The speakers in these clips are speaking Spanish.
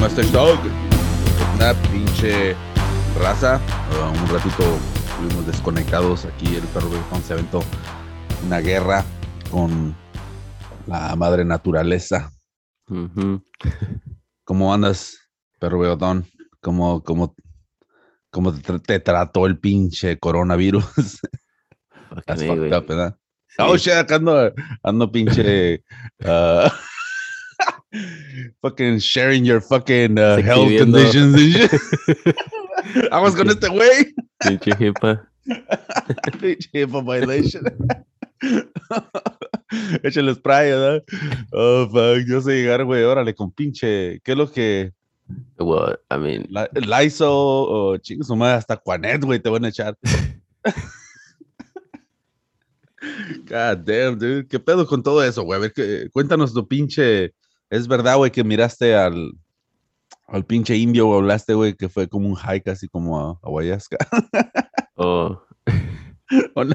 Master Dog. Una pinche raza. Uh, un ratito estuvimos desconectados aquí. El perro Bigotón se aventó una guerra con la madre naturaleza. ¿Cómo andas, perro Bigotón? ¿Cómo, cómo, cómo te, tra- te trató el pinche coronavirus? Fucking That's fucked up, ¿verdad? Sí. Oh shit, ando, ando pinche. uh, fucking sharing your fucking uh, health conditions and shit. Vamos con este güey. Pinche hipa. Pinche HIPAA violation. Échale spray, ¿verdad? Oh, fuck. Yo sé llegar, güey. Órale, con pinche. ¿Qué es lo que. Well, I mean, La, Lysol o chicos, su madre, hasta Quanet, güey, te van a echar. God damn, dude. ¿Qué pedo con todo eso, güey? A ver, que, cuéntanos tu pinche. ¿Es verdad, güey, que miraste al, al pinche indio o hablaste, güey, que fue como un hike así como a, a Guayasca? oh, ¿O no,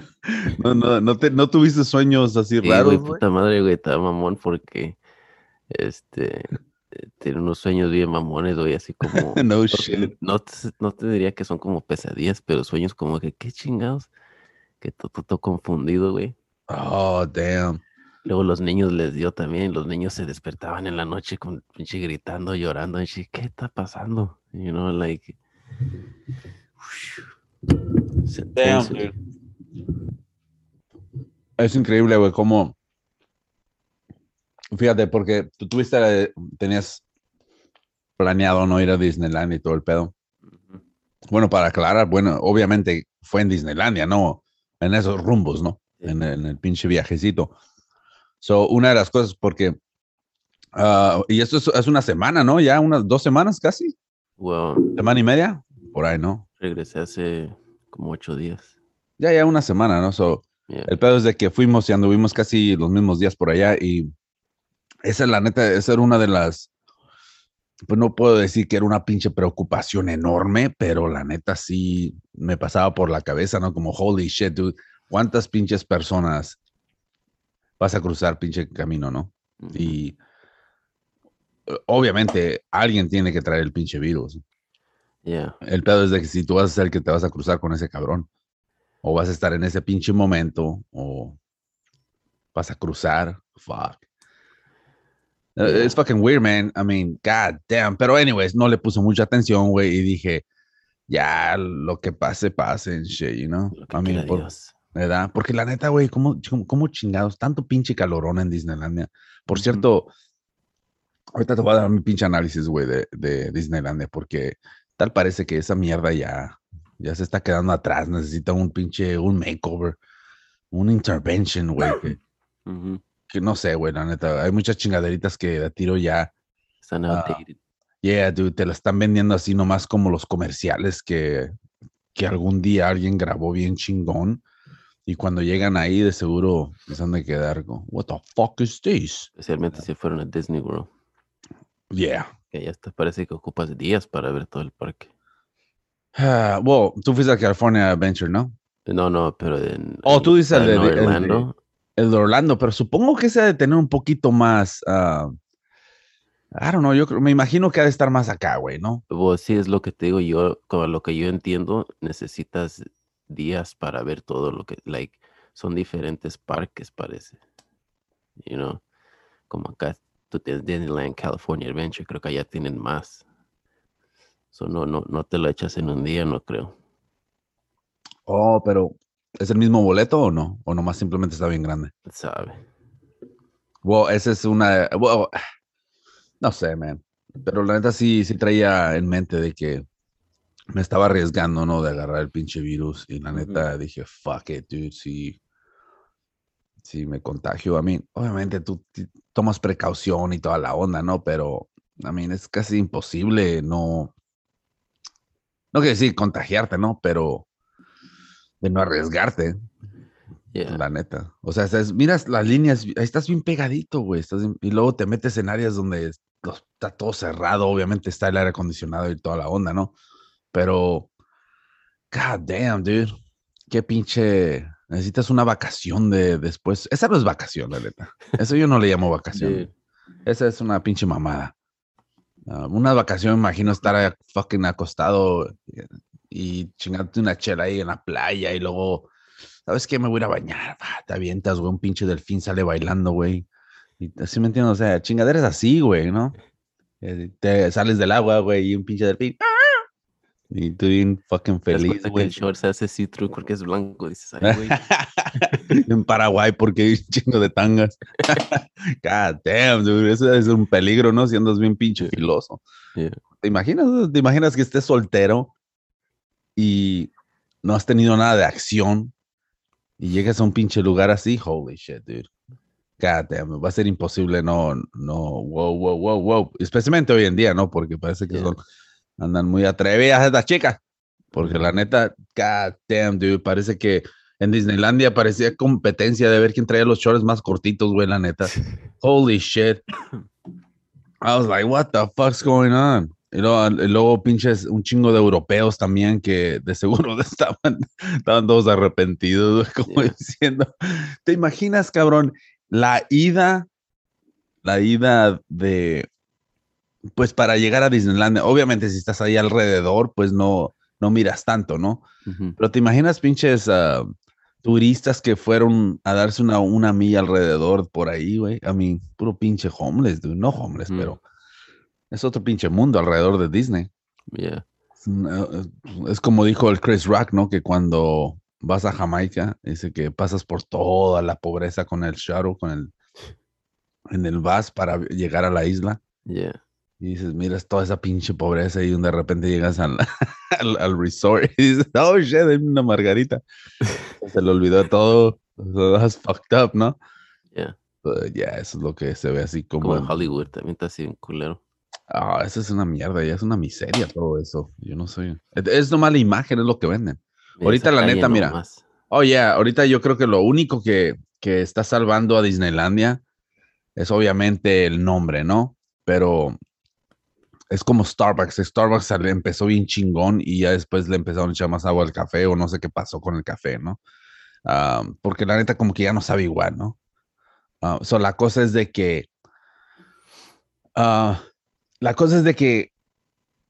no, no, no, te- no tuviste sueños así sí, raros, güey, güey? puta madre, güey, estaba mamón porque, este, tiene unos sueños bien mamones, güey, así como, No shit. no te, no te diría que son como pesadillas, pero sueños como que, qué chingados, que todo, todo confundido, güey. Oh, damn. Luego los niños les dio también, los niños se despertaban en la noche con pinche gritando, llorando, y ¿qué está pasando? You know, like... Damn, dude. Es increíble, güey, cómo. Fíjate, porque tú tuviste, tenías planeado no ir a Disneyland y todo el pedo. Bueno, para aclarar, bueno, obviamente fue en Disneylandia, no en esos rumbos, ¿no? En el pinche viajecito. So, una de las cosas, porque. ah, y esto es, es una semana, ¿no? Ya unas dos semanas casi. Well, Semana y media. Por ahí, ¿no? regresé hace como ocho días. Ya, ya una semana, ¿no? So, Yeah. El pedo es de que fuimos y anduvimos casi los mismos días por allá y esa es la neta, esa era una de las, pues no puedo decir que era una pinche preocupación enorme, pero la neta sí me pasaba por la cabeza, ¿no? Como, holy shit, dude, ¿cuántas pinches personas vas a cruzar pinche camino, no? Y eh, obviamente alguien tiene que traer el pinche virus. Yeah. El pedo es de que si tú vas a ser el que te vas a cruzar con ese cabrón, o vas a estar en ese pinche momento, o vas a cruzar, fuck. Yeah. It's fucking weird, man. I mean, god damn. Pero, anyways, no le puse mucha atención, güey, y dije, ya, lo que pase, pase, shit, you know? Lo que I mean, por- Dios. ¿Verdad? Porque la neta, güey, ¿cómo, cómo, chingados? Tanto pinche calorón en Disneylandia. Por cierto, ahorita te voy a dar mi pinche análisis, güey, de, de Disneylandia, porque tal parece que esa mierda ya, ya se está quedando atrás. Necesita un pinche, un makeover, un intervention, güey, que no sé, güey, la neta. Hay muchas chingaderitas que de tiro ya, Están Ah. outdated. yeah, dude, te la están vendiendo así nomás como los comerciales que, que algún día alguien grabó bien chingón. Y cuando llegan ahí, de seguro se han de quedar con, what the fuck is this? Especialmente si fueron a Disney World. Yeah. Que ya hasta parece que ocupas días para ver todo el parque. Ah, well, tú fuiste a California Adventure, ¿no? No, no, pero en. Oh, tú dices el de- el Orlando. El de Orlando, pero supongo que se ha de tener un poquito más. ah, I don't know, yo creo, me imagino que ha de estar más acá, güey, ¿no? Pues sí, es lo que te digo yo, como lo que yo entiendo, necesitas días para ver todo lo que, like, son diferentes parques, parece. You know, como acá tú tienes Disneyland California Adventure, creo que allá tienen más. So, no, no, no te lo echas en un día, no creo. Oh, pero ¿es el mismo boleto o no? O nomás simplemente está bien grande. Sabe. Well, esa es una. well, no sé, man. Pero la neta sí, sí traía en mente de que me estaba arriesgando, ¿no? De agarrar el pinche virus. Y la neta dije, fuck it, dude. Sí, sí me contagio. A mí, obviamente tú tomas precaución y toda la onda, ¿no? Pero, a mí es casi imposible no. No quiero decir contagiarte, ¿no? Pero de no arriesgarte. Yeah. La neta. O sea, estás- miras las líneas, ahí estás bien pegadito, güey. estás y luego te metes en áreas donde está todo cerrado. Obviamente está el aire acondicionado y toda la onda, ¿no? Pero, god damn, dude. Qué pinche. Necesitas una vacación de después. Esa no es vacación, la neta. Eso yo no le llamo vacación. Dude, Esa es una pinche mamada. Ah, una vacación, imagino estar fucking acostado y, y chingarte una chela ahí en la playa y luego, ¿sabes qué? Me voy a ir a bañar. Va, te avientas, güey, un pinche delfín sale bailando, güey. Y así me entiendes, o sea, chingaderas así, güey, ¿no? Eh, Te sales del agua, güey, y un pinche delfín. Y tú bien fucking feliz, güey. el short se hace see-through porque es blanco. Dices, ay, güey. en Paraguay porque hay un chingo de tangas. God damn, dude, eso es un peligro, ¿no? Si andas bien pinche filoso. Yeah. ¿Te imaginas? ¿Te imaginas que estés soltero y no has tenido nada de acción y llegas a un pinche lugar así? Holy shit, dude. God damn, va a ser imposible, no, no, wow, wow, wow, wow. Especialmente hoy en día, ¿no? Porque parece que Yeah. son, andan muy atrevidas estas chicas. Porque la neta, god damn, dude, parece que en Disneylandia parecía competencia de ver quién traía los shorts más cortitos, güey, la neta. Holy shit. I was like, what the fuck's going on? Y luego, y luego pinches un chingo de europeos también que de seguro estaban, estaban todos arrepentidos, como Yeah. diciendo, ¿te imaginas, cabrón? La ida, la ida de, pues para llegar a Disneylandia, obviamente si estás ahí alrededor, pues no, no miras tanto, ¿no? Pero te imaginas pinches ah, turistas que fueron a darse una, una milla alrededor por ahí, güey. A mí, puro pinche homeless, dude. No homeless, pero es otro pinche mundo alrededor de Disney. Yeah. Eh, Es como dijo el Chris Rock, ¿no? Que cuando vas a Jamaica, dice que pasas por toda la pobreza con el shuttle, con el en el bus para llegar a la isla. Yeah. Y dices, miras toda esa pinche pobreza y de repente llegas al, al, al resort y dices, oh shit, hay una margarita. Se le olvidó todo. So that's fucked up, ¿no? Yeah. But yeah, eso es lo que se ve así como. Como en Hollywood también está así un culero. Ah, eso es una mierda, ya es una miseria todo eso. Yo no soy. Es, es nomás la imagen, es lo que venden. Ahorita, la neta, mira. nomás. Oh, yeah, ahorita yo creo que lo único que, que está salvando a Disneylandia es obviamente el nombre, ¿no? Pero es como Starbucks. Starbucks empezó bien chingón y ya después le empezaron a echar más agua al café o no sé qué pasó con el café, ¿no? Porque la neta como que ya no sabe igual, ¿no? Ah, so, la cosa es de que... ah, la cosa es de que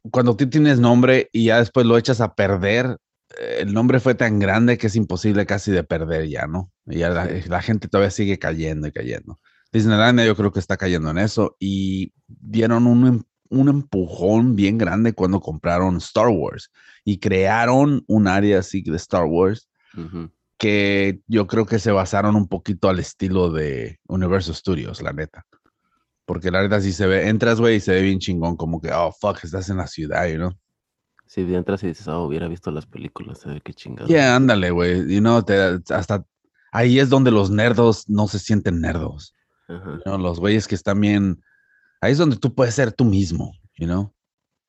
cuando tú tienes nombre y ya después lo echas a perder, eh, el nombre fue tan grande que es imposible casi de perder ya, ¿no? Y ya la, la gente todavía sigue cayendo y cayendo. Disneylandia yo creo que está cayendo en eso y dieron un, un empujón bien grande cuando compraron Star Wars y crearon un área así de Star Wars que yo creo que se basaron un poquito al estilo de Universal Studios, la neta. Porque la neta sí se ve, entras, güey, y se ve bien chingón, como que, oh, fuck, estás en la ciudad, you know? Si entras y dices, oh, hubiera visto las películas, ¿sabes qué chingado? Yeah, ándale, güey. You know, te, hasta ahí es donde los nerdos no se sienten nerdos. You know, Los güeyes que están bien. Ahí es donde tú puedes ser tú mismo, you know?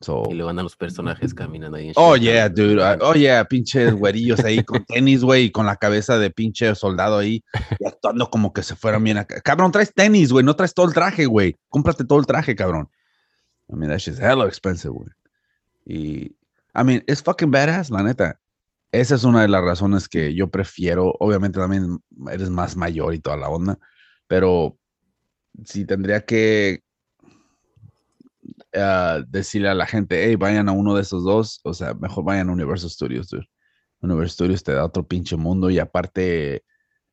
So, Y luego andan los personajes caminando ahí. en oh, yeah, dude. Oh, yeah, pinches güerillos ahí con tenis, güey, y con la cabeza de pinche soldado ahí, y actuando como que se fueran bien acá. Cabrón, traes tenis, güey, no traes todo el traje, güey. Cómprate todo el traje, cabrón. I mean, that shit's hella expensive, güey. Y, I mean, it's fucking badass, la neta. Esa es una de las razones que yo prefiero. Obviamente también eres más mayor y toda la onda, pero si tendría que decirle a la gente, hey, vayan a uno de esos dos, o sea, mejor vayan a Universal Studios, dude. Universal Studios te da otro pinche mundo y aparte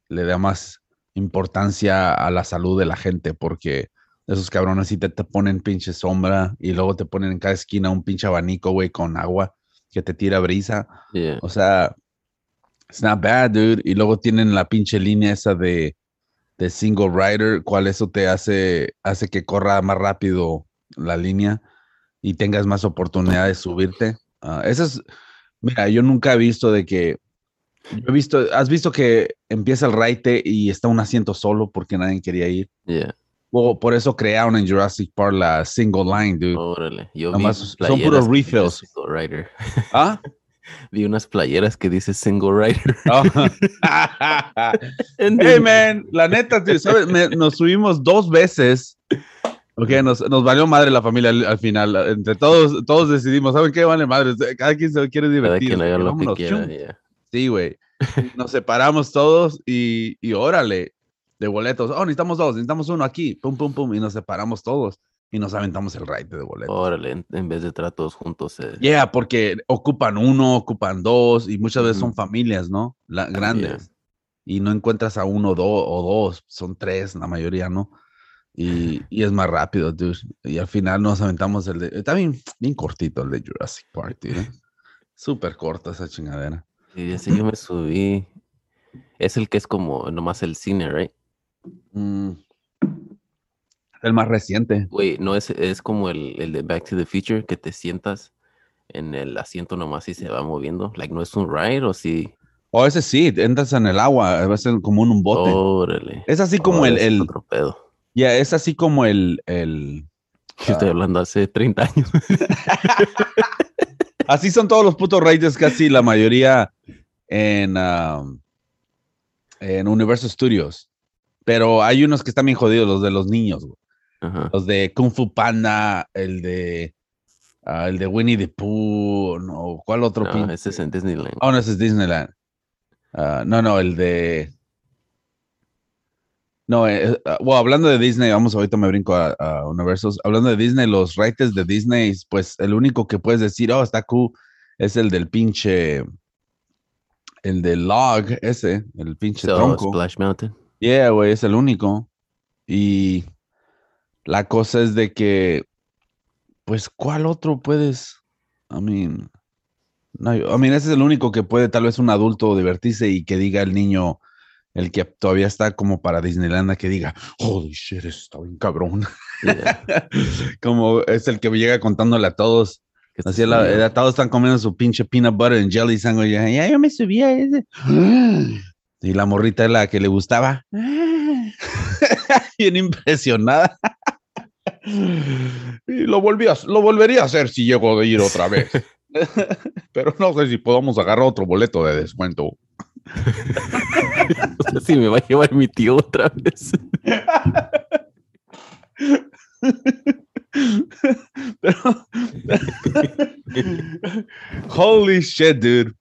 le da más importancia a la salud de la gente porque esos cabrones sí te, te ponen pinche sombra y luego te ponen en cada esquina un pinche abanico, güey, con agua que te tira brisa. Yeah. O sea, it's not bad, dude. Y luego tienen la pinche línea esa de, de single rider, cual eso te hace, hace que corra más rápido la línea y tengas más oportunidad de subirte. Ah, eso es, mira, yo nunca he visto de que, yo he visto, has visto que empieza el raite y está un asiento solo porque nadie quería ir. Yeah. O por eso crearon en Jurassic Park la single line, dude. Órale. Yo Nomás vi son puros refills. Single rider. ¿Ah? Vi unas playeras que dice single rider. Oh. Hey, man, la neta, tío, ¿sabes? Me- nos subimos dos veces. Ok, nos, nos valió madre la familia al, al final. Entre todos, todos decidimos, ¿saben qué? Vale madre, cada quien se quiere Cada divertir. quien haga lo que quiera. yeah. Sí, güey. Nos separamos todos y, y órale, de boletos. Oh, necesitamos dos, necesitamos uno aquí. Pum, pum, pum. Y nos separamos todos. y nos aventamos el ride de boletos. Órale, en, en vez de traer todos juntos. eh, Yeah, porque ocupan uno, ocupan dos y muchas veces son familias, ¿no? La- grandes. Y no encuentras a uno do- o dos, son tres la mayoría, ¿no? Y, y es más rápido, dude. Y al final nos aventamos el de... Está bien, bien cortito el de Jurassic Park, dude. ¿eh? Súper corta esa chingadera. Y ese yo me subí. Es el que es como nomás el cine, right? Mm. El más reciente. Güey, no es, es como el, el de Back to the Future, que te sientas en el asiento nomás y se va moviendo. Like, no es un ride o sí. O ese sí, entras en el agua, va a ser como en un bote. Órale. Es así como Oh, el, el otro pedo. Ya, es así como el, el, Yo estoy hablando hace 30 años. Así son todos los putos raiders, casi la mayoría en, um, en Universal Studios. Pero hay unos que están bien jodidos, los de los niños, güey. Ajá. Los de Kung Fu Panda, el de ah, el de Winnie the Pooh, no, ¿cuál otro No, ese es en Disneyland. Oh, no, ese es Disneyland. Ah, no, no, el de. No, eh, eh, hablando de Disney, vamos, ahorita me brinco a, a Universal. Hablando de Disney, los rates de Disney, pues el único que puedes decir, oh, está cool, es el del pinche. El del log, ese, el pinche So, tronco. Splash Mountain. Yeah, güey, es el único. Y la cosa es de que, pues, ¿cuál otro puedes? I mean, no, I mean, ese es el único que puede tal vez un adulto divertirse y que diga el niño, el que todavía está como para Disneyland, que diga, holy shit, está bien cabrón. Yeah. como es el que llega contándole a todos. Así la, subía. eh, todos están comiendo su pinche peanut butter and jelly sandwich. Ya, ya yo me subí a ese. Y la morrita es la que le gustaba. Bien impresionada. Y lo volví a, lo volvería a hacer si llego de ir otra vez. Pero no sé si podamos agarrar otro boleto de descuento. No sé si me va a llevar mi tío otra vez. Pero- Holy shit, dude.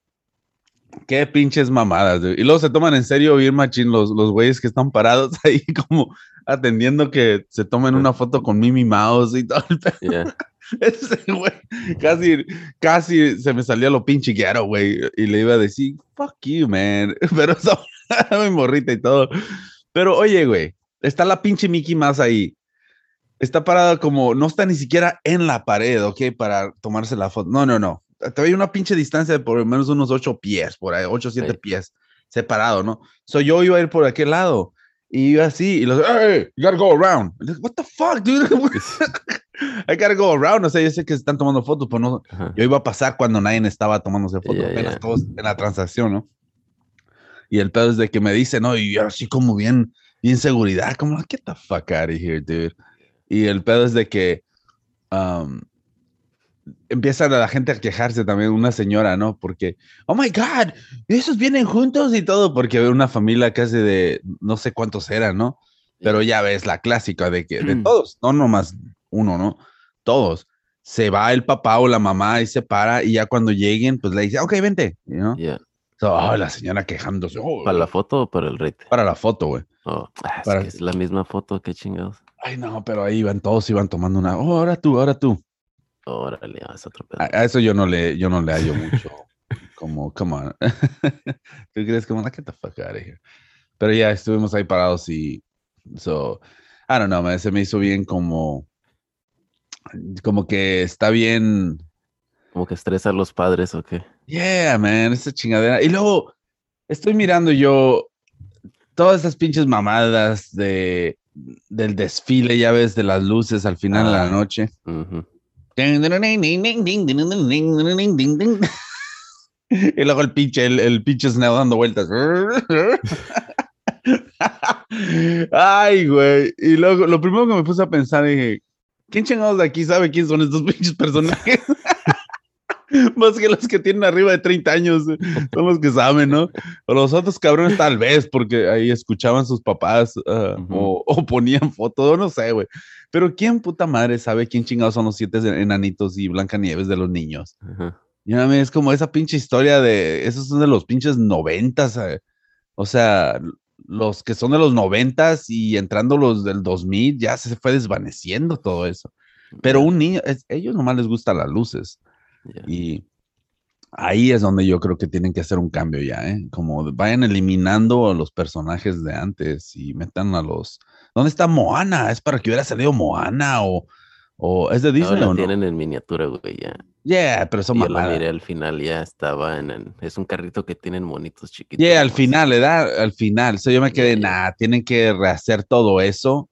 Qué pinches mamadas, dude. Y luego se toman en serio bien machín los, los güeyes que están parados ahí como atendiendo que se tomen una foto con Mimi Mouse y todo el pedo. Yeah. Ese güey, casi, casi se me salía lo pinche guero, güey. Y le iba a decir, fuck you, man. Pero eso, mi morrita y todo. Pero oye, güey, está la pinche Mickey Mouse ahí. Está parada como, no está ni siquiera en la pared, ¿ok? Para tomarse la foto. No, no, no. Te hay una pinche distancia de por lo menos unos ocho pies, por ahí, ocho, siete Sí. pies, separado, ¿no? So yo iba a ir por aquel lado. Y iba así, y los, hey, you gotta go around. Les, What the fuck, dude? I gotta go around. O sea, yo sé que están tomando fotos, pero no, Ajá. yo iba a pasar cuando nadie estaba tomándose fotos, Ya, apenas ya. todos en la transacción, ¿no? Y el pedo es de que me dice, no, y yo así como bien, bien seguridad, como, get the fuck out of here, dude. Y el pedo es de que um, empieza la gente a quejarse también, una señora, ¿no? Porque, oh my God, esos vienen juntos y todo, porque ve una familia casi de no sé cuántos eran, ¿no? Pero ya ves la clásica de que de todos, no nomás uno, ¿no? Todos. Se va el papá o la mamá y se para y ya cuando lleguen, pues le dice, ok, vente, ¿no? Yeah. So, oh, la señora quejándose. oh, ¿Para la foto o para el rate? para la foto, güey. Oh, ah, es, Para- que es la misma foto, qué chingados. Ay, no, pero ahí iban todos, iban tomando una. Oh, ahora tú, ahora tú. Órale, ah, es otro pedo. A, a eso yo no le, yo no le hallo mucho. como, come on. ¿Tú crees como, "Ah, get the fuck out of here? Pero ya estuvimos ahí parados y, so, I don't know, man, se me hizo bien como, como que está bien, Como que estresa a los padres o qué. yeah, man, esa chingadera. Y luego estoy mirando yo todas esas pinches mamadas de, del desfile, ya ves, de las luces al final de la Ah. noche. Ujú. Y luego el pinche, el, el pinche Snell dando vueltas. Ay, güey. Y luego, lo primero que me puse a pensar, dije, ¿quién chingados de aquí sabe quién son estos pinches personajes? Más que los que tienen arriba de 30 años, eh, son los que saben, ¿no? O los otros cabrones tal vez, porque ahí escuchaban sus papás ah, Ujú. o, o ponían fotos, no sé, güey. Pero ¿quién puta madre sabe quién chingados son los siete enanitos y Blancanieves de los niños? Ajá. Ya me es como esa pinche historia de esos son de los pinches noventas, eh, o sea, los que son de los noventas y entrando los del 2000 ya se fue desvaneciendo todo eso. Pero un niño, es- ellos nomás les gustan las luces. Y ahí es donde yo creo que tienen que hacer un cambio ya, ¿eh? Como vayan eliminando a los personajes de antes y metan a los... ¿Dónde está Moana? Es para que hubiera salido Moana o... o ¿Es de Disney Ahora o no? tienen en miniatura, güey, ya. Yeah, pero son Yo miré al final, ya estaba en el- Es un carrito que tienen monitos chiquitos. Yeah, al final, le da al final. So yo me quedé, Yeah, nah, tienen que rehacer todo eso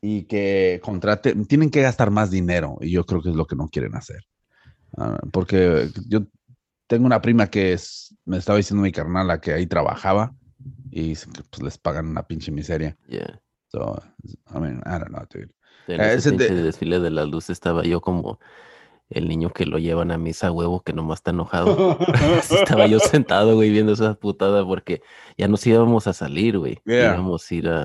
y que contraten, tienen que gastar más dinero y yo creo que es lo que no quieren hacer. Ah, porque yo tengo una prima que es, me estaba diciendo mi carnala que ahí trabajaba y pues, les pagan una pinche miseria. Yeah. So, I mean, I don't know, dude. En Eh, ese ese de- desfile de las luces estaba yo como el niño que lo llevan a misa a huevo que nomás está enojado. Estaba yo sentado, güey, viendo esa putada porque ya nos íbamos a salir, güey. Yeah. Íbamos a ir a,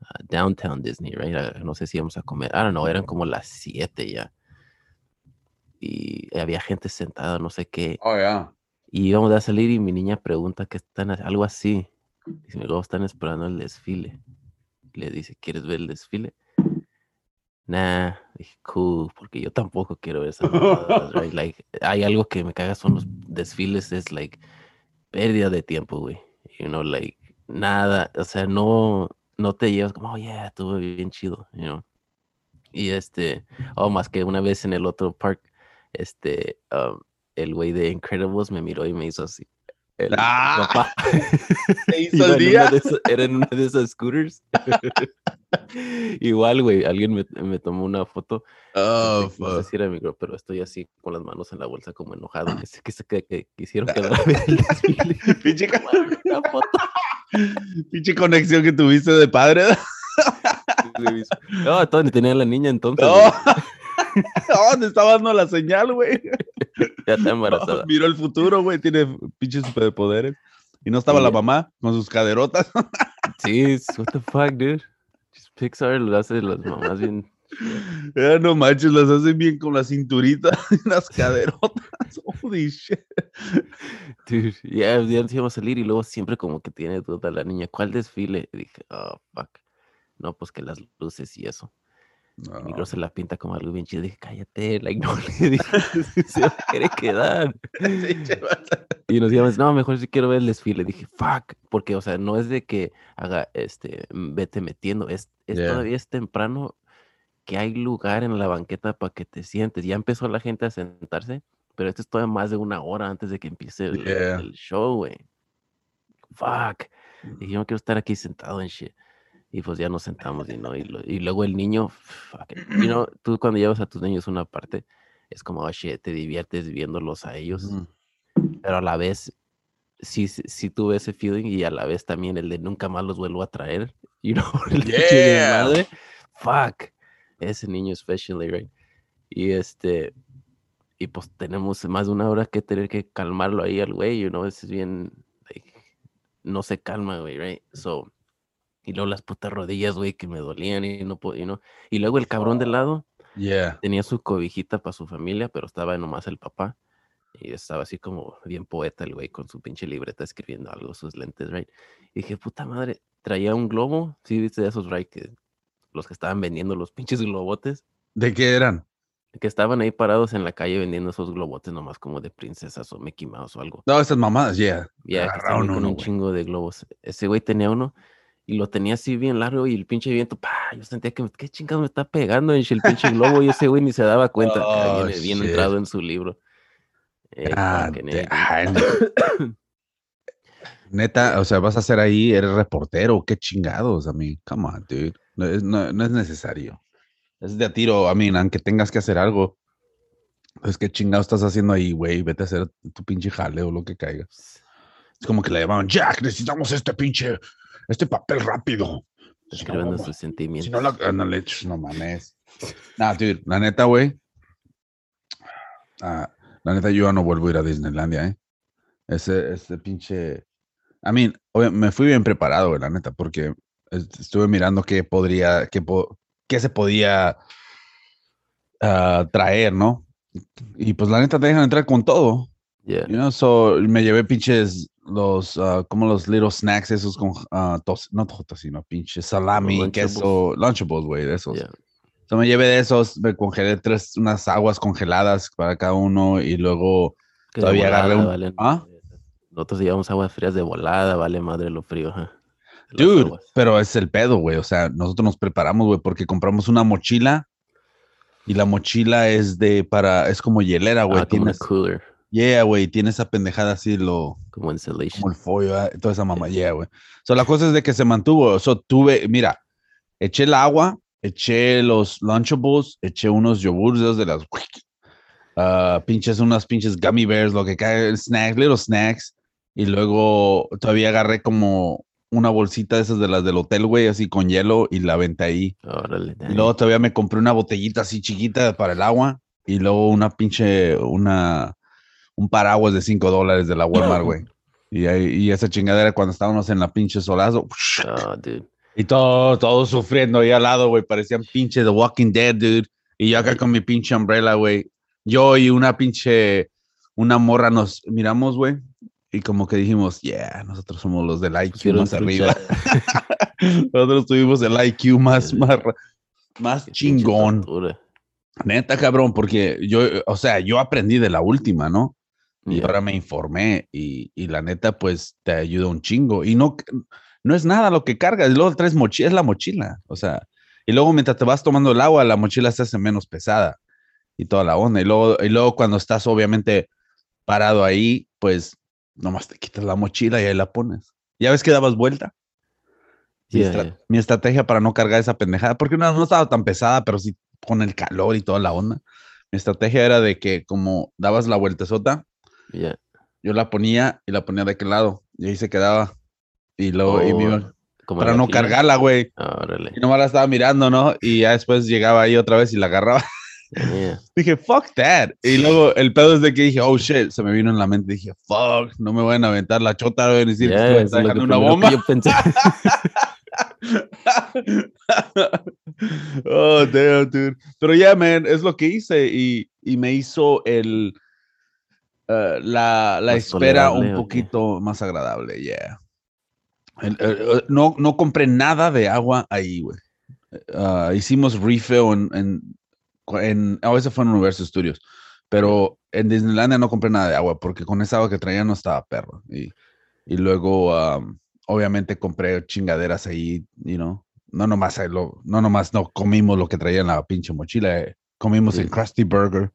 a Downtown Disney, right? A- no sé si íbamos a comer. I don't know, eran como las 7 ya. Y había gente sentada, no sé qué. Oh, yeah. Y íbamos a salir y mi niña pregunta que están, algo así. Dice, luego están esperando el desfile. Le dice, ¿quieres ver el desfile? Nah, dije, cool, porque yo tampoco quiero ver mamadas, right? Like, hay algo que me caga son los desfiles, es like pérdida de tiempo, güey. You know, like, nada, o sea, no, no te llevas como, oh yeah, estuvo bien chido, you know. Y este, oh, más que una vez en el otro park, este, um, el güey de Incredibles me miró y me hizo así. El Ah, papá. ¿Te hizo el día? esas- era en una de esas scooters. Igual, güey, alguien me, me tomó una foto. no Oh, sé- no sé si era mi girl, pero estoy así con las manos en la bolsa como enojado. Que, se- que, se- que, que quisieron quedar a ver el desfile. Pinche una foto. Pinche conexión que tuviste de padre. No, todavía tenía la niña entonces. No. no, te estaba dando la señal, güey. Ya está embarazada. Miró el futuro, güey. Tiene pinches superpoderes. Y no estaba la mamá con sus caderotas. Sí, what the fuck, dude. Just Pixar lo hace las mamás bien. Ya no manches, las hacen bien con la cinturita y las caderotas. Holy shit. Dude, ya, ya nos íbamos a salir y luego siempre como que tiene duda la niña, ¿cuál desfile? Y dije, oh, fuck. No, pues que las luces y eso. No. Mi se la pinta como algo bien chido. Dije, cállate, like, no le dije, se va a querer quedar. Y nos íbamos, no, mejor si quiero ver el desfile. Dije, fuck, porque, o sea, no es de que haga, este, mm, vete metiendo, es, es Yeah. todavía es temprano que hay lugar en la banqueta para que te sientes. Ya empezó la gente a sentarse, pero esto es todavía más de una hora antes de que empiece el, Yeah. el show, güey. Fuck. Dije, yo no quiero estar aquí sentado en shit. Y pues ya nos sentamos y no, y, lo- y luego el niño, it. You know, tú cuando llevas a tus niños a una parte, es como, oh te diviertes viéndolos a ellos Mm. pero a la vez sí, sí, tuve ese feeling y a la vez también el de nunca más los vuelvo a traer. You know, el Yeah. madre. Fuck. Ese niño especially, right? Y este, y pues tenemos más de una hora que tener que calmarlo ahí al güey, you know, es bien, like, no se calma, güey, right? So, y luego las putas rodillas, güey, que me dolían y no podía, know. Y luego el cabrón de lado Yeah. tenía su cobijita para su familia, pero estaba nomás el papá. Y estaba así como bien poeta el güey con su pinche libreta escribiendo algo, sus lentes, right? Y dije, puta madre, traía un globo, sí, viste de esos, right? Que los que estaban vendiendo los pinches globotes, ¿De qué eran? que estaban ahí parados en la calle vendiendo esos globotes nomás como de princesas o Mickey Mouse o algo. No, esas mamadas, yeah. Ya, Agarraron estaban ahí con uno, un güey. chingo de globos. Ese güey tenía uno y lo tenía así bien largo y el pinche viento, pa, yo sentía que, ¿qué chingados me está pegando en el pinche globo? Y ese güey ni se daba cuenta. Oh, bien shit. entrado en su libro. Eh, Ah, fucking de- A, dude. ay, ne- Neta, o sea, vas a ser ahí, eres reportero, qué chingados, a mí. Come on, dude. No es, no, no es necesario. Es de a tiro, a mí, aunque tengas que hacer algo. Pues qué chingados estás haciendo ahí, güey. Vete a hacer tu pinche jale o lo que caiga. Es como que le llamaban, Jack, necesitamos este pinche, este papel rápido. Si no, Escribiendo sus si sentimientos. no, la, ándale, ch, no mames. Nah, dude, la neta, güey. ah, la neta, yo ya no vuelvo a ir a Disneylandia, ¿eh? Ese, ese pinche. A mí, me fui bien preparado, güey, la neta, porque est- estuve mirando qué podría, qué, po- qué se podía ah, traer, ¿no? Y pues la neta te dejan entrar con todo. Yeah. You know, so me llevé pinches los, ah, como los little snacks esos con, ah, tos, no tocino, pinches salami, Lunchables. queso, lunchables, güey, de esos. yeah. So, me llevé de esos, me congelé tres, unas aguas congeladas para cada uno y luego Que todavía agarré un... ¿Ah? Nosotros llevamos aguas frías de volada, vale madre lo frío. las Dude, aguas. pero es el pedo, güey. O sea, nosotros nos preparamos, güey, porque compramos una mochila y la mochila es de para, es como hielera, güey. Ah, como una tienes, cooler, yeah, güey, tiene esa pendejada así, lo, como insulation. como el follo, ah, toda esa mamá, yeah, güey. So, la cosa es de que se mantuvo. So, tuve, mira, eché el agua, eché los Lunchables, eché unos yogurts de las, ah, pinches, unas pinches gummy bears, lo que cae, snacks, little snacks. Y luego todavía agarré como una bolsita de esas de las del hotel, güey, así con hielo y la aventé ahí. Órale, Y luego todavía me compré una botellita así chiquita para el agua y luego una pinche, una, un paraguas de 5 dólares de la Walmart, güey. Y, y esa chingadera cuando estábamos en la pinche solazo. Oh, dude. Y todo, todo sufriendo ahí al lado, güey. Parecían pinche The Walking Dead, dude. Y yo acá con mi pinche umbrella, güey. Yo y una pinche, una morra nos miramos, güey. Y como que dijimos, yeah, nosotros somos los del IQ Pusieron más arriba. nosotros tuvimos el IQ más, más, más chingón. Neta, cabrón, porque yo, o sea, yo aprendí de la última, ¿no? Y ahora me informé y, y la neta, pues te ayuda un chingo. Y no, no es nada lo que cargas. Y luego traes mochila, es la mochila. O sea, y luego mientras te vas tomando el agua, la mochila se hace menos pesada y toda la onda. Y luego, y luego cuando estás obviamente parado ahí, pues nomás te quitas la mochila y ahí la pones. ¿Ya ves que dabas vuelta? Mi, Yeah, estra- yeah. mi estrategia para no cargar esa pendejada, porque no, no estaba tan pesada, pero sí con el calor y toda la onda. Mi estrategia era de que como dabas la vueltezota, Yeah. yo la ponía y la ponía de aquel lado y ahí se quedaba. Y luego, y me iba- Oh, como para no fila. cargarla, güey. Órale. Y nomás la estaba mirando, ¿no? Y ya después llegaba ahí otra vez y la agarraba. Yeah. dije, fuck that. Y luego el pedo es de que dije, oh shit, se me vino en la mente. Dije, fuck, no me van a aventar la chota, a decir Yeah, que dejando una bomba. yo pensé. oh, damn, dude. Pero ya, man, es lo que hice y, y me hizo el eh, la, la espera un poquito más agradable, yeah. El- el- no, no compré nada de agua ahí, güey. Ah, hicimos refill en, en, en oh, eso fue en Universal Studios, pero en Disneylandia no compré nada de agua porque con esa agua que traía no estaba perro. Y, y luego, um, obviamente, compré chingaderas ahí, you know. No nomás, lo- no nomás no comimos lo que traía en la pinche mochila, eh, comimos en Krusty Burger.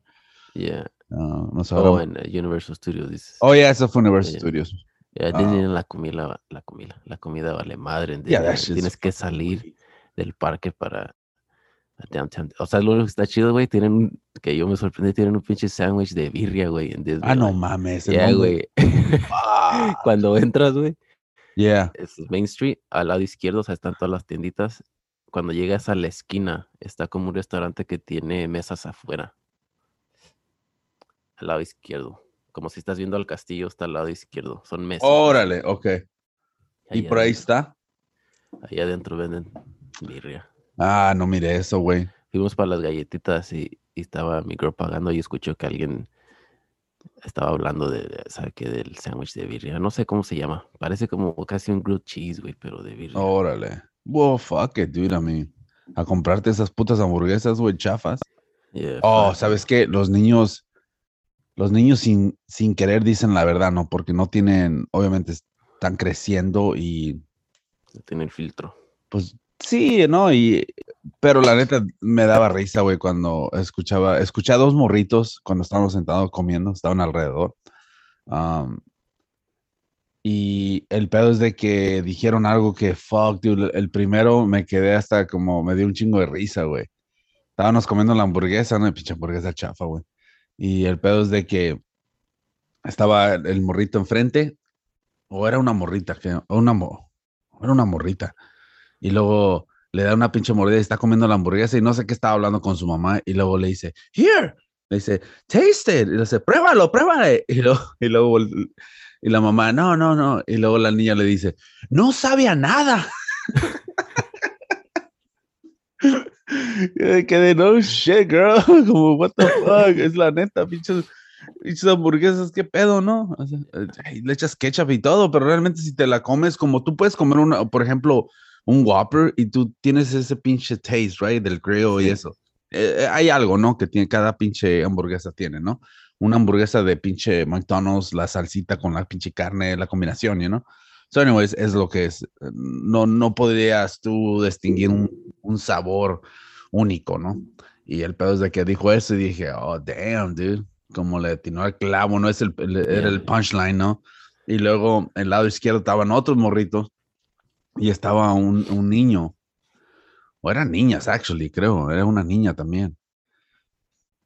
Yeah. Ah, nos Oh, en uh, Universal Studios dices. Oh, yeah, eso fue Universal Yeah. Studios. Yeah, ah. Disney la comida, la comida, la comida vale madre. en Disney, Tienes que salir del parque para downtown. O sea, lo único que está chido, güey, tienen que yo me sorprendí, tienen un pinche sándwich de birria, güey, en Disney. Ah, no mames. el Yeah, güey. Ah, Cuando entras, güey, yeah. es Main Street, al lado izquierdo, o sea, están todas las tienditas. Cuando llegas a la esquina, está como un restaurante que tiene mesas afuera. Al lado izquierdo. Como si estás viendo al castillo, está al lado izquierdo. Son mesas. Órale, ok. Y por ahí adentro- está. Ahí adentro venden birria. Ah, no mire eso, güey. Fuimos para las galletitas y, y estaba mi girl pagando y escuchó que alguien estaba hablando de, ¿sabe qué? Del sándwich de birria. No sé cómo se llama. Parece como casi un grilled cheese, güey, pero de birria. Órale. Wow, fuck it, dude. A mí. A comprarte esas putas hamburguesas, güey, chafas. Yeah, Oh, fuck. ¿sabes qué? Los niños, los niños sin, sin querer dicen la verdad, ¿no? Porque no tienen, obviamente están creciendo y No Tiene el filtro. pues sí, ¿no? Y, pero la neta me daba risa, güey, cuando escuchaba, escuché a dos morritos cuando estábamos sentados comiendo, estaban alrededor. Am, y el pedo es de que dijeron algo que, fuck, dude, el primero me quedé hasta como, me dio un chingo de risa, güey. Estábamos comiendo la hamburguesa, ¿no? Pinche hamburguesa chafa, güey. Y el pedo es de que estaba el morrito enfrente, o era una morrita, que, o una, era una morrita. Y luego le da una pinche mordida y está comiendo la hamburguesa y no sé qué estaba hablando con su mamá. Y luego le dice, here, le dice, taste it. Y le dice, pruébalo, pruébalo. Y luego, y luego y la mamá, no, no, no. Y luego la niña le dice, no sabe a nada. Quedé, no shit, girl. Como, what the fuck. Es la neta, pinches, pinches hamburguesas, qué pedo, ¿no? O sea, eh, le echas ketchup y todo, pero realmente si te la comes, como tú puedes comer una, por ejemplo, un Whopper y tú tienes ese pinche taste, right? Del y Sí. eso. eh, hay algo, ¿no? Que tiene cada pinche hamburguesa tiene, ¿no? Una hamburguesa de pinche McDonald's, la salsita con la pinche carne, la combinación, ¿no? know? So, anyways, es lo que es. No, no podrías tú distinguir un, un sabor único, ¿no? Y el pedo es de que dijo eso y dije, oh, damn, dude. Como le atinó al clavo, ¿no? Es el, era el punchline, ¿no? Y luego, el lado izquierdo estaban otros morritos y estaba un, un niño. O eran niñas, actually, creo. Era una niña también.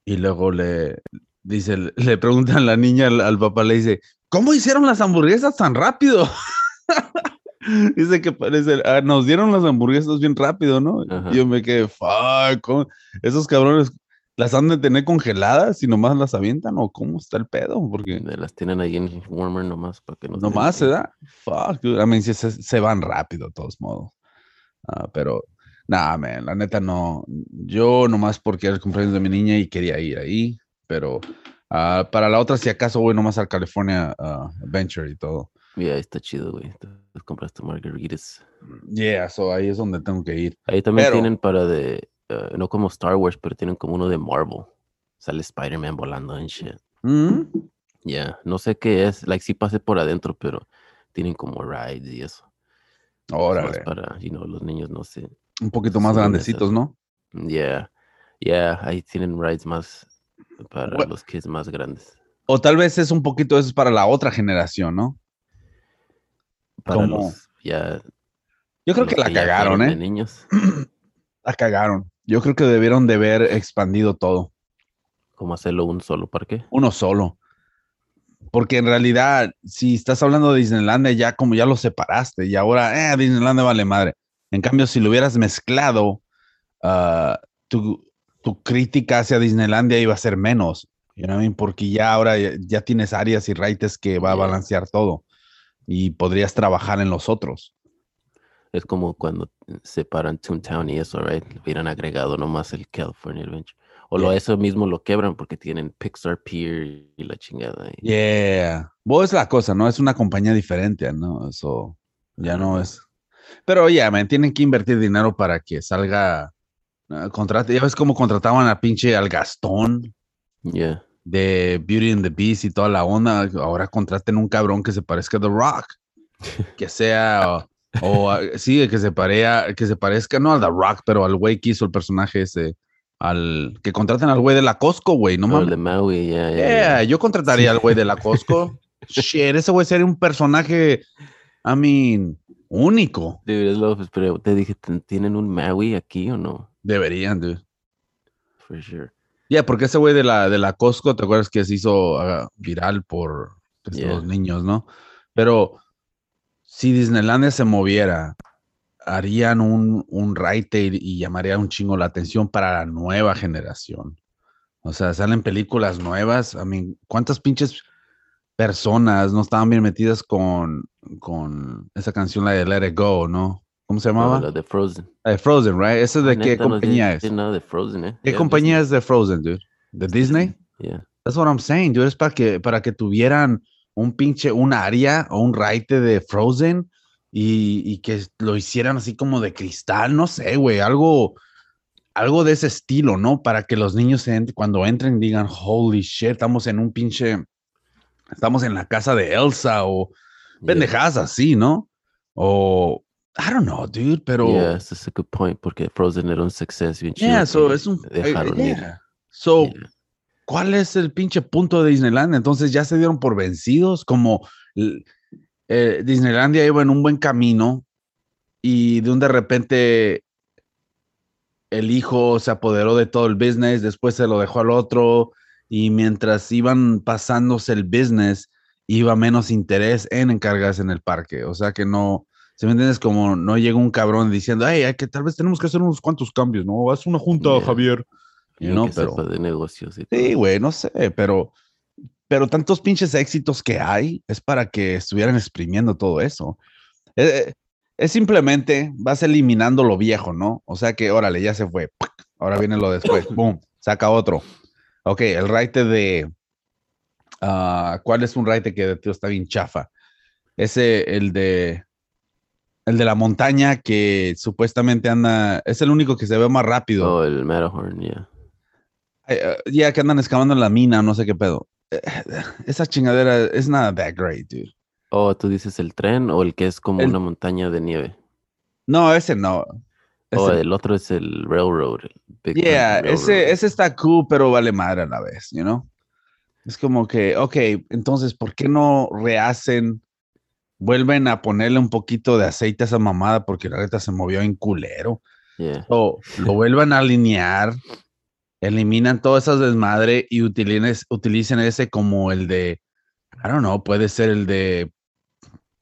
Y luego le dice, le preguntan a la niña al, al papá, le dice, ¿cómo hicieron las hamburguesas tan rápido? Dice que parece, ah, nos dieron las hamburguesas bien rápido, ¿no? Yo me quedé, fuck, esos cabrones las han de tener congeladas y nomás las avientan o cómo está el pedo, porque las tienen ahí en warmer nomás para que no nomás se da, fuck, I mean, se, se, van rápido de todos modos, uh, pero nada, man, la neta no, yo nomás porque era el cumpleaños de mi niña y quería ir ahí, pero uh, para la otra si acaso voy nomás al California uh, Adventure y todo. Yeah, está chido, güey. Compras tu margaritas. Yeah, so ahí es donde tengo que ir. Ahí también tienen para de, uh, no como Star Wars, pero tienen como uno de Marvel. Sale Spider-Man volando en shit. Mm Yeah, no sé qué es. Like, sí pasé por adentro, pero tienen como rides y eso. Órale. Para, you know, los niños, no sé. Un poquito más grandecitos, ¿no? Yeah. Yeah, ahí tienen rides más para los kids más grandes. O tal vez es un poquito eso para la otra generación, ¿no? Como, ya. Yo creo que la cagaron, ¿eh? niños. la cagaron. Yo creo que debieron de haber expandido todo. ¿Cómo hacerlo un solo parque? Uno solo. Porque en realidad, si estás hablando de Disneylandia, ya como ya lo separaste y ahora, eh, Disneylandia vale madre. En cambio, si lo hubieras mezclado, ah, tu, crítica hacia Disneylandia iba a ser menos. Porque ya ahora ya, tienes áreas y raites que va a balancear todo y podrías trabajar en los otros. Es como cuando separan Toontown y eso, right? Hubieran agregado nomás el California Adventure. O lo, eso mismo lo quebran porque tienen Pixar Pier y la chingada. Yeah. Vos es la cosa, ¿no? Es una compañía diferente, ¿no? Eso ya no es. Pero oye, me tienen que invertir dinero para que salga. Uh, contrate. Ya ves cómo contrataban a pinche al Gastón. Yeah de Beauty and the Beast y toda la onda, ahora contraten un cabrón que se parezca a The Rock, que sea, o, sí, que se, parea, que se parezca, no a The Rock, pero al güey que hizo el personaje ese, al que contraten al güey de la Costco, güey, no mames. de Maui, yeah, yeah, yo contrataría al güey de la Costco. Shit, ese güey sería un personaje, I mean, único. Dude, pero te dije, ¿tienen un Maui aquí o no? Deberían, dude. For sure. Ya, porque ese güey de la, de la Costco, ¿te acuerdas que se hizo ah, viral por los niños, no? Pero si Disneylandia se moviera, harían un, un ride y llamaría un chingo la atención para la nueva generación. O sea, salen películas nuevas. A mí, ¿cuántas pinches personas no estaban bien metidas con, con esa canción, la de Let It Go, no? ¿Cómo se llamaba? La de Frozen. La de Frozen, right? ¿Esa de qué compañía es? No, de Frozen, ¿eh? ¿Qué compañía es de Frozen, dude? ¿De Disney? Yeah. That's what I'm saying, dude. Es para que, para que tuvieran un pinche, un área o un raite de Frozen y, y, que lo hicieran así como de cristal, no sé, güey, algo, algo de ese estilo, ¿no? Para que los niños cuando entren digan, holy shit, estamos en un pinche, estamos en la casa de Elsa o pendejadas así, ¿no? O, I don't know, dude, pero. Yeah, that's a good point, porque Frozen era un success bien Yeah, so es un. Eh, dejaron yeah. So, ¿cuál es el pinche punto de Disneylandia? Entonces ya se dieron por vencidos, como eh, Disneylandia iba en un buen camino y de un de repente el hijo se apoderó de todo el business, después se lo dejó al otro y mientras iban pasándose el business, iba menos interés en encargarse en el parque. O sea que no, si me entiendes? Como no llega un cabrón diciendo, ay, hay que tal vez tenemos que hacer unos cuantos cambios, ¿no? Haz una junta, Javier. Y no, pero, de negocios y Sí, güey, no sé, pero, pero tantos pinches éxitos que hay es para que estuvieran exprimiendo todo eso. Es, eh, es simplemente vas eliminando lo viejo, ¿no? O sea que, órale, ya se fue. Ahora viene lo después. ¡Bum! Saca otro. Ok, el raite de. Ah, ¿Cuál es un raite que de tío está bien chafa? Ese, el de el de la montaña que supuestamente anda, es el único que se ve más rápido. Oh, el Matterhorn, yeah. Eh, Ya que andan excavando en la mina, no sé qué pedo. Eh, Esa chingadera es nada that great, dude. O tú dices el tren o el que es como El- una montaña de nieve. No, ese no. O Ese- el otro es el railroad. el yeah, Railroad. ese, ese está cool, pero vale madre a la vez, you know? Es como que, ok, entonces, ¿por qué no rehacen, vuelven a ponerle un poquito de aceite a esa mamada porque la neta se movió en culero? Yeah. O lo vuelvan a alinear, eliminan todas esas desmadre y utilicen, utilicen ese como el de, I don't know, puede ser el de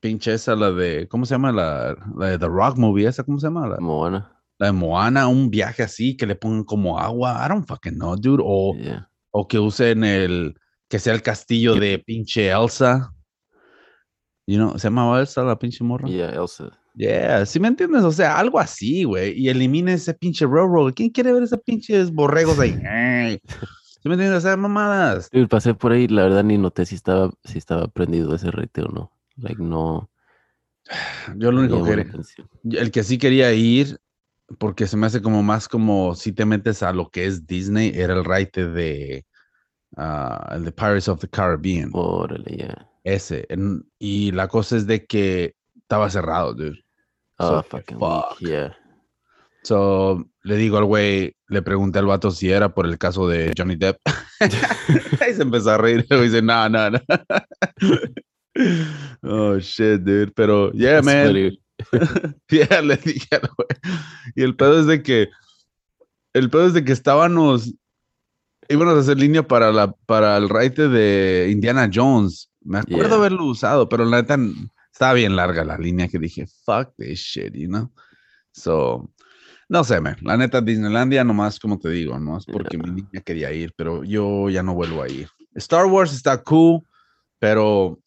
pinche esa, la de, ¿cómo se llama? La, la de The Rock Movie, esa, ¿cómo se llama? La, Moana. la de Moana, un viaje así, que le pongan como agua, I don't fucking know, dude, o, Yeah. o que usen el, que sea el castillo de pinche Elsa. You know, ¿se llamaba Elsa la pinche morra? Yeah, Elsa. Yeah, ¿sí me entiendes? O sea, algo así, güey. Y elimine ese pinche railroad. ¿Quién quiere ver esos pinches borregos ahí? ¿Sí me entiendes? O sea, mamadas. Dude, pasé por ahí, la verdad ni noté si estaba, si estaba prendido ese rete o no. Like, no. Yo lo único que... El que sí quería ir, porque se me hace como más como si te metes a lo que es Disney, era el raite de... ah, el de Pirates of the Caribbean. Órale, ya. Ese. en- y la cosa es de que estaba cerrado, dude. Oh, So, fucking fuck. weak, yeah. So, le digo al güey, le pregunté al vato si era por el caso de Johnny Depp. y se empezó a reír. Y dice, no, no, no. oh, shit, dude. Pero, yeah, That's man. Yeah, le dije al güey. Y el pedo es de que, el pedo es de que estábamos, íbamos a hacer línea para, la, para el raite de Indiana Jones. Me acuerdo Yeah. haberlo usado, pero la neta estaba bien larga la línea que dije, fuck this shit, you know? So, no sé, man. La neta, Disneylandia, nomás como te digo, no es porque mi niña quería ir, pero yo ya no vuelvo a ir. Star Wars está cool, pero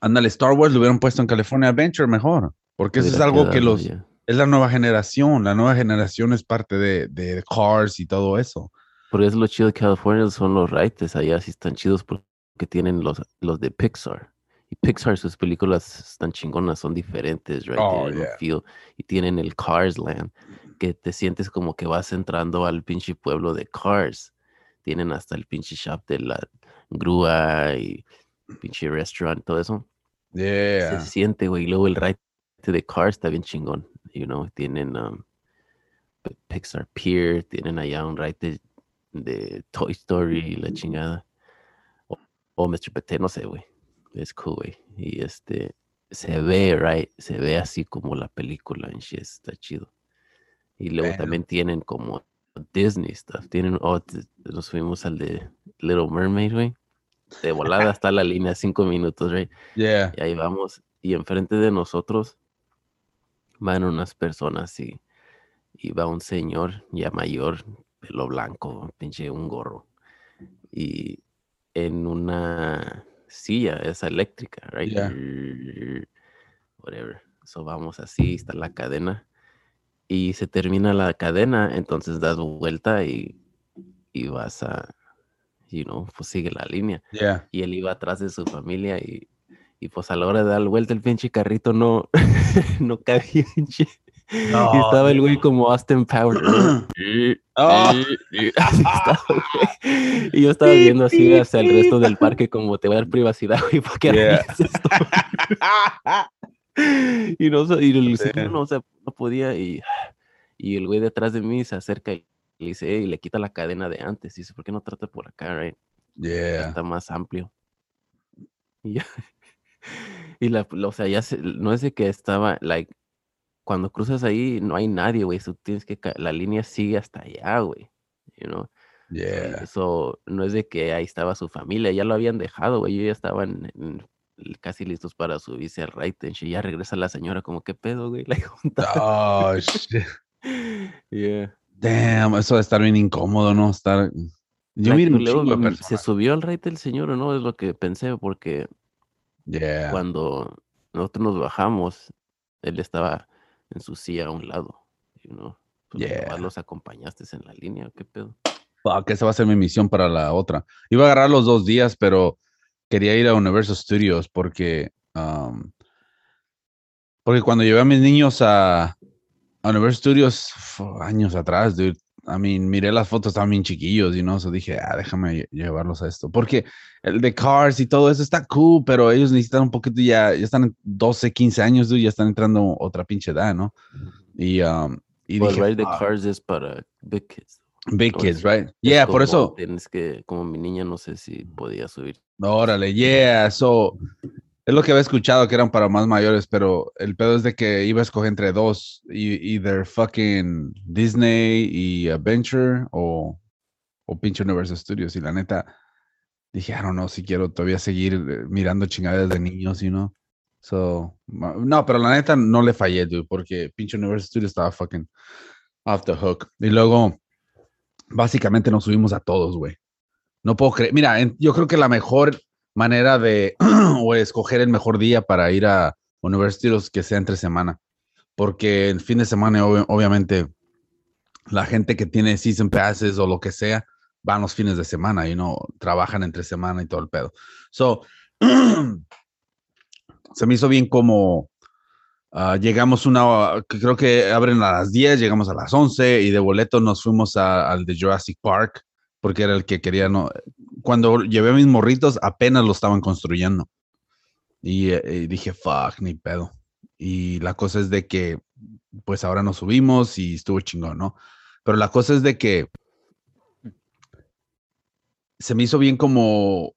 ándale, Star Wars lo hubieran puesto en California Adventure mejor, porque eso es algo que los, yeah. es la nueva generación. La nueva generación es parte de, de Cars y todo eso. Porque es lo chido de California, son los rights allá, sí están chidos porque tienen los, los de Pixar. Y Pixar, sus películas están chingonas, son diferentes, right? Oh, yeah. feel. Y tienen el Cars Land, que te sientes como que vas entrando al pinche pueblo de Cars. Tienen hasta el pinche shop de la grúa y pinche restaurant, todo eso. Yeah. Se siente, güey. Y luego el ride de Cars está bien chingón. You know, tienen um, Pixar Pier, tienen allá un ride de, de Toy Story la chingada. O, Mr. Pete, no sé, güey. Es cool, güey. Y este, se ve, right? Se ve así como la película en shit, está chido. Y luego también tienen como Disney stuff. Tienen, oh, nos fuimos al de Little Mermaid, güey. De volada hasta la línea, cinco minutos, right? Yeah. Y ahí vamos. Y enfrente de nosotros van unas personas y, y va un señor ya mayor, pelo blanco, pinche un gorro. Y en una silla, esa eléctrica, right? Yeah. Whatever. So vamos así, está la cadena. Y se termina la cadena, entonces das vuelta y, y vas a, you know, pues sigue la línea Yeah. y él iba atrás de su familia y, y pues a la hora de dar vuelta el pinche carrito no, no cabía. No, y estaba el güey como Austin Powers. Y- Oh. y- y así estaba, güey. Y yo estaba viendo así hacia el resto del parque como te voy a dar privacidad, güey, ¿para qué Yeah. haces esto? y no, sé, y el Sí. señor no, se- no podía y, y el güey detrás de mí se acerca y le dice, y le quita la cadena de antes. Y dice, ¿por qué no trata por acá, right? Yeah. está más amplio. Y, ya- y la, o sea, ya se- no es de que estaba, like, cuando cruzas ahí no hay nadie, güey, tú tienes que, la línea sigue hasta allá, güey, you know, Yeah. eso no es de que ahí estaba su familia, ya lo habían dejado, güey, ellos ya estaban en- casi listos para subirse al right, and shit, ya regresa la señora como, ¿qué pedo, güey? Like, junta. Oh, shit. Yeah. Damn, eso de estar bien incómodo, ¿no? Estar. Yo Like, luego, ¿Se subió al right el señor o no? Es lo que pensé, porque Yeah. cuando nosotros nos bajamos, él estaba en su silla a un lado, you know. Pues Yeah. los acompañaste en la línea, ¿qué pedo? Fuck, esa va a ser mi misión para la otra. Iba a agarrar los dos días, pero quería ir a Universal Studios porque. um, porque cuando llevé a mis niños a, a Universal Studios años atrás, dude, I mean, miré las fotos, estaban bien chiquillos y no, so dije, ah, déjame llevarlos a esto. Porque el de Cars y todo eso está cool, pero ellos necesitan un poquito ya, ya están en 12, 15 años, dude, ya están entrando otra pinche edad, ¿no? Y, um, y Well, dije, right, the "Fuck". cars es para big kids. Big kids, right? Es Yeah, por eso, Tienes que, como mi niña, no sé si podía subir. órale, yeah, so, es lo que había escuchado que eran para más mayores, pero el pedo es de que iba a escoger entre dos, y- either fucking Disney y Adventure o, o pinche Universal Studios, y la neta, dije, I don't know si quiero todavía seguir eh, mirando chingaderas de niños, you know? So, no, pero la neta no le fallé, dude, porque pinche Universal Studios estaba fucking off the hook. Y luego, básicamente nos subimos a todos, güey. No puedo creer. Mira, yo creo que la mejor manera de o escoger el mejor día para ir a Universal Studios que sea entre semana. Porque el fin de semana, obvi- obviamente, la gente que tiene season passes o lo que sea, van los fines de semana y no trabajan entre semana y todo el pedo. So, se me hizo bien como ah, llegamos una, creo que abren a las 10, llegamos a las 11 y de boleto nos fuimos a- al de Jurassic Park porque era el que quería, no, cuando llevé a mis morritos apenas lo estaban construyendo y, eh, y dije, fuck, ni pedo. Y la cosa es de que, pues ahora nos subimos y estuvo chingón, ¿no? Pero la cosa es de que se me hizo bien como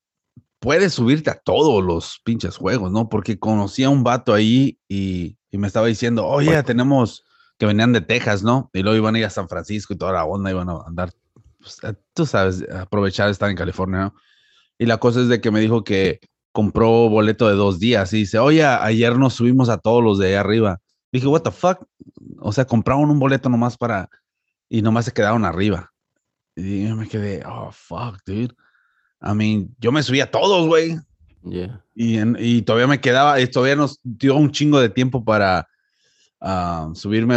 puedes subirte a todos los pinches juegos, ¿no? Porque conocí a un vato ahí y, y me estaba diciendo, oye, tenemos que venían de Texas, ¿no? Y luego iban a ir a San Francisco y toda la onda, iban a andar, pues, eh, tú sabes, aprovechar estar en California, ¿no? Y la cosa es de que me dijo que compró boleto de dos días y dice, oye, ayer nos subimos a todos los de ahí arriba. Dije, what the fuck? O sea, compraron un boleto nomás para, y nomás se quedaron arriba. Y yo me quedé, oh, fuck, dude. I mean, yo me subí a todos, güey. Yeah. Y, en- y todavía me quedaba, y todavía nos dio un chingo de tiempo para ah, subirme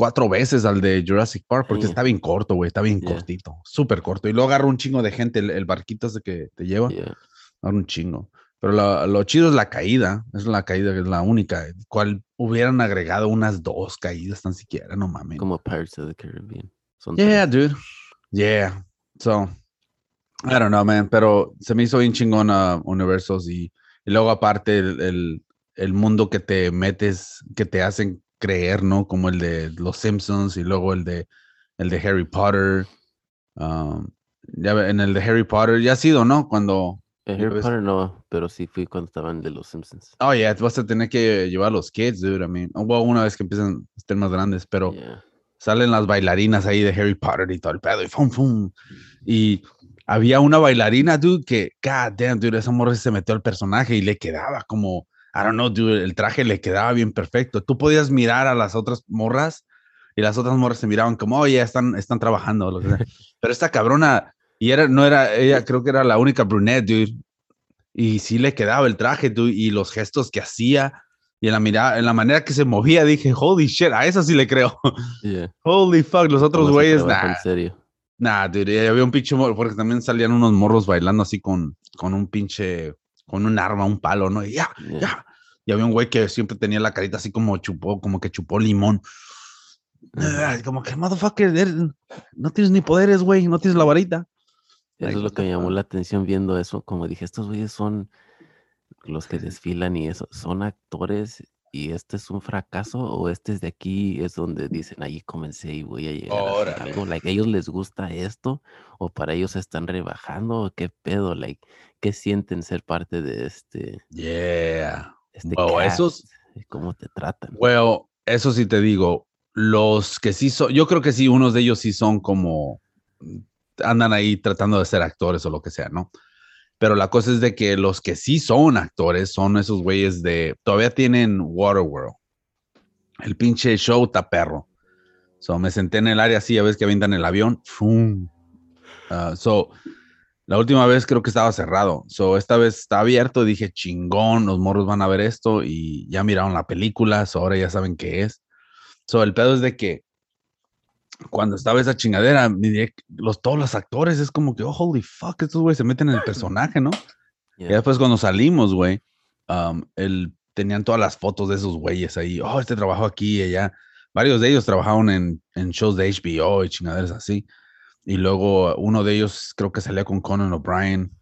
cuatro veces al de Jurassic Park, porque Sí. está bien corto, güey, está bien Yeah. cortito, súper corto. Y luego agarra un chingo de gente, el, el barquito ese que te lleva, Yeah. agarra un chingo. Pero lo, lo chido es la caída, es la caída que es la única, cual hubieran agregado unas dos caídas tan siquiera, no mames. Como Pirates of the Caribbean. Son Yeah, tres. dude. Yeah. So, I don't know, man, pero se me hizo bien chingón a Universos y, y luego aparte el, el- el mundo que te metes, que te hacen creer, ¿no? Como el de Los Simpsons y luego el de el de Harry Potter. Um, ya en el de Harry Potter ya ha sido, ¿no? Cuando, Ya Harry ves. Potter no, pero sí fui cuando estaban de los Simpsons. oh, yeah, vas a tener que llevar a los kids, dude. I mean, well, una vez que empiezan a estar más grandes, pero Yeah. salen las bailarinas ahí de Harry Potter y todo el pedo y fum, fum. Y había una bailarina, dude, que, god damn, dude, esa morra se metió al personaje y le quedaba como, I don't know, dude, el traje le quedaba bien perfecto. Tú podías mirar a las otras morras y las otras morras se miraban como, oye, están, están trabajando. lo que sea. Pero esta cabrona, y era, no era, ella creo que era la única brunette, dude. Y sí le quedaba el traje, dude, y los gestos que hacía. Y en la mirada, en la manera que se movía, dije, holy shit, a eso sí le creo. Yeah. Holy fuck, los otros güeyes, nah, En serio. nah, dude, había un pinche morro, porque también salían unos morros bailando así con, con un pinche, con un arma, un palo, ¿no? Y ya, Yeah. ya. Y había un güey que siempre tenía la carita así como chupó, como que chupó limón. Ah, Como que, motherfucker, eres- no tienes ni poderes, güey, no tienes la varita. Eso es lo que me llamó la atención viendo eso. Como dije, estos güeyes son los que desfilan y eso, son actores y este es un fracaso o este es de aquí, es donde dicen, ahí comencé y voy a llegar a hacer Órale. algo. Like, ¿a ellos les gusta esto o para ellos se están rebajando o qué pedo? Like, ¿qué sienten ser parte de este, Yeah. este Wow, esos- cast? ¿Y ¿Cómo te tratan? Well, eso sí te digo, los que sí son, yo creo que sí, unos de ellos sí son como, mm, andan ahí tratando de ser actores o lo que sea, ¿no? Pero la cosa es de que los que sí son actores son esos güeyes de, todavía tienen Waterworld. El pinche show está perro. So, me senté en el área así, a veces que avientan el avión. ¡fum! Ah, so, la última vez creo que estaba cerrado. So, esta vez está abierto. Dije, chingón, los morros van a ver esto y ya miraron la película. So, ahora ya saben qué es. So, el pedo es de que cuando estaba esa chingadera, miré los, todos los actores, es como que, oh, holy fuck, estos güeyes se meten en el personaje, ¿no? Y Yeah. después cuando salimos, güey, um, el- tenían todas las fotos de esos güeyes ahí. Oh, este trabajó aquí y allá. varios de ellos trabajaron en, en shows de HBO y chingaderas así. Y luego uno de ellos creo que salía con Conan O'Brien.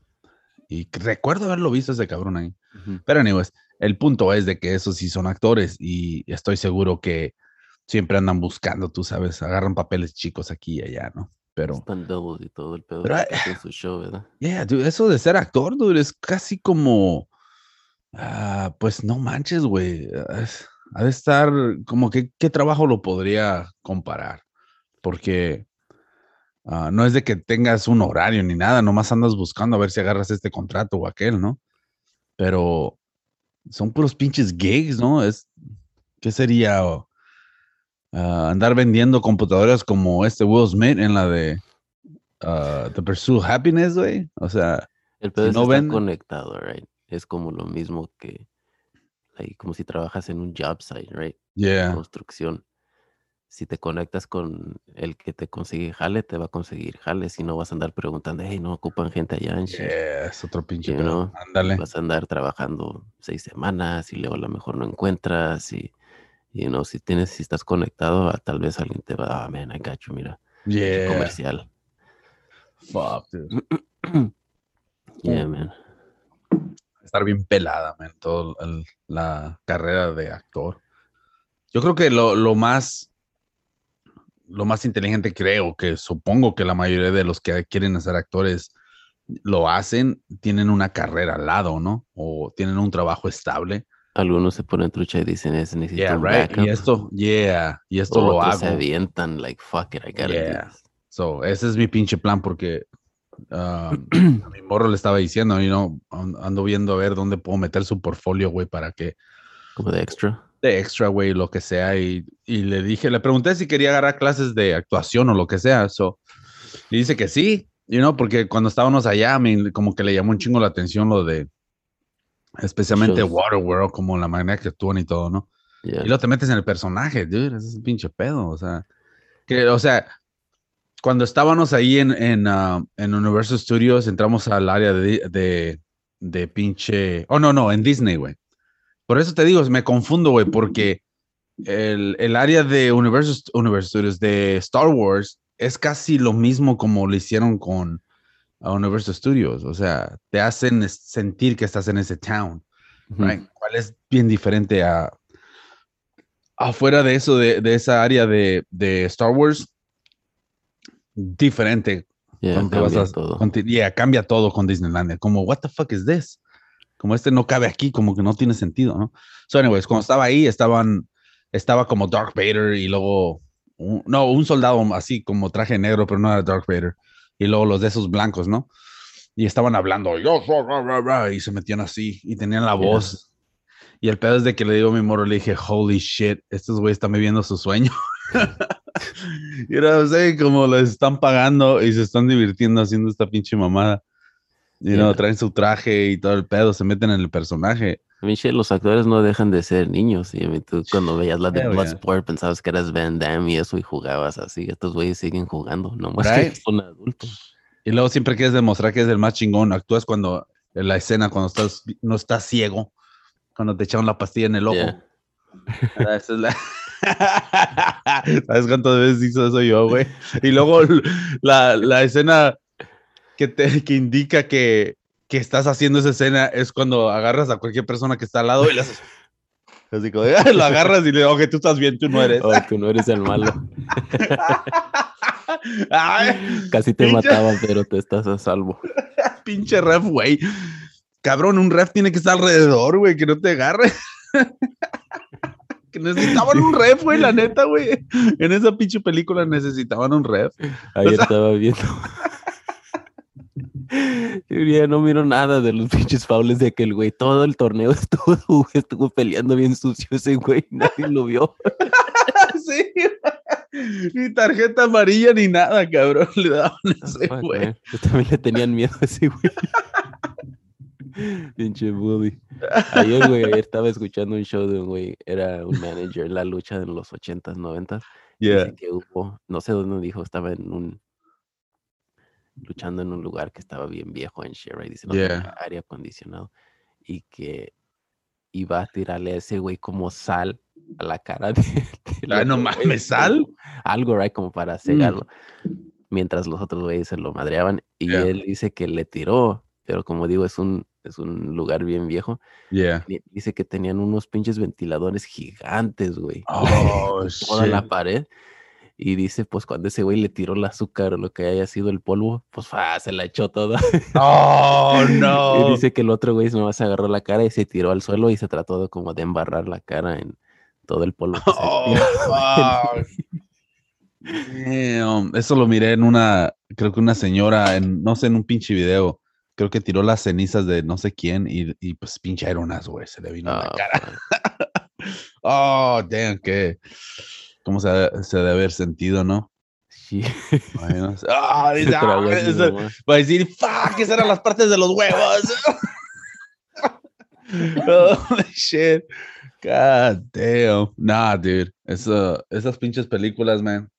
Y recuerdo haberlo visto ese cabrón ahí. Ujú. Pero anyways, el punto es de que esos sí son actores y estoy seguro que siempre andan buscando, tú sabes, agarran papeles chicos aquí y allá, ¿no? Pero, Están doubles y todo el pedo Pero, su show, ¿verdad? yeah, dude, eso de ser actor, dude, es casi como, ah, pues no manches, güey. ah, Ha de estar, como que, ¿qué trabajo lo podría comparar? Porque ah, no es de que tengas un horario ni nada, nomás andas buscando a ver si agarras este contrato o aquel, ¿no? Pero son puros pinches gigs, ¿no? Es, ¿qué sería? ah, andar vendiendo computadoras como este Will Smith en la de ah, The Pursuit of Happiness, güey. O sea, El pedo si es no venden- conectado, right? Es como lo mismo que, like, como si trabajas en un job site, right? yeah, Construcción. Si te conectas con el que te consigue jale, te va a conseguir jale. Si no vas a andar preguntando, hey, no ocupan gente allá en yeah, es otro pinche You pedo. know, Ándale. Vas a andar trabajando seis semanas y luego a lo mejor no encuentras y, you know, si tienes, si estás conectado, tal vez alguien te va, ah, man, I got you, mira, Yeah, comercial. fuck, dude. Yeah, man. estar bien pelada, man, toda la carrera de actor. Yo creo que lo, lo más, lo más inteligente creo que supongo que la mayoría de los que quieren ser actores lo hacen, tienen una carrera al lado, ¿no? O tienen un trabajo estable. Algunos se ponen trucha y dicen, es necesito Yeah, un right. backup. Y esto, yeah, y esto lo Otros se hago. avientan, like, fuck it, I gotta do Yeah. this. So, ese es mi pinche plan porque ah, a mi morro le estaba diciendo, you know, an- ando viendo a ver dónde puedo meter su portfolio, güey, para que Como de extra. De extra, güey, lo que sea. Y, y le dije, le pregunté si quería agarrar clases de actuación o lo que sea. So, y dice que sí, you know, porque cuando estábamos allá, mí como que le llamó un chingo la atención lo de, especialmente Shows. Waterworld, como la manera que actúan y todo, ¿no? Yeah. Y luego te metes en el personaje, dude, ese es un pinche pedo, o sea, que, o sea, cuando estábamos ahí en, en, ah, en Universal Studios, entramos al área de, de, de pinche, oh, no, no, en Disney, güey. Por eso te digo, me confundo, güey, porque el, el área de Universal, Universal Studios, de Star Wars, es casi lo mismo como lo hicieron con Universal Studios, o sea, te hacen sentir que estás en ese town Ujú. right? ¿Cuál es bien diferente a afuera de eso, de, de esa área de, de Star Wars? Diferente. Yeah, vas cambia a- todo. con- yeah, cambia todo con Disneylandia. Como, what the fuck is this? Como este no cabe aquí, como que no tiene sentido, ¿no? So, anyways, cuando estaba ahí, estaban, estaba como Darth Vader y luego, un- no, un soldado así como traje negro, pero no era Darth Vader. Y luego los de esos blancos, ¿no? Y estaban hablando, yo, soy ra, ra, ra", y se metían así, y tenían la Yeah. voz. Y el pedo es de que le digo a mi moro, le dije, holy shit, estos güeyes están viviendo su sueño. y era, sé, como les están pagando y se están divirtiendo haciendo esta pinche mamada. Y no, Yeah. traen su traje y todo el pedo, se meten en el personaje. Shit, los actores no dejan de ser niños. Y mean, tú cuando veías la de yeah. Bloodsport pensabas que eras Van Damme y eso y jugabas así. Estos güeyes siguen jugando, nomás Right. que son adultos. Y luego siempre quieres demostrar que es el más chingón. Actúas cuando, en la escena, cuando estás, no estás ciego, cuando te echaron la pastilla en el ojo. Yeah. Ah, esa es la- ¿Sabes cuántas veces hizo eso yo, güey? Y luego la, la escena que, te, que indica que, que estás haciendo esa escena es cuando agarras a cualquier persona que está al lado y le haces. Así como, "Ah", lo agarras y le digo, ok, tú estás bien, tú no eres. Oh, tú no eres el malo. Ay, Casi te Pinche- mataba, pero te estás a salvo. pinche ref, güey. Cabrón, un ref tiene que estar alrededor, güey, que no te agarre. que necesitaban un ref, güey, la neta, güey. En esa pinche película necesitaban un ref. Ayer sea- estaba viendo. No miro nada de los pinches faules de aquel güey. Todo el torneo estuvo, estuvo peleando bien sucio ese güey. Nadie lo vio. sí. Ni tarjeta amarilla ni nada, cabrón. Le daban a ese güey. man. Yo también le tenían miedo a ese güey. Pinche bully. Ayer, güey, ayer estaba escuchando un show de un güey. Era un manager en la lucha en los 80s, 90s. Yeah. Que hubo, no sé dónde dijo, estaba en un luchando en un lugar que estaba bien viejo en Shera y dice no Yeah. tenía aire acondicionado y que iba a tirarle a ese güey como sal a la cara de, del Ay, no mames, ¿sal? Algo, right, como para cegarlo. Mientras los otros güeyes se lo madreaban. Y Yeah. él dice que le tiró, pero como digo, es un, es un lugar bien viejo. Yeah. Dice que tenían unos pinches ventiladores gigantes, güey. Oh, Toda la pared. Y dice, pues cuando ese güey le tiró el azúcar o lo que haya sido el polvo, pues fa, se la echó toda. Oh, Y no. dice que el otro güey nomás se agarró la cara y se tiró al suelo y se trató de como de embarrar la cara en todo el polvo. que Oh. Damn. Eso lo miré en una, creo que una señora, en, no sé, en un pinche video. Creo que tiró las cenizas de no sé quién y, y pues pinche Ironas, güey, se le vino en la Ah, cara. Oh, damn, que. ¿Cómo se, ha- se debe haber sentido, no? Sí. Imaginas? Ah, ah, va a decir, fuck, esas eran las partes de los huevos. oh, shit. God damn. Nah, dude. Eso, esas pinches películas, man.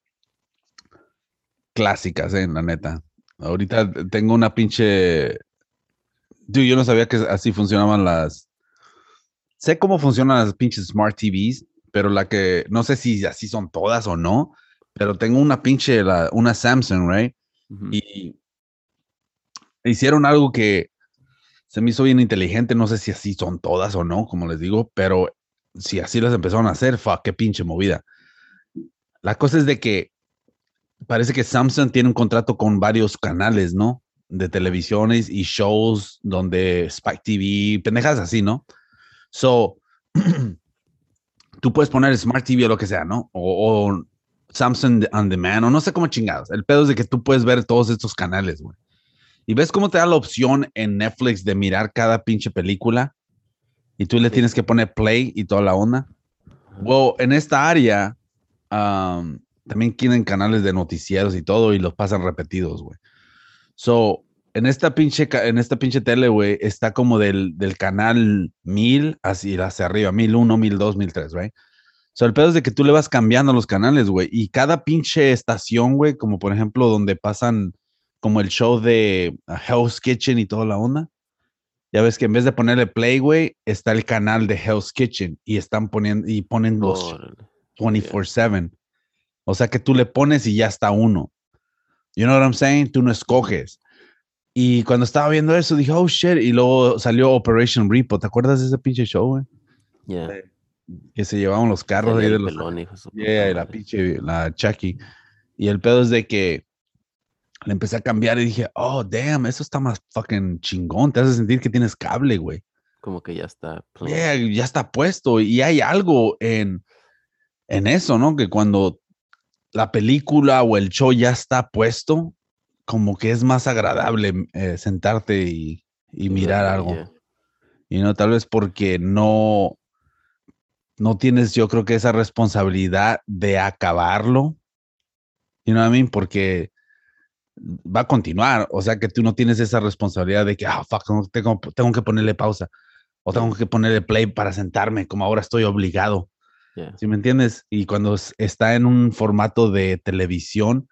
Clásicas, eh, la neta. Ahorita tengo una pinche. Dude, yo no sabía que así funcionaban las. Sé cómo funcionan las pinches Smart TVs, pero la que. No sé si así son todas o no, pero tengo una pinche. la- una Samsung, right? Y hicieron algo que se me hizo bien inteligente. No sé si así son todas o no, como les digo, pero si así las empezaron a hacer, fuck, qué pinche movida. La cosa es de que parece que Samsung tiene un contrato con varios canales, ¿no? De televisiones y shows donde Spike TV, pendejas así, ¿no? So, tú puedes poner Smart TV o lo que sea, ¿no? O, o Samsung On Demand, o no sé cómo chingados. El pedo es de que tú puedes ver todos estos canales, güey. Y ves cómo te da la opción en Netflix de mirar cada pinche película y tú le tienes que poner play y toda la onda. Well, en esta área um, también tienen canales de noticieros y todo y los pasan repetidos, güey. So, en esta pinche, en esta pinche tele, güey, está como del, del canal 1000 así hacia arriba, 1001, 1002, 1003, right? So, el pedo es de que tú le vas cambiando los canales, güey, y cada pinche estación, güey, como por ejemplo donde pasan como el show de uh, Hell's Kitchen y toda la onda. Ya ves que en vez de ponerle play, güey, está el canal de Hell's Kitchen y están poniendo y ponen los Órale. 24/7. O sea que tú le pones y ya está uno. You know what I'm saying? Tú no escoges. Y cuando estaba viendo eso, dije, oh shit. Y luego salió Operation Repo. ¿Te acuerdas de ese pinche show, güey? Ya. Que se llevaban los carros ahí de los. pelón, hijo Yeah, y la pinche, la Chucky. Y el pedo es de que le empecé a cambiar y dije, oh, damn, eso está más fucking chingón. Te hace sentir que tienes cable, güey. Como que ya está. Yeah, ya está puesto. Y hay algo en, en eso, ¿no? Que cuando la película o el show ya está puesto, como que es más agradable eh, sentarte y, mirar algo. Y no, tal vez porque no, no tienes, yo creo que esa responsabilidad de acabarlo. You know what I mean? Porque va a continuar. O sea que tú no tienes esa responsabilidad de que, ah, fuck, no, tengo, tengo que ponerle pausa. O tengo que ponerle play para sentarme, como ahora estoy obligado. Ya. ¿Sí me entiendes? Y cuando es- está en un formato de televisión,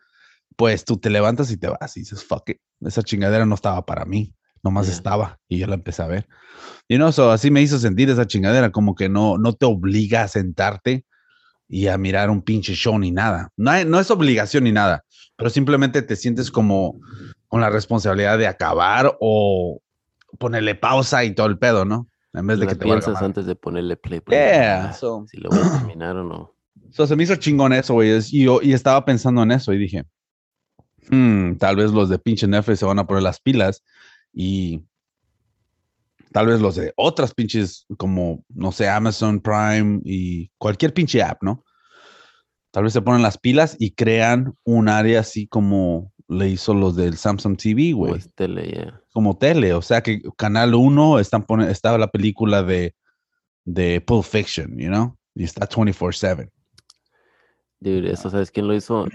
pues tú te levantas y te vas y dices, fuck it, esa chingadera no estaba para mí, nomás Ya. estaba y yo la empecé a ver. Y no, so, así me hizo sentir esa chingadera, como que no, no te obliga a sentarte y a mirar un pinche show ni nada. No, hay- no es obligación ni nada, pero simplemente te sientes como con la responsabilidad de acabar o ponerle pausa y todo el pedo, ¿no? En vez de La que te piensas antes de ponerle play. porque, Yeah, ah, so- Si lo voy a terminar o no. So, se me hizo chingón eso, güey. Y yo y estaba pensando en eso y dije, "Hmm, tal vez los de pinche Netflix se van a poner las pilas y tal vez los de otras pinches como, no sé, Amazon Prime y cualquier pinche app, ¿no? Tal vez se ponen las pilas y crean un área así como le hizo los del Samsung TV, Como güey. es tele, ya. Como tele. O sea que Canal 1 están estaba la película de, de Pulp Fiction, you know? Y está 24-7. Dude, eso, ¿sabes quién lo hizo?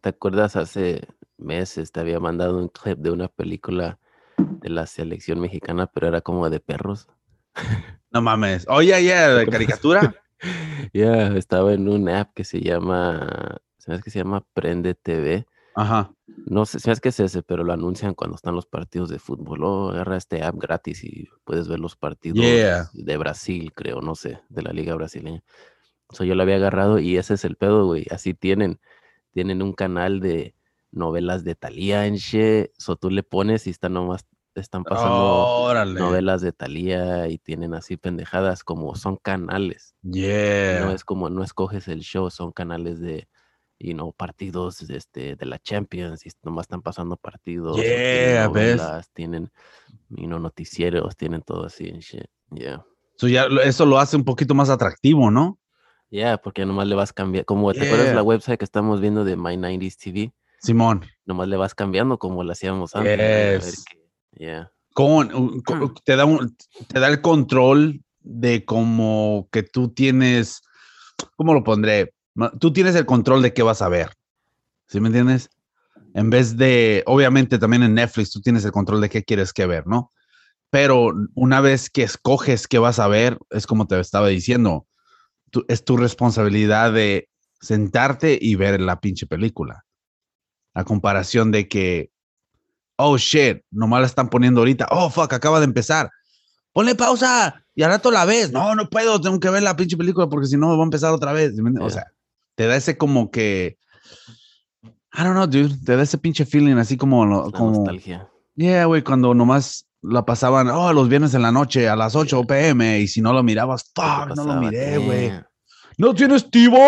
¿Te acuerdas? Hace meses te había mandado un clip de una película de la selección mexicana, pero era como de perros. No mames. Oye, ya, de acuerdas? caricatura. Ya, estaba en un app que se llama, ¿sabes que se llama Prende TV? Ajá. No sé, sabes qué es ese, pero lo anuncian cuando están los partidos de fútbol. Oh, agarra este app gratis y puedes ver los partidos Yeah. de Brasil, creo, no sé, de la liga brasileña. So yo lo había agarrado y ese es el pedo, güey. Así tienen, tienen un canal de novelas de Thalía en shit. So tú le pones y están nomás, están pasando novelas de Thalía y tienen así pendejadas como son canales. Yeah. No es como, no escoges el show, son canales de, you know, partidos este, de la Champions y nomás están pasando partidos. tienen Yeah, ¿ves? novelas, Tienen, you know, noticieros, tienen todo así en shit. Yeah. So ya eso lo hace un poquito más atractivo, ¿no? Yeah, porque nomás le vas cambiando, como te acuerdas Yeah. la website que estamos viendo de My 90s TV, Simón. nomás le vas cambiando como lo hacíamos antes. Yes. qué- Yeah. Con, co- te, da un- te da el control de como que tú tienes, ¿cómo lo pondré? Tú tienes el control de qué vas a ver. ¿Sí me entiendes? En vez de, obviamente también en Netflix tú tienes el control de qué quieres que ver, ¿no? Pero una vez que escoges qué vas a ver, es como te estaba diciendo, tú- es tu responsabilidad de sentarte y ver la pinche película. A comparación de que, oh shit, nomás la están poniendo ahorita, oh fuck, acaba de empezar. Ponle pausa y al rato la ves. No, no puedo, tengo que ver la pinche película porque si no va a empezar otra vez. O Yeah. sea, te da ese como que, I don't know, dude, te da ese pinche feeling así como, La como nostalgia. Yeah, güey, cuando nomás la pasaban, oh, los viernes en la noche a las 8 pm y si no lo mirabas, ¿Qué te fuck, no lo miré, güey. Damn. ¿No tienes tivo?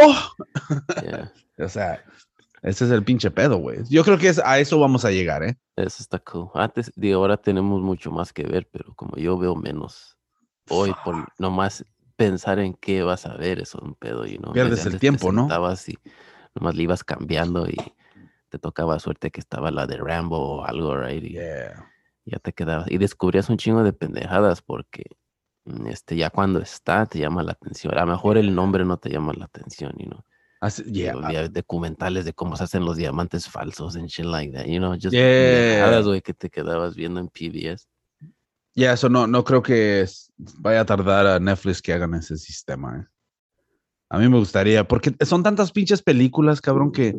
Yeah. O sea, ese es el pinche pedo, güey. Yo creo que es, a eso vamos a llegar, ¿eh? Eso está cool. Antes, digo, ahora tenemos mucho más que ver, pero como yo veo menos hoy, por nomás pensar en qué vas a ver, eso es un pedo, y no. Pierdes el tiempo, ¿no? Estabas y nomás le ibas cambiando y te tocaba suerte que estaba la de Rambo o algo, right? Y Yeah. ya te quedabas. Y descubrías un chingo de pendejadas porque mm, este, ya cuando está te llama la atención. A lo mejor el nombre no te llama la atención, you know. Así- yeah, documentales de cómo se hacen los diamantes falsos and shit like that, you know, just Yeah. güey, que te quedabas viendo en PBS. Ya, eso no, no creo que vaya a tardar a Netflix que hagan ese sistema. ¿eh? A mí me gustaría, porque son tantas pinches películas, cabrón, que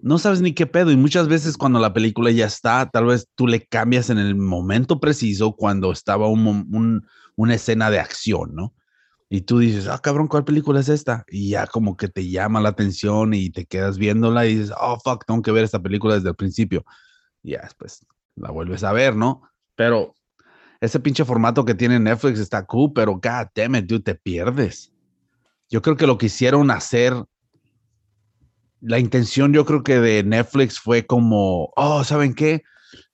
no sabes ni qué pedo. Y muchas veces cuando la película ya está, tal vez tú le cambias en el momento preciso cuando estaba un un- una escena de acción, ¿no? Y tú dices, ah, cabrón, ¿cuál película es esta? Y ya como que te llama la atención y te quedas viéndola y dices, oh, fuck, tengo que ver esta película desde el principio. Y ya después la vuelves a ver, ¿no? Pero ese pinche formato que tiene Netflix está cool, pero god damn it, dude, te pierdes. Yo creo que lo que hicieron hacer, la intención yo creo que de Netflix fue como, oh, ¿saben qué?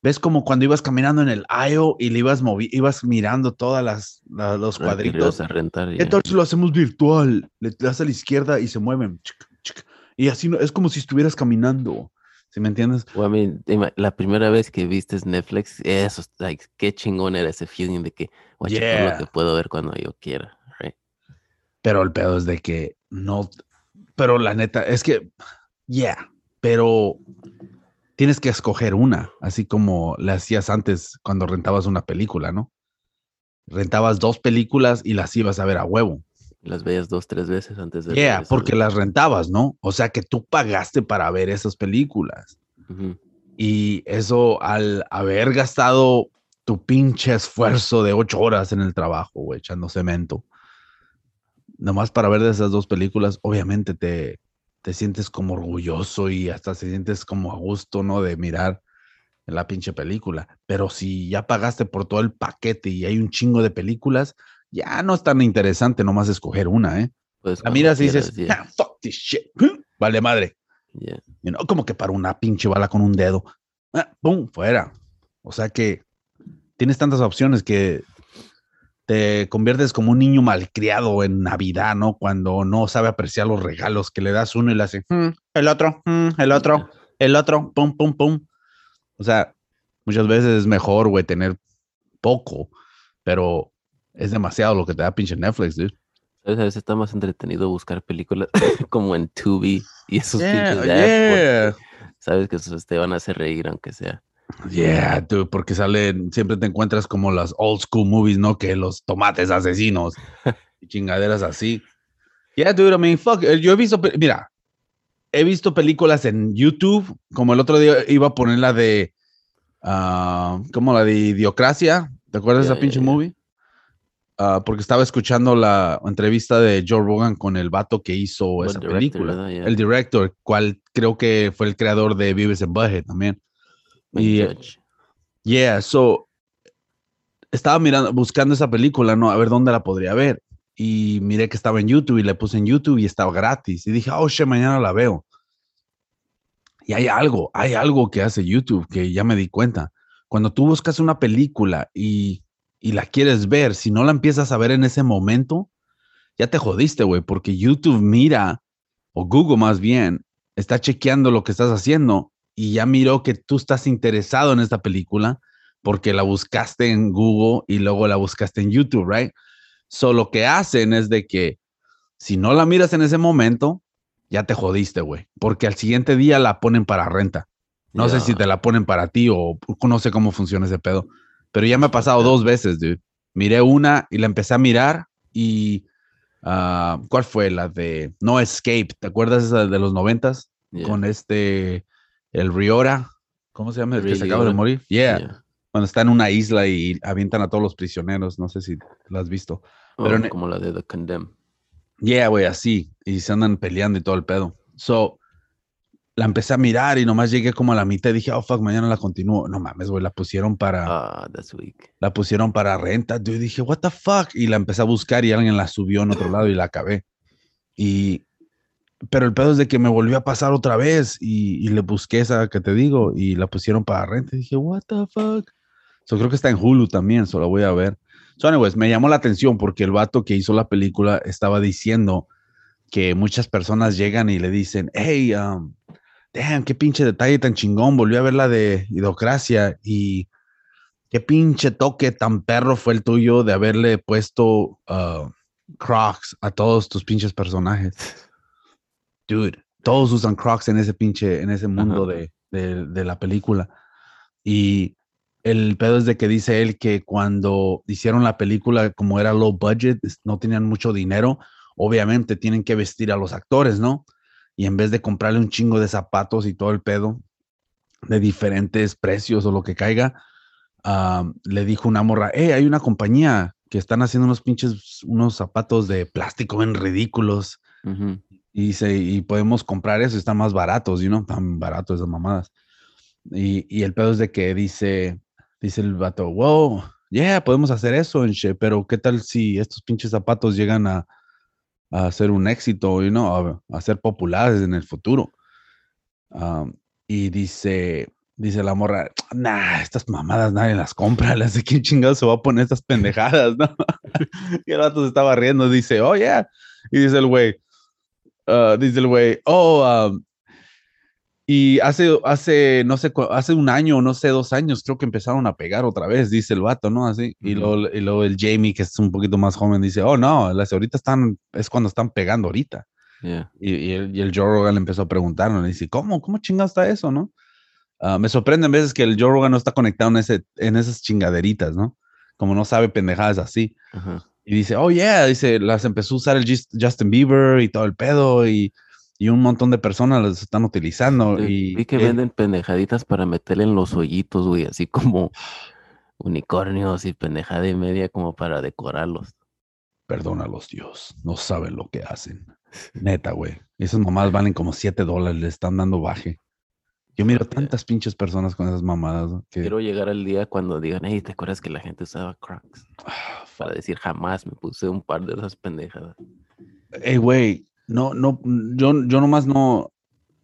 ¿Ves como cuando ibas caminando en el aisle y le ibas movi ibas mirando todas las, la- los cuadritos? a rentar. ¿Qué ya. tal si lo hacemos virtual? Le das a la izquierda y se mueven. chic, chic, Y así no, es como si estuvieras caminando. ¿Sí me entiendes? Well, I mean, ima- la primera vez que viste Netflix, eso, es, like, qué chingón era ese feeling de que, checar Yeah. lo que puedo ver cuando yo quiera, right? Pero el pedo es de que no, pero la neta, es que, yeah, pero tienes que escoger una, así como le hacías antes cuando rentabas una película, ¿no? Rentabas dos películas y las ibas a ver a huevo. Las veías dos, tres veces antes de Yeah, porque las rentabas, ¿no? O sea que tú pagaste para ver esas películas. Y eso al haber gastado tu pinche esfuerzo de ocho horas en el trabajo, güey, echando cemento, nomás para ver de esas dos películas, obviamente te, te sientes como orgulloso y hasta se sientes como a gusto, ¿no? De mirar la pinche película. Pero si ya pagaste por todo el paquete y hay un chingo de películas, ya no es tan interesante nomás escoger una, ¿eh? Puedes La miras y dices, yeah, "Ah, fuck this shit, vale madre. yeah. Como que para una pinche bala con un dedo. Ah, ¡Pum! Fuera. O sea que tienes tantas opciones que te conviertes como un niño malcriado en Navidad, ¿no? Cuando no sabe apreciar los regalos que le das uno y le hace "Mm, el otro, mm, el otro, el otro, pum, pum, pum. O sea, muchas veces es mejor, güey, tener poco, pero es demasiado lo que te da pinche Netflix, dude. A veces está más entretenido buscar películas como en Tubi y esos Yeah, pinches apps, yeah. sabes que esos te van a hacer reír aunque sea. Yeah, dude, porque salen, siempre te encuentras como las old school movies, ¿no? Que los tomates asesinos y chingaderas así. Yeah, dude, I mean, fuck, eh, yo he visto, mira, he visto películas en YouTube, como el otro día iba a poner la de, ah, como la de Idiocracia, ¿te acuerdas de esa pinche movie? ah, porque estaba escuchando la entrevista de Joe Rogan con el vato que hizo esa director, película. El director, cual creo que fue el creador de Vives en Budget también. Y-. Yeah, so estaba mirando, buscando esa película, ¿no? A ver dónde la podría ver. Y miré que estaba en YouTube y le puse en YouTube y estaba gratis. Y dije, oh, shit, mañana la veo. Y hay algo, hay algo que hace YouTube que ya me di cuenta. Cuando tú buscas una película y, y la quieres ver, si no la empiezas a ver en ese momento, ya te jodiste, güey, porque YouTube mira, o Google más bien, está chequeando lo que estás haciendo y ya miró que tú estás interesado en esta película porque la buscaste en Google y luego la buscaste en YouTube, right? So lo que hacen es de que si no la miras en ese momento, ya te jodiste, güey, porque al siguiente día la ponen para renta. No sé si te la ponen para ti o no sé cómo funciona ese pedo, pero ya me ha pasado dos veces, dude. Miré una y la empecé a mirar y ah, ¿cuál fue la de No Escape? ¿Te acuerdas esa de los noventas? Yeah. Con este el Riora, ¿cómo se llama? El que se acaba de morir. Yeah. Yeah. Cuando está en una isla y avientan a todos los prisioneros, no sé si la has visto. Pero Oh, ne- como la de The Condemn. Yeah, güey, así. Y se andan peleando y todo el pedo. So, la empecé a mirar y nomás llegué como a la mitad y dije, oh, fuck, mañana la continúo. No mames, güey, la pusieron para, Ah, that's weak. la pusieron para renta. Yo dije, what the fuck? Y la empecé a buscar y alguien la subió en otro lado y la acabé. Y, pero el pedo es de que me volvió a pasar otra vez y, le busqué esa que te digo y la pusieron para renta. Y dije, what the fuck? So, creo que está en Hulu también, solo voy a ver. So, anyways, me llamó la atención porque el vato que hizo la película estaba diciendo que muchas personas llegan y le dicen, hey, um, damn, qué pinche detalle tan chingón, volvió a ver la de Idocracia y qué pinche toque tan perro fue el tuyo de haberle puesto uh, Crocs a todos tus pinches personajes. Dude, todos usan Crocs en ese pinche, en ese mundo de, de- de la película. Y el pedo es de que dice él que cuando hicieron la película, como era low budget, no tenían mucho dinero, obviamente tienen que vestir a los actores, ¿no? Y en vez de comprarle un chingo de zapatos y todo el pedo de diferentes precios o lo que caiga, ah, le dijo una morra, hey, hay una compañía que están haciendo unos pinches, unos zapatos de plástico bien ridículos Ujú. Y, dice, y podemos comprar eso, están más baratos, y no tan baratos esas mamadas. Y, y el pedo es de que dice, dice el vato, wow, yeah, podemos hacer eso, shit, pero ¿qué tal si estos pinches zapatos llegan a, a ser un éxito, you know, a, a ser populares en el futuro? Um, y dice, dice la morra, nah, estas mamadas nadie las compra, las de quién chingado se va a poner estas pendejadas, ¿no? y el vato se estaba riendo, dice, oh, yeah. Y dice el güey, ah, dice el güey, oh, um, y hace, hace, no sé, hace un año, no sé, dos años, creo que empezaron a pegar otra vez, dice el vato, ¿no? Así. Y, Ujú. luego, y luego el Jamie, que es un poquito más joven, dice, oh, no, las ahorita están, es cuando están pegando ahorita. Yeah. Y, y el, y el Joe Rogan le empezó a preguntar, ¿no? Le dice, ¿cómo? ¿Cómo chingado está eso, no? Ah, me sorprende en veces que el Joe Rogan no está conectado en, ese, en esas chingaderitas, ¿no? Como no sabe pendejadas así. Ajá. Y dice, oh, yeah, dice, las empezó a usar el Jus- Justin Bieber y todo el pedo y, y un montón de personas las están utilizando. Dude, y vi que él- venden pendejaditas para meterle en los hoyitos, güey, así como unicornios y pendejada y media como para decorarlos. Perdónalos, Dios, no saben lo que hacen. Neta, güey. Esas mamadas valen como 7 dólares, le están dando baje. Yo miro tantas pinches personas con esas mamadas ¿no? que... Quiero llegar al día cuando digan, hey, ¿te acuerdas que la gente usaba Crocs? Ah. Para decir, jamás me puse un par de esas pendejadas. Ey, güey, no, no, yo, yo nomás no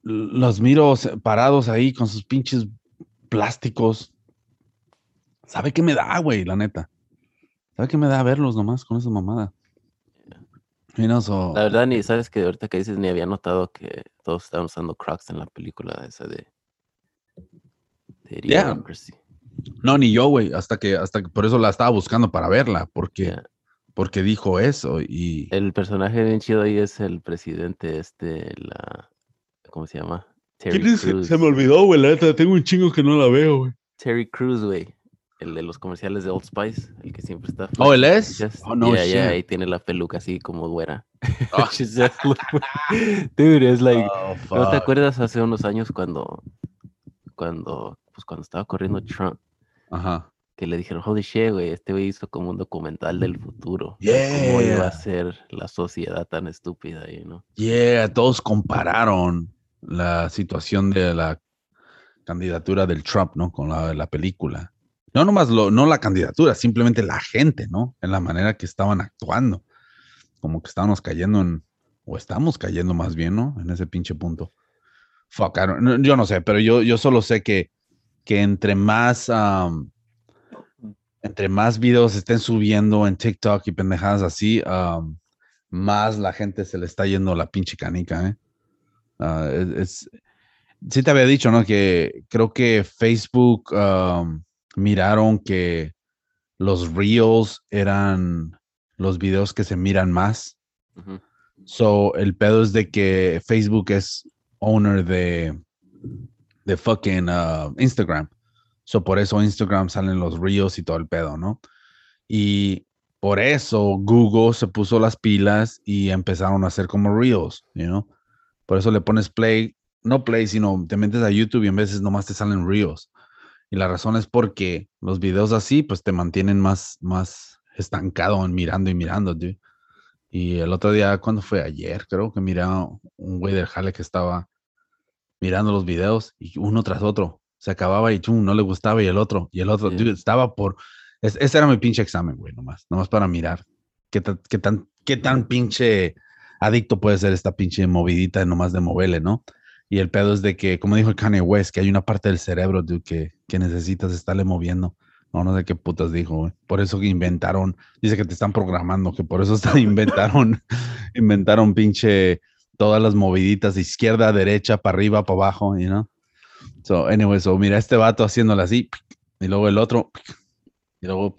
los miro parados ahí con sus pinches plásticos. ¿Sabe qué me da, güey? La neta. ¿Sabe qué me da verlos nomás con esa mamada? La verdad, ni sabes que ahorita que dices, ni había notado que todos estaban usando Crocs en la película esa de. Yeah. No, ni yo, güey, hasta que, hasta que por eso la estaba buscando para verla, porque, Yeah. porque dijo eso y El personaje bien chido ahí es el presidente, este, la. ¿Cómo se llama? Terry Crews. olvidó, güey, la neta, tengo un chingo que no la veo, güey. Terry Crews, güey. El de los comerciales de Old Spice, el que siempre está. Oh, ¿él es? chest. Oh, no Yeah, yeah, shit. y tiene la peluca así como güera. Just look- Dude, es like. Oh, ¿No te acuerdas hace unos años cuando, cuando, pues cuando estaba corriendo Trump? Ajá. que le dijeron, holy shit, güey, este güey hizo como un documental del futuro. Yeah. ¿Cómo iba a ser la sociedad tan estúpida ahí, no? Yeah, todos compararon la situación de la candidatura del Trump, ¿no? Con la de la película. No nomás lo, no la candidatura, simplemente la gente, ¿no? En la manera que estaban actuando. Como que estábamos cayendo en, o estamos cayendo más bien, ¿no? En ese pinche punto. Fuck, yo no sé, pero yo, yo solo sé que, que entre más, um, entre más videos estén subiendo en TikTok y pendejadas así, um, más la gente se le está yendo la pinche canica, ¿eh? Ah, es, sí te había dicho, ¿no? Que creo que Facebook um, miraron que los reels eran los videos que se miran más. So, el pedo es de que Facebook es owner de, de fucking uh, Instagram. So, por eso Instagram salen los reels y todo el pedo, ¿no? Y por eso Google se puso las pilas y empezaron a hacer como reels, you know? Por eso le pones play, no play, sino te metes a YouTube y en veces nomás te salen reels. Y la razón es porque los videos así, pues te mantienen más, más estancado en mirando y mirando, dude. Y el otro día, cuando fue ayer, creo que miré a un güey del jale que estaba mirando los videos y uno tras otro. Se acababa y chum, no le gustaba y el otro, y el otro. Sí. Dude, estaba por. es- ese era mi pinche examen, güey, nomás. Nomás para mirar qué, ta- qué tan, qué tan pinche adicto puede ser esta pinche movidita nomás de moverle, ¿no? Y el pedo es de que, como dijo el Kanye West, que hay una parte del cerebro, dude, que, que necesitas estarle moviendo. No, no sé qué putas dijo, güey. Por eso que inventaron, dice que te están programando, que por eso está- inventaron, inventaron pinche todas las moviditas de izquierda, derecha, para arriba, para abajo, you know? So, anyway, so mira este vato haciéndolo así, y luego el otro, y luego,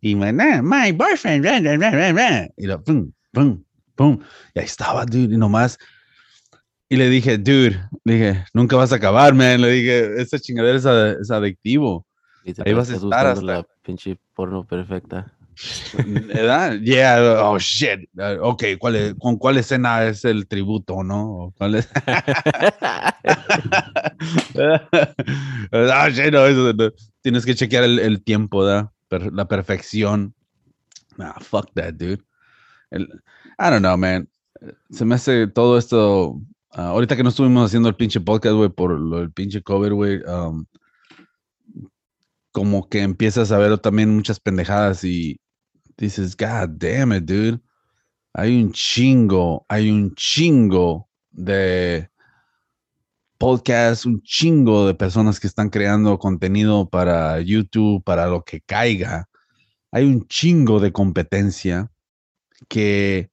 y "Nah, my boyfriend, blah, blah, blah, blah, blah", y lo, pum, pum, pum, y ahí estaba, dude, y nomás, y le dije, dude, le dije, nunca vas a acabar, man, le dije, esta chingadera es, ad- es adictivo. Y te Ahí vas a estar hasta- la pinche porno perfecta. ¿Verdad? Yeah, oh shit. Uh, ok, ¿cuál es- ¿con cuál escena es el tributo, no? ¿O ¿Cuál es? ah, shit, no, eso no. Tienes que chequear el, el tiempo, ¿da? Per- la perfección. Ah, fuck that, dude. El- I don't know, man. Se me hace todo esto. ah, ahorita que no estuvimos haciendo el pinche podcast, güey, por lo del pinche cover, güey. um, como que empiezas a ver también muchas pendejadas y dices, God damn it, dude. Hay un chingo, hay un chingo de podcasts, un chingo de personas que están creando contenido para YouTube, para lo que caiga. Hay un chingo de competencia que,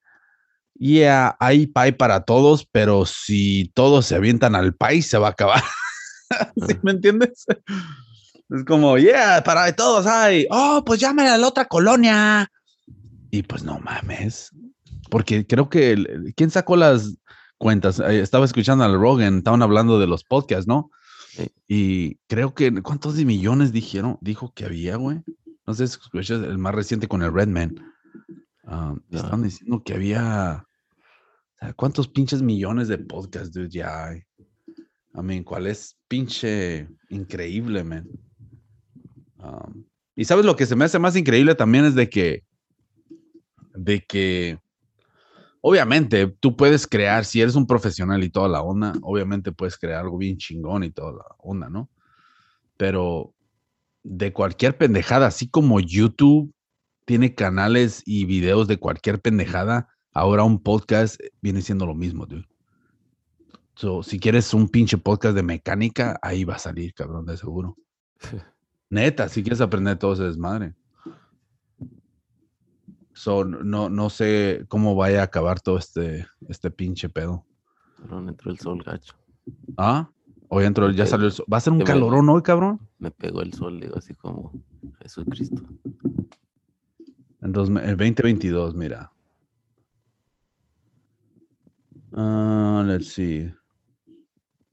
yeah, hay pay para todos, pero si todos se avientan al país, se va a acabar. ¿Sí me entiendes? Es como, yeah, para todos hay. Oh, pues llámale a la otra colonia. Y pues no mames. Porque creo que, el- ¿quién sacó las cuentas? Eh, Estaba escuchando al Rogan, estaban hablando de los podcasts, ¿no? Sí. Y creo que, ¿cuántos de millones dijeron? Dijo que había, güey. No sé si escuchas el más reciente con el Redman. Um, No. Estaban diciendo que había, ¿cuántos pinches millones de podcasts, dude, ya hay? I mean, ¿cuál es pinche increíble, man? Um, y sabes lo que se me hace más increíble también es de que, de que, obviamente, tú puedes crear, si eres un profesional y toda la onda, obviamente puedes crear algo bien chingón y toda la onda, ¿no? Pero de cualquier pendejada, así como YouTube tiene canales y videos de cualquier pendejada, ahora un podcast viene siendo lo mismo, dude. So, si quieres un pinche podcast de mecánica, ahí va a salir, cabrón, de seguro. Neta, si quieres aprender todo ese desmadre. So, no, no sé cómo vaya a acabar todo este, este pinche pedo. Cabrón, entró el sol gacho. ¿Ah? Hoy entró, ya salió el sol. ¿Va a ser un calorón hoy, cabrón? Me pegó el sol, digo, así como Jesucristo. En dos- el 2022, mira. Ah, let's see.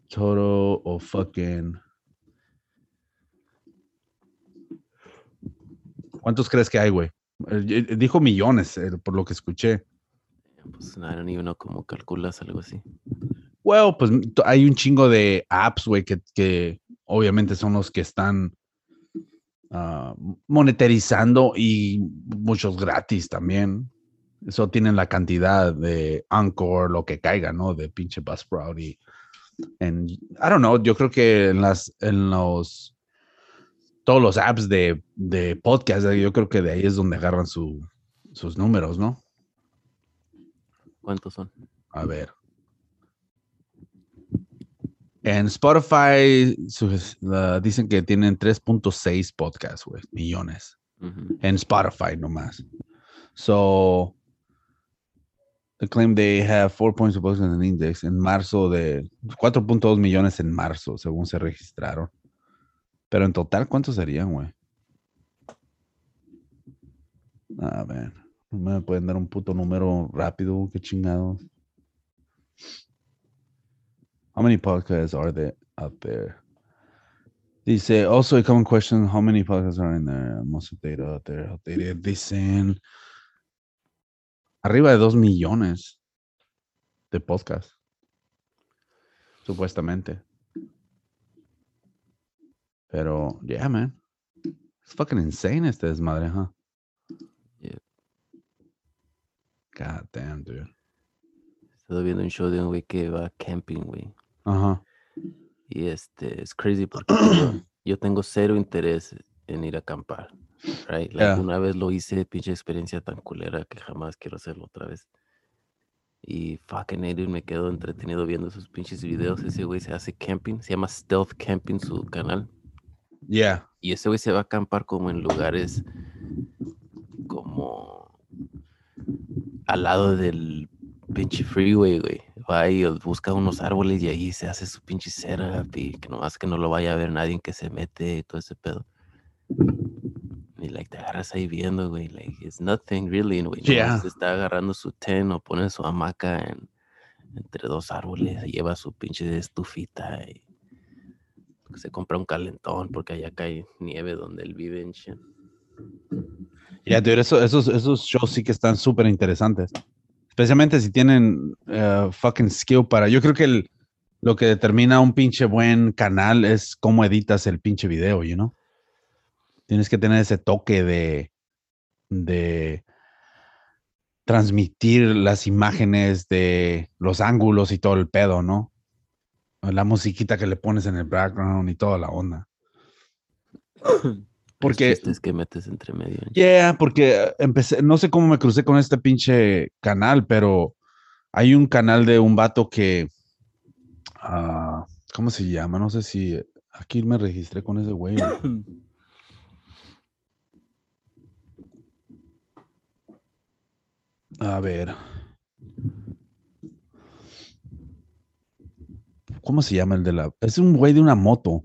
Total o fucking. ¿Cuántos crees que hay, güey? Eh, eh, Dijo millones, eh, por lo que escuché. Pues don't even know cómo calculas algo así. Bueno, pues mm, to- hay un chingo de apps, güey, que, que obviamente son los que están ah, monetarizando y muchos gratis también. Eso tienen la cantidad de Anchor, lo que caiga, ¿no? De pinche Buzzsprout y en, I don't know, yo creo que en las, en los, todos los apps de, de podcast, yo creo que de ahí es donde agarran su, sus números, ¿no? ¿Cuántos son? A ver. En Spotify dicen que tienen 3.6 podcasts, güey, millones. En Spotify nomás. So, they claim they have 4 points of podcasts in the index en marzo de 4.2 millones en marzo, según se registraron. Pero en total, ¿cuántos serían, güey? A ver, me pueden dar un puto número rápido, qué chingados. How many podcasts are there out there? Dice, also a common question, how many podcasts are in there? Most of data out there. Dicen arriba de dos millones de podcasts. Supuestamente. Pero, yeah, man. It's fucking insane este desmadre, huh? Yeah. God damn, dude. Estoy viendo un show de un güey que va camping, güey. Ajá. Y este, es crazy porque tengo- yo tengo cero interés en ir a acampar. Right? Like, Yeah. Una vez lo hice, pinche experiencia tan culera que jamás quiero hacerlo otra vez. Y fucking Adrian me quedo entretenido viendo sus pinches videos. Ese güey se hace camping, se llama Stealth Camping su canal. Yeah. Y ese güey se va a acampar como en lugares como al lado del pinche freeway, güey. Va y busca unos árboles y ahí se hace su pinche cera y que nomás que no lo vaya a ver nadie que se mete y todo ese pedo. Y like te agarras ahí viendo, güey, like it's nothing really, güey. Yeah. se está agarrando su ten o pone su hamaca en, entre dos árboles, lleva su pinche estufita y se compra un calentón porque allá cae nieve donde él vive en shit. Yeah, eso- esos, esos shows sí que están súper interesantes. Especialmente si tienen eh, fucking skill para. Yo creo que el- lo que determina un pinche buen canal es cómo editas el pinche video, you know? Tienes que tener ese toque de, de transmitir las imágenes de los ángulos y todo el pedo, ¿no? La musiquita que le pones en el background y toda la onda. Porque- chistes que metes entre medio. en Yeah, porque empecé, no sé cómo me crucé con este pinche canal, pero hay un canal de un vato que, ah, ¿cómo se llama? No sé si aquí me registré con ese güey. A ver. ¿Cómo se llama el de la? Es un güey de una moto.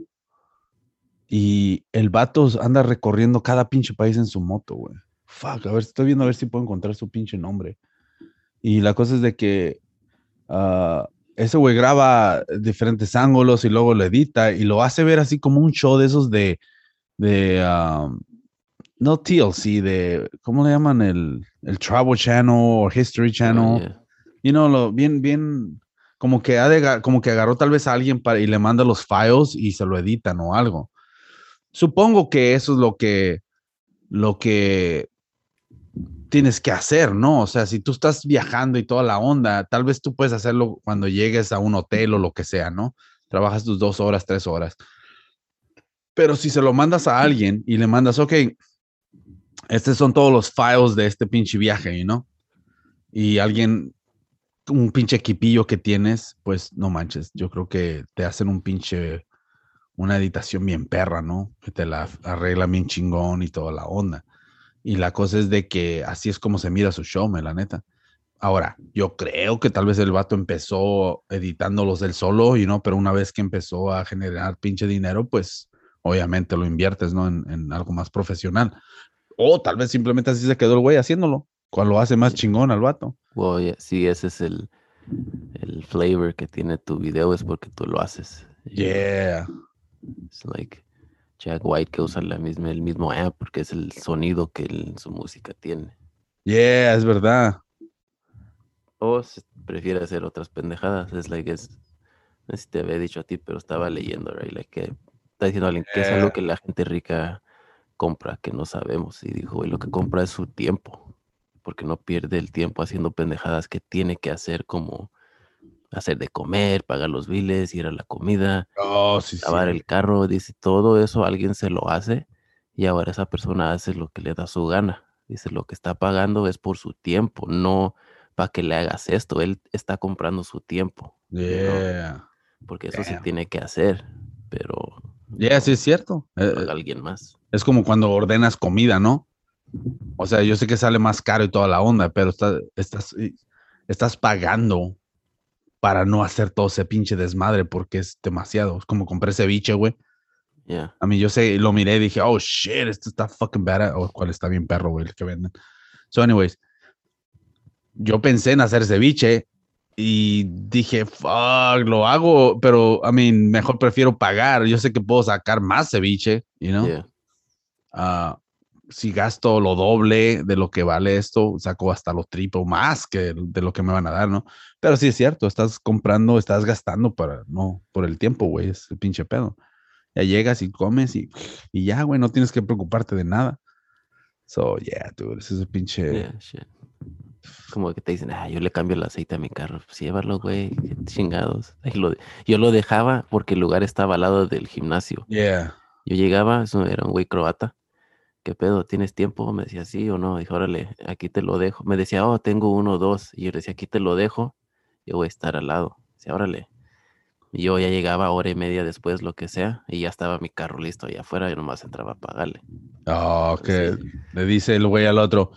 Y el vato anda recorriendo cada pinche país en su moto, güey. Fuck, a ver, estoy viendo a ver si puedo encontrar su pinche nombre. Y la cosa es de que ah, ese güey graba diferentes ángulos y luego lo edita y lo hace ver así como un show de esos de, de ah, no TLC, de, ¿cómo le llaman? El, el Travel Channel o History Oh, Channel yeah. you know, lo, bien, bien, como que, ha de como que agarró tal vez a alguien para, y le manda los files y se lo editan o algo. Supongo que eso es lo que, lo que tienes que hacer, ¿no? O sea, si tú estás viajando y toda la onda, tal vez tú puedes hacerlo cuando llegues a un hotel o lo que sea, ¿no? Trabajas tus dos horas, tres horas. Pero si se lo mandas a alguien y le mandas, ok, estos son todos los files de este pinche viaje, ¿no? Y alguien un pinche equipillo que tienes, pues no manches, yo creo que te hacen un pinche, una editación bien perra, ¿no? Que te la arreglan bien chingón y toda la onda. Y la cosa es de que así es como se mira su show, me la neta. Ahora, yo creo que tal vez el vato empezó editándolos del solo, y no, pero una vez que empezó a generar pinche dinero, pues obviamente lo inviertes, ¿no? En, en algo más profesional. O tal vez simplemente así se quedó el güey haciéndolo, cual lo hace más chingón al vato. Well, yeah, sí, ese es el, el flavor que tiene tu video, es porque tú lo haces. Yeah. It's like Jack White que usa la misma, el mismo amp porque es el sonido que su música tiene. Yeah, es verdad. O prefiere hacer otras pendejadas. Es like, es, no sé si te había dicho a ti, pero estaba leyendo, right? Like que está diciendo alguien que es algo que la gente rica compra que no sabemos. Y dijo, lo que compra es su tiempo, porque no pierde el tiempo haciendo pendejadas que tiene que hacer como hacer de comer, pagar los biles, ir a la comida, Oh, sí, sí. lavar el carro, dice, todo eso alguien se lo hace y ahora esa persona hace lo que le da su gana. Dice, lo que está pagando es por su tiempo, no para que le hagas esto, él está comprando su tiempo, Yeah. porque eso se tiene que hacer, pero Yeah, sí es cierto. Eh, paga alguien más. Es como cuando ordenas comida, ¿no? O sea, yo sé que sale más caro y toda la onda, pero está- estás, estás pagando para no hacer todo ese pinche desmadre porque es demasiado. Es como compré ceviche, güey. Yeah. A mí yo sé, lo miré y dije, oh shit, esto está fucking bad. O cuál está bien perro, güey, el que venden. So, anyways, yo pensé en hacer ceviche y dije, fuck, lo hago, pero, I mean, mejor prefiero pagar. Yo sé que puedo sacar más ceviche, you know? Yeah. Ah, si gasto lo doble de lo que vale esto, saco hasta lo triple más que de lo que me van a dar, ¿no? Pero sí es cierto, estás comprando, estás gastando para, no, por el tiempo, güey, es el pinche pedo. Ya llegas y comes y, y ya, güey, no tienes que preocuparte de nada. So, yeah, dude, ese es el pinche. Yeah, shit. Como que te dicen, ah, yo le cambio el aceite a mi carro. Pues llévalo, güey, chingados. Ahí lo yo lo dejaba porque el lugar estaba al lado del gimnasio. Yeah. Yo llegaba, eso era un güey croata. ¿Qué pedo? ¿Tienes tiempo? Me decía, sí o no. Dijo, órale, aquí te lo dejo. Me decía, oh, tengo uno o dos. Y yo le decía, aquí te lo dejo. Yo voy a estar al lado. Decía, órale. Y yo ya llegaba hora y media después, lo que sea, y ya estaba mi carro listo allá afuera. Yo nomás entraba a pagarle. Oh, que Sí. le dice el güey al otro.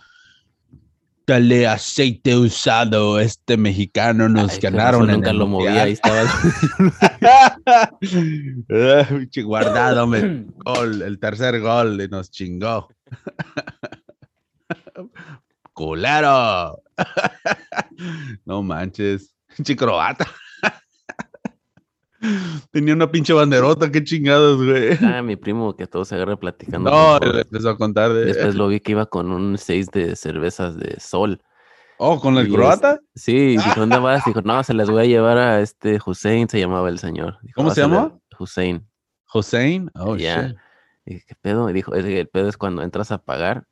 Dale aceite usado, este mexicano nos Ay, ganaron. en Nunca lo movía, mundial". ahí estaba. Ah, guardado, me gol, el tercer gol y nos chingó. Culero. no manches. Pinche croata. Tenía una pinche banderota, qué chingados, güey. ah, mi primo que todo se agarra platicando. No, le empezó a contar de. Después lo vi que iba con un seis de cervezas de sol. Oh, con el croata. Sí, y dijo, ¿dónde vas? Dijo, no, se las voy a llevar a este Hussein, se llamaba el señor. Dijo, ¿Cómo "Ah, se llama? Hussein. Hussein. Oh, Ya. shit. Dije, ¿qué pedo? Y dijo, "Es el pedo es cuando entras a pagar,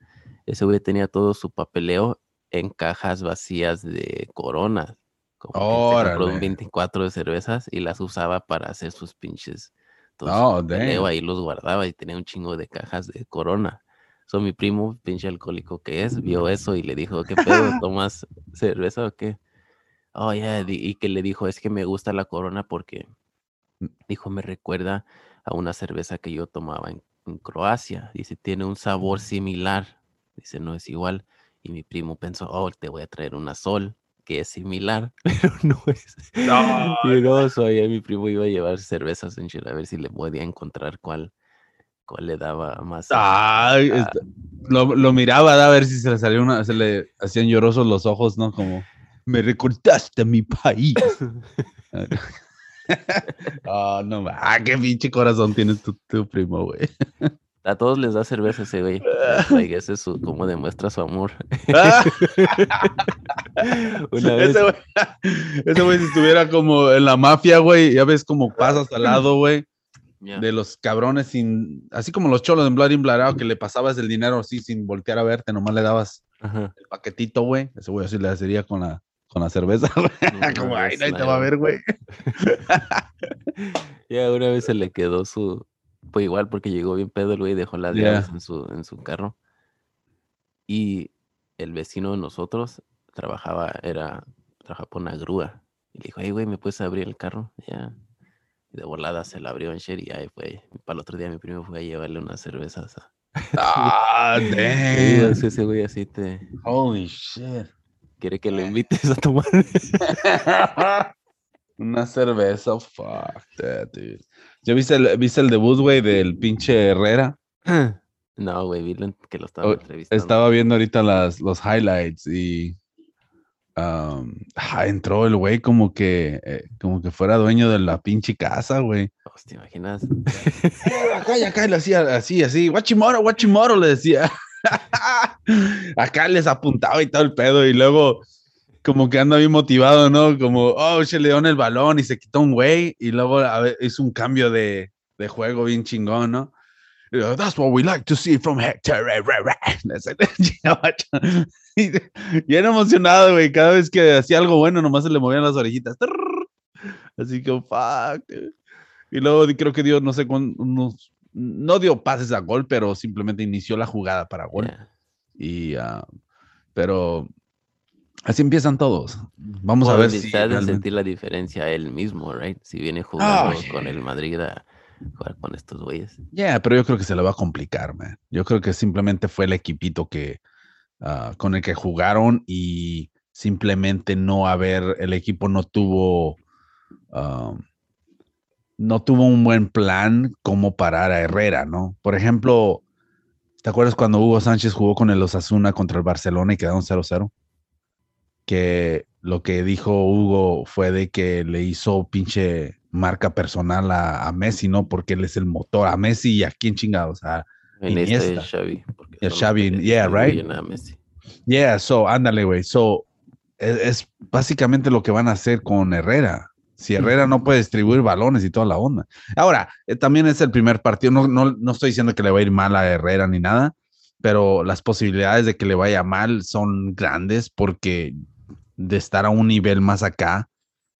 ese güey tenía todo su papeleo en cajas vacías de coronas. Como que se compró un Órale. 24 de cervezas y las usaba para hacer sus pinches. todo su Oh, ahí los guardaba y tenía un chingo de cajas de corona. So, mi primo, pinche alcohólico que es, vio eso y le dijo, ¿qué pedo? ¿Tomas cerveza o qué? Oh, di- y que le dijo, es que me gusta la corona porque, Mm. dijo, me recuerda a una cerveza que yo tomaba en, en Croacia. Dice, tiene un sabor similar. Dice, no es igual. Y mi primo pensó, oh, te voy a traer una sol que es similar, pero no es. No, no, ya mi primo iba a llevar cervezas en Chile a ver si le podía encontrar cuál, cuál le daba más. Ay, este, lo, lo miraba a ver si se le salía una, se le hacían llorosos los ojos, ¿no? Como, me recordaste a mi país. Ah, no, ah, qué pinche corazón tienes tu, tu primo, güey. A todos les da cerveza ese güey. Like, ese es su, cómo demuestra su amor. Ah, Una vez, ese güey, ese güey si estuviera como en la mafia, güey, ya ves como pasas al lado, güey, de los cabrones sin, así como los cholos en Blood in Blood Out, que le pasabas el dinero así sin voltear a verte, nomás le dabas ajá. el paquetito, güey. Ese güey así le hacería con la, con la cerveza, güey. Como, ay, nadie te va a ver, güey. Ya una vez se le quedó su. Pues igual porque llegó bien pedo el güey dejó las Ya. llaves en su, en su carro. Y el vecino de nosotros trabajaba, era, trabajaba por una grúa. Y le dijo, hey güey, ¿me puedes abrir el carro? Ya. Y de volada se la abrió en share y ahí fue. Para el otro día mi primo fue a llevarle unas cervezas. a- Ah, damn. así ese güey así te Holy shit. quiere que le invites a tomar. Una cerveza, fuck that, dude. ¿Ya viste el, viste el debut, güey, del pinche Herrera? no, güey, vi lo- que lo estaba Oh, entrevistando. Estaba viendo ahorita las, los highlights y um, ah, entró el güey como que, eh, como que fuera dueño de la pinche casa, güey. Hostia, ¿te imaginas? Acá y acá le hacía así, así, guachimoro, guachimoro, le decía. acá les apuntaba y todo el pedo, y luego como que anda bien motivado, ¿no? Como, oh, se le dio en el balón y se quitó un güey, y luego a ver, hizo un cambio de, de juego bien chingón, ¿no? That's what we like to see from Hector. y era emocionado, güey. Cada vez que hacía algo bueno, nomás se le movían las orejitas. Así que, fuck. Y luego creo que dio, no sé cuántos, no dio pases a gol, pero simplemente inició la jugada para gol. Y, uh, pero así empiezan todos. Vamos a ver si. Realmente... sentir la diferencia él mismo, right? Si viene jugando oh, con el Madrid a jugar con estos güeyes. Yeah, pero yo creo que se le va a complicar, man. Yo creo que simplemente fue el equipito que uh, con el que jugaron y simplemente no haber, el equipo no tuvo. Um, no tuvo un buen plan como parar a Herrera, ¿no? Por ejemplo, ¿te acuerdas cuando Hugo Sánchez jugó con el Osasuna contra el Barcelona y quedaron 0-0? Que lo que dijo Hugo fue de que le hizo pinche marca personal a, Messi, ¿no? Porque él es el motor, a Messi y a quién chingados, a en este Xavi. El Xavi, yeah, right? Yeah, so, ándale, güey. So, es, es, básicamente lo que van a hacer con Herrera. Si Herrera no puede distribuir balones y toda la onda. Ahora, eh, también es el primer partido. No, no, no estoy diciendo que le va a ir mal a Herrera ni nada, pero las posibilidades de que le vaya mal son grandes porque de estar a un nivel más acá,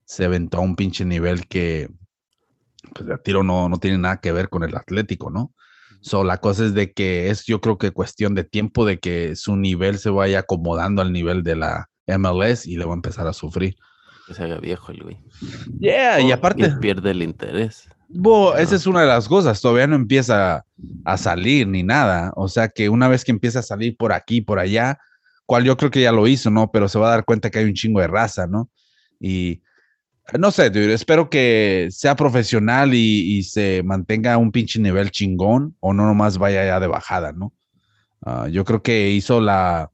se aventó a un pinche nivel que, pues, de tiro no, no tiene nada que ver con el Atlético, ¿no? So, la cosa es de que es, yo creo que cuestión de tiempo de que su nivel se vaya acomodando al nivel de la MLS y le va a empezar a sufrir que se haga viejo el güey. Yeah, y aparte. pierde el interés. esa es una de las cosas, todavía no empieza a salir ni nada. O sea que una vez que empieza a salir por aquí, por allá, cual yo creo que ya lo hizo, ¿no? Pero se va a dar cuenta que hay un chingo de raza, ¿no? Y no sé, espero que sea profesional y, se mantenga un pinche nivel chingón o no nomás vaya ya de bajada, ¿no? Ah, yo creo que hizo la,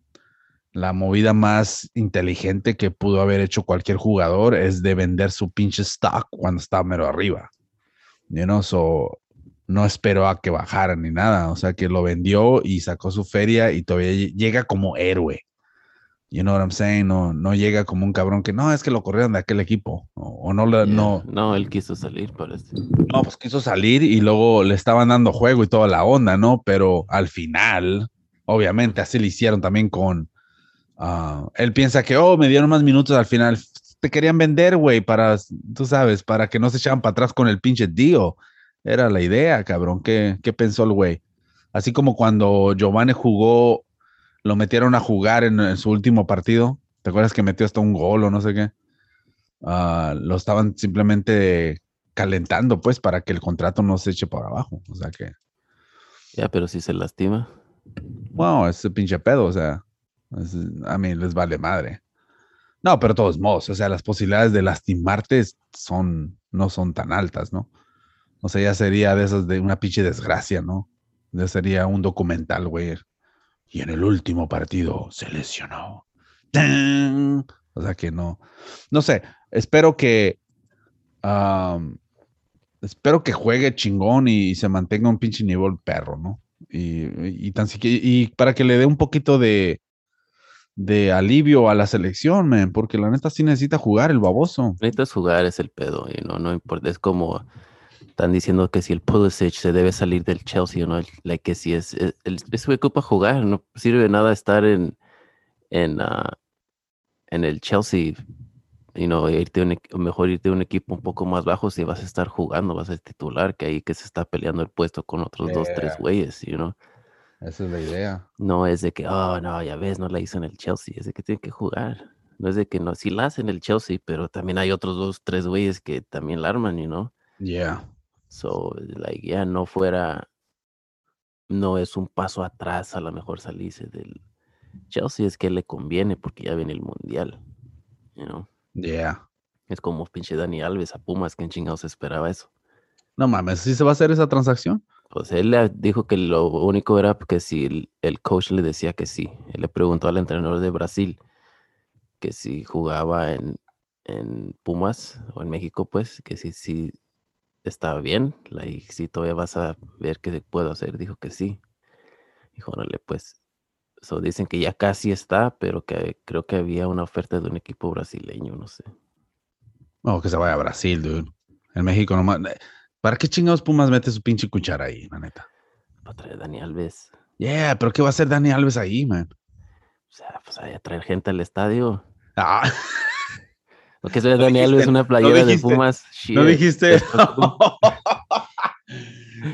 la movida más inteligente que pudo haber hecho cualquier jugador es de vender su pinche stock cuando estaba mero arriba. You know, so, no esperó a que bajara ni nada. O sea, que lo vendió y sacó su feria y todavía llega como héroe. You know what I'm saying? No, no llega como un cabrón que no, es que lo corrieron de aquel equipo. O, no, le, no. No, él quiso salir, parece. No, pues quiso salir y luego le estaban dando juego y toda la onda, ¿no? Pero al final, obviamente, así le hicieron también con, Ah, él piensa que, oh, me dieron más minutos al final. Te querían vender, güey, para, tú sabes, para que no se echaran para atrás con el pinche Dio. Era la idea, cabrón. ¿Qué, qué pensó el güey? Así como cuando Giovanni jugó, lo metieron a jugar en, su último partido. ¿Te acuerdas que metió hasta un gol o no sé qué? Ah, lo estaban simplemente calentando, pues, para que el contrato no se eche para abajo. O sea que. Ya, pero si se lastima. Wow, ese pinche pedo, o sea a mí les vale madre. No, pero todos modos, o sea, las posibilidades de lastimarte son, no son tan altas, ¿no? O sea, ya sería de esas de una pinche desgracia, ¿no? Ya sería un documental, güey. Y en el último partido se lesionó. O sea que no. No sé, espero que. espero que juegue chingón y, se mantenga un pinche nivel perro, ¿no? Y, tan y para que le dé un poquito de, de alivio a la selección, man, porque la neta sí necesita jugar el baboso. Necesitas jugar, es el pedo, y no, no importa, es como están diciendo que si el Pulisic se debe salir del Chelsea o no, like que si es, es, es ocupa jugar, no sirve de nada estar en, en, ah, en el Chelsea, y no irte mejor irte a un equipo un poco más bajo si vas a estar jugando, vas a titular, que ahí que se está peleando el puesto con otros dos, tres güeyes, you know. Esa es la idea. No es de que, oh, no, ya ves, no la hizo en el Chelsea, es de que tiene que jugar. No es de que no, sí la hace en el Chelsea, pero también hay otros dos, tres güeyes que también la arman, you know? Yeah. So, like, ya no fuera, no es un paso atrás a lo mejor salirse del Chelsea, es que le conviene porque ya viene el Mundial, you know? Yeah. Es como pinche Dani Alves a Pumas, que en chingados esperaba eso. No mames, ¿sí se va a hacer esa transacción? Pues él le dijo que lo único era que si el, coach le decía que sí. Él le preguntó al entrenador de Brasil que si jugaba en, Pumas o en México, pues, que si, si estaba bien, y si todavía vas a ver qué puedo hacer, dijo que sí. Dijo, órale, pues. So, dicen que ya casi está, pero que creo que había una oferta de un equipo brasileño, no sé. No, que se vaya a Brasil, dude. En México nomás. ¿Para qué chingados Pumas mete su pinche cuchara ahí, la neta? para traer a Dani Alves. Yeah, pero ¿qué va a hacer Dani Alves ahí, man? O sea, pues a traer gente al estadio. Ah, Lo que es No Alves una no playera de dijiste- Pumas. no dijiste.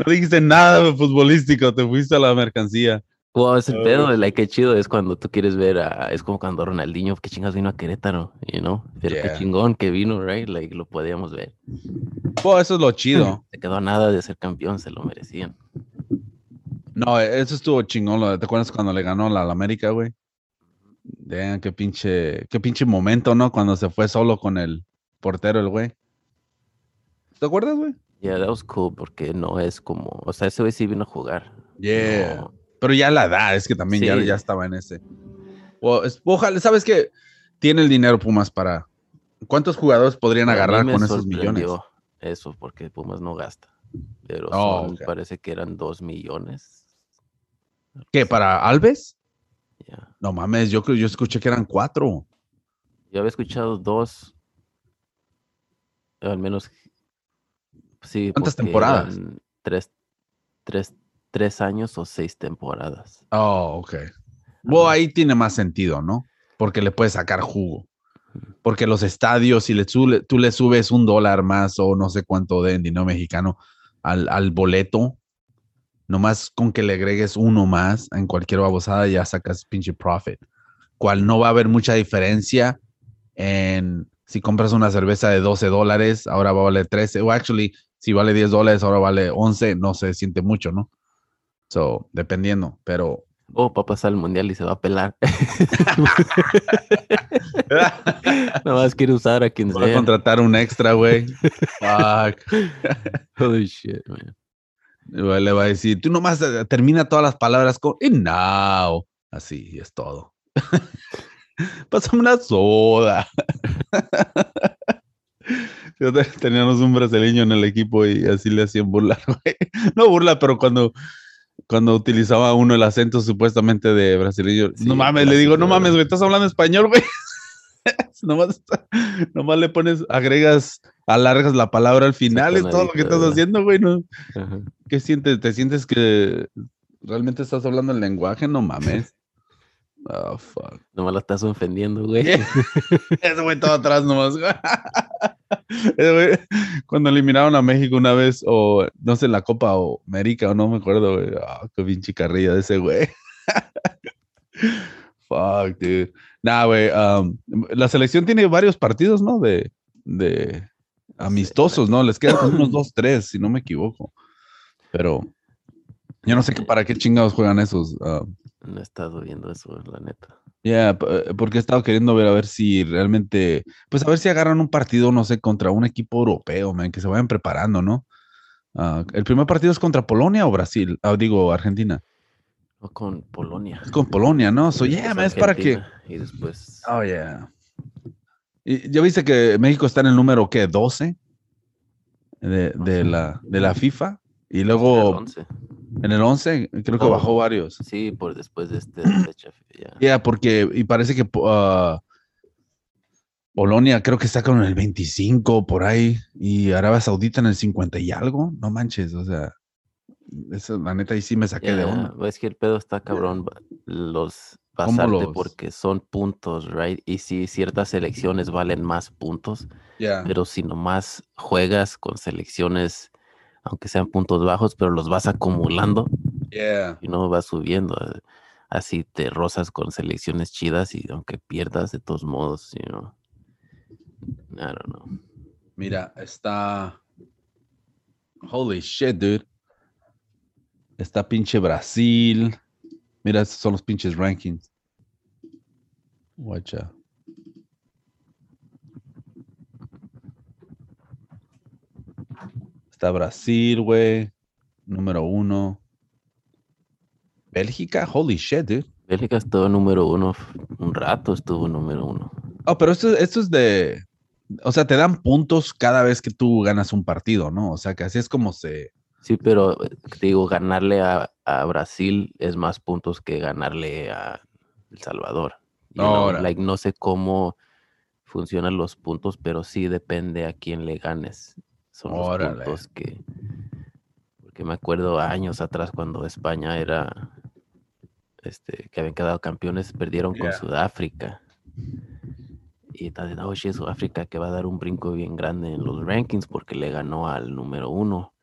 no dijiste nada futbolístico, te fuiste a la mercancía. Wow, ese Oh, pedo, like, qué chido es cuando tú quieres ver a, es como cuando Ronaldinho, qué chingas vino a Querétaro, you know, pero Yeah. qué chingón que vino, right, like, lo podíamos ver. Oh, eso es lo chido. Se quedó nada de ser campeón, se lo merecían. No, eso estuvo chingón. de- ¿Te acuerdas cuando le ganó la, la América, güey? Vean qué pinche, qué pinche momento, ¿no? Cuando se fue solo con el portero, el güey. ¿Te acuerdas, güey? Yeah, that was cool, porque no es como, o sea, ese güey sí vino a jugar. Yeah. No, Pero ya la edad, es que también ya, Sí. ya estaba en ese. O- es- ojalá, ¿sabes qué? Tiene el dinero Pumas para. ¿Cuántos jugadores podrían a agarrar con esos millones? Eso, porque Pumas no gasta. Pero Oh, son- parece que eran dos millones. ¿Qué? ¿Para Alves? Yeah. No mames, yo yo escuché que eran cuatro. Yo había escuchado dos, al menos, sí. ¿Cuántas temporadas? Tres, tres, tres años o seis temporadas. Oh, ok. Bueno, ahí tiene más sentido, ¿no? Porque le puedes sacar jugo. Porque los estadios, si le tú le subes un dólar más o no sé cuánto de en dinero mexicano al, al boleto, nomás con que le agregues uno más en cualquier babosada ya sacas pinche profit. Cual no va a haber mucha diferencia en si compras una cerveza de 12 dólares, ahora va a valer 13. O actually, si vale 10 dólares, ahora vale 11. No se siente mucho, ¿no? So, dependiendo, pero Oh, va a pasar el mundial y se va a pelar. Nada más quiere usar a quien Voy a sea. contratar un extra, güey. Fuck. Holy shit, man. Le va a decir, tú nomás eh, termina todas las palabras con y now. Así es todo. Pásame una soda. Teníamos un brasileño en el equipo y así le hacían burlar, güey. No burla, pero cuando, cuando utilizaba uno el acento supuestamente de brasileño, Sí, no mames, le digo, no mames, güey, estás hablando español, güey. nomás, nomás le pones, agregas, alargas la palabra al final, es todo lo que estás haciendo, güey, ¿no? Ajá. ¿Qué sientes? ¿Te sientes que realmente estás hablando el lenguaje? No mames. Oh, fuck. Nomás lo estás ofendiendo, güey. Ese güey todo atrás nomás. Ese güey, cuando eliminaron a México una vez, o no sé, en la Copa o América, o no me acuerdo, güey. Ah, qué pinche carrilla de ese güey. Fuck, dude. Nah, güey. um, la selección tiene varios partidos, ¿no? De, de amistosos, ¿no? Les quedan unos dos, tres, si no me equivoco. Pero yo no sé qué, para qué chingados juegan esos. um, No he estado viendo eso, la neta. ya, p- porque he estado queriendo ver a ver si realmente, pues a ver si agarran un partido, no sé, contra un equipo europeo, man, que se vayan preparando, ¿no? Ah, ¿El primer partido es contra Polonia o Brasil? Ah, digo, Argentina. O con Polonia. Es con Polonia, ¿no? So, yeah, Después man, es para que... Y después. Oh, yeah. Ya viste que México está en el número, ¿qué? 12 de, de la, de la FIFA. Y el luego 11. en el 11 creo que Oh. bajó varios. Sí, por después de este fecha. Ya. Ya, porque, y parece que ah, Polonia creo que está con el 25 por ahí y Arabia Saudita en el 50 y algo. No manches, o sea, eso, la neta ahí sí me saqué de onda. Es que el pedo está cabrón. Los ¿Cómo pasarte los? porque son puntos, right? Y si ciertas selecciones valen más puntos, Ya. pero si nomás juegas con selecciones, aunque sean puntos bajos, pero los vas acumulando Yeah. y no vas subiendo. eh, Así te rozas con selecciones chidas y aunque pierdas, de todos modos, you know. I don't know. Mira, está. Holy shit, dude. Está pinche Brasil. Mira, son los pinches rankings. Guacha. Está Brasil, güey. Número uno. Bélgica, holy shit, dude. Bélgica estuvo número uno, un rato estuvo número uno. Oh, pero esto, esto es de. O sea, te dan puntos cada vez que tú ganas un partido, ¿no? O sea, que así es como se. Sí, pero te digo, ganarle a, a Brasil es más puntos que ganarle a El Salvador. You know, Ahora. like, no sé cómo funcionan los puntos, pero sí depende a quién le ganes. Son los puntos que. Porque que me acuerdo años atrás cuando España era, este, que habían quedado campeones, perdieron con Sudáfrica. Y está de, oh, Sudáfrica que va a dar un brinco bien grande en los rankings porque le ganó al número uno.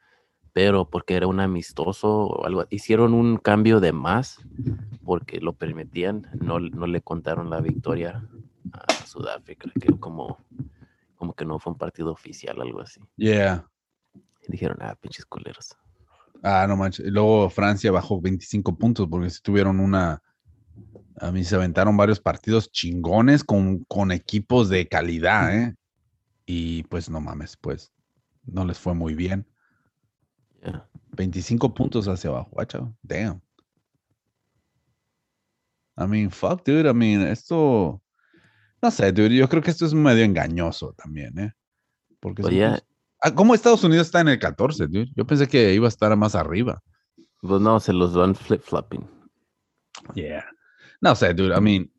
Pero porque era un amistoso o algo, hicieron un cambio de más porque lo permitían, no, no le contaron la victoria a Sudáfrica, que como, como que no fue un partido oficial, algo así. Yeah. Y dijeron, ah, pinches culeros. Ah, no manches. Luego Francia bajó 25 puntos porque si tuvieron una. A mí se aventaron varios partidos chingones con, con equipos de calidad, ¿eh? Y pues no mames, pues no les fue muy bien. 25 puntos hacia abajo, guacha. Damn. I mean, fuck, dude. I mean, esto. No sé, dude. Yo creo que esto es medio engañoso también, ¿eh? Porque. Oye, Ah, ¿Cómo Estados Unidos está en el 14, dude? Yo pensé que iba a estar más arriba. Pues no, se los van flip-flopping. Yeah. No sé, dude. I mean,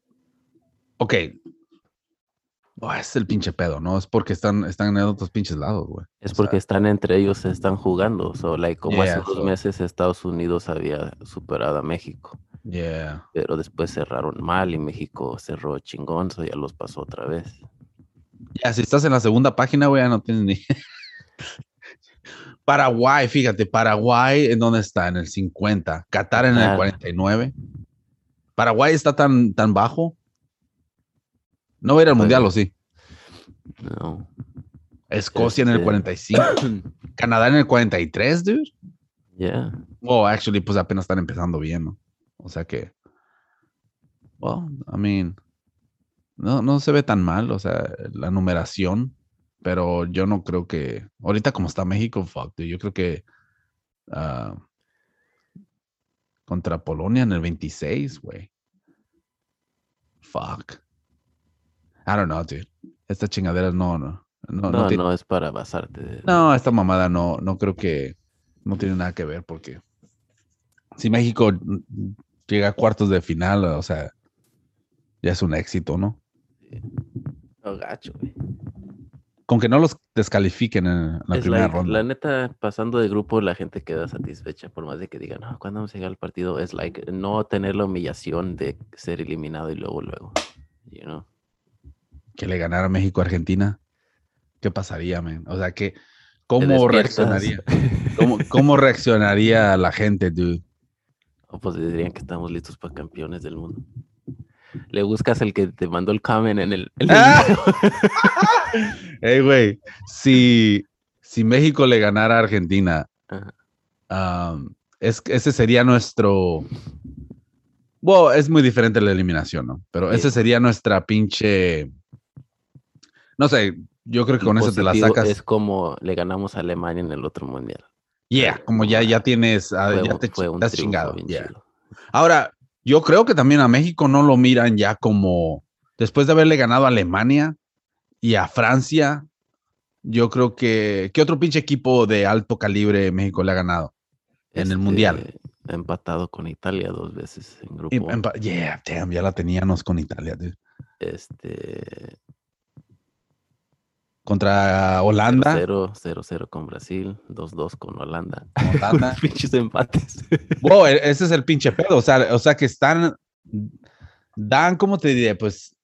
ok. Oh, es el pinche pedo, ¿no? Es porque están, están en otros pinches lados, güey. Es porque están entre ellos, están jugando. So, like, como hace dos meses Estados Unidos había superado a México. Yeah. Pero después cerraron mal y México cerró chingón, so ya los pasó otra vez. Ya, si estás en la segunda página, güey, ya no tienes ni. Paraguay, fíjate, Paraguay, ¿en dónde está? En el 50. Qatar en el 49. Paraguay está tan, tan bajo. No va a ir al mundial, ¿o sí? No. Escocia en el 45. Este Canadá en el 43, dude. Yeah. Oh, actually, pues apenas están empezando bien, ¿no? O sea que. Well, I mean. No, no se ve tan mal, o sea, la numeración pero yo no creo que. Ahorita, como está México, fuck, dude, yo creo que. ah, contra Polonia en el 26, güey. Fuck. I don't know, dude. Esta chingadera no, no. No, No, no, es para basarte. de- no, esta mamada no, no creo que. No tiene nada que ver porque. Si México llega a cuartos de final, o sea. Ya es un éxito, ¿no? No, gacho, güey. Con que no los descalifiquen en la Es primera like, ronda. La neta, pasando de grupo, la gente queda satisfecha, por más de que digan, no, ¿cuándo vamos a llegar al partido? Es like no tener la humillación de ser eliminado y luego, luego. You know? Que le ganara México a Argentina, ¿qué pasaría, man? O sea, que ¿cómo reaccionaría? ¿Cómo, cómo reaccionaría la gente, dude? O pues dirían que estamos listos para campeones del mundo. Le buscas el que te mandó el comment en el. el Ah. Ey, güey, si, si México le ganara a Argentina, um, es, ese sería nuestro... Bueno, es muy diferente la eliminación, ¿no? Pero Sí. ese sería nuestra pinche... No sé, yo creo que con eso te la sacas. Es como le ganamos a Alemania en el otro mundial. Yeah, como ya, ya tienes, ah, Fue, ya te, fue un te has chingado. yeah. Ahora, yo creo que también a México no lo miran ya como, después de haberle ganado a Alemania y a Francia, yo creo que, ¿qué otro pinche equipo de alto calibre México le ha ganado? En el Mundial. Este, Ha empatado con Italia dos veces en grupo. Empa- yeah, damn, ya la teníamos con Italia, dude. Este. Contra Holanda. 0-0 0-0 con Brasil, 2-2 con Holanda. Holanda. Pinches empates. Wow, e- ese es el pinche pedo. O sea, o sea que están, dan, ¿cómo te diré? Pues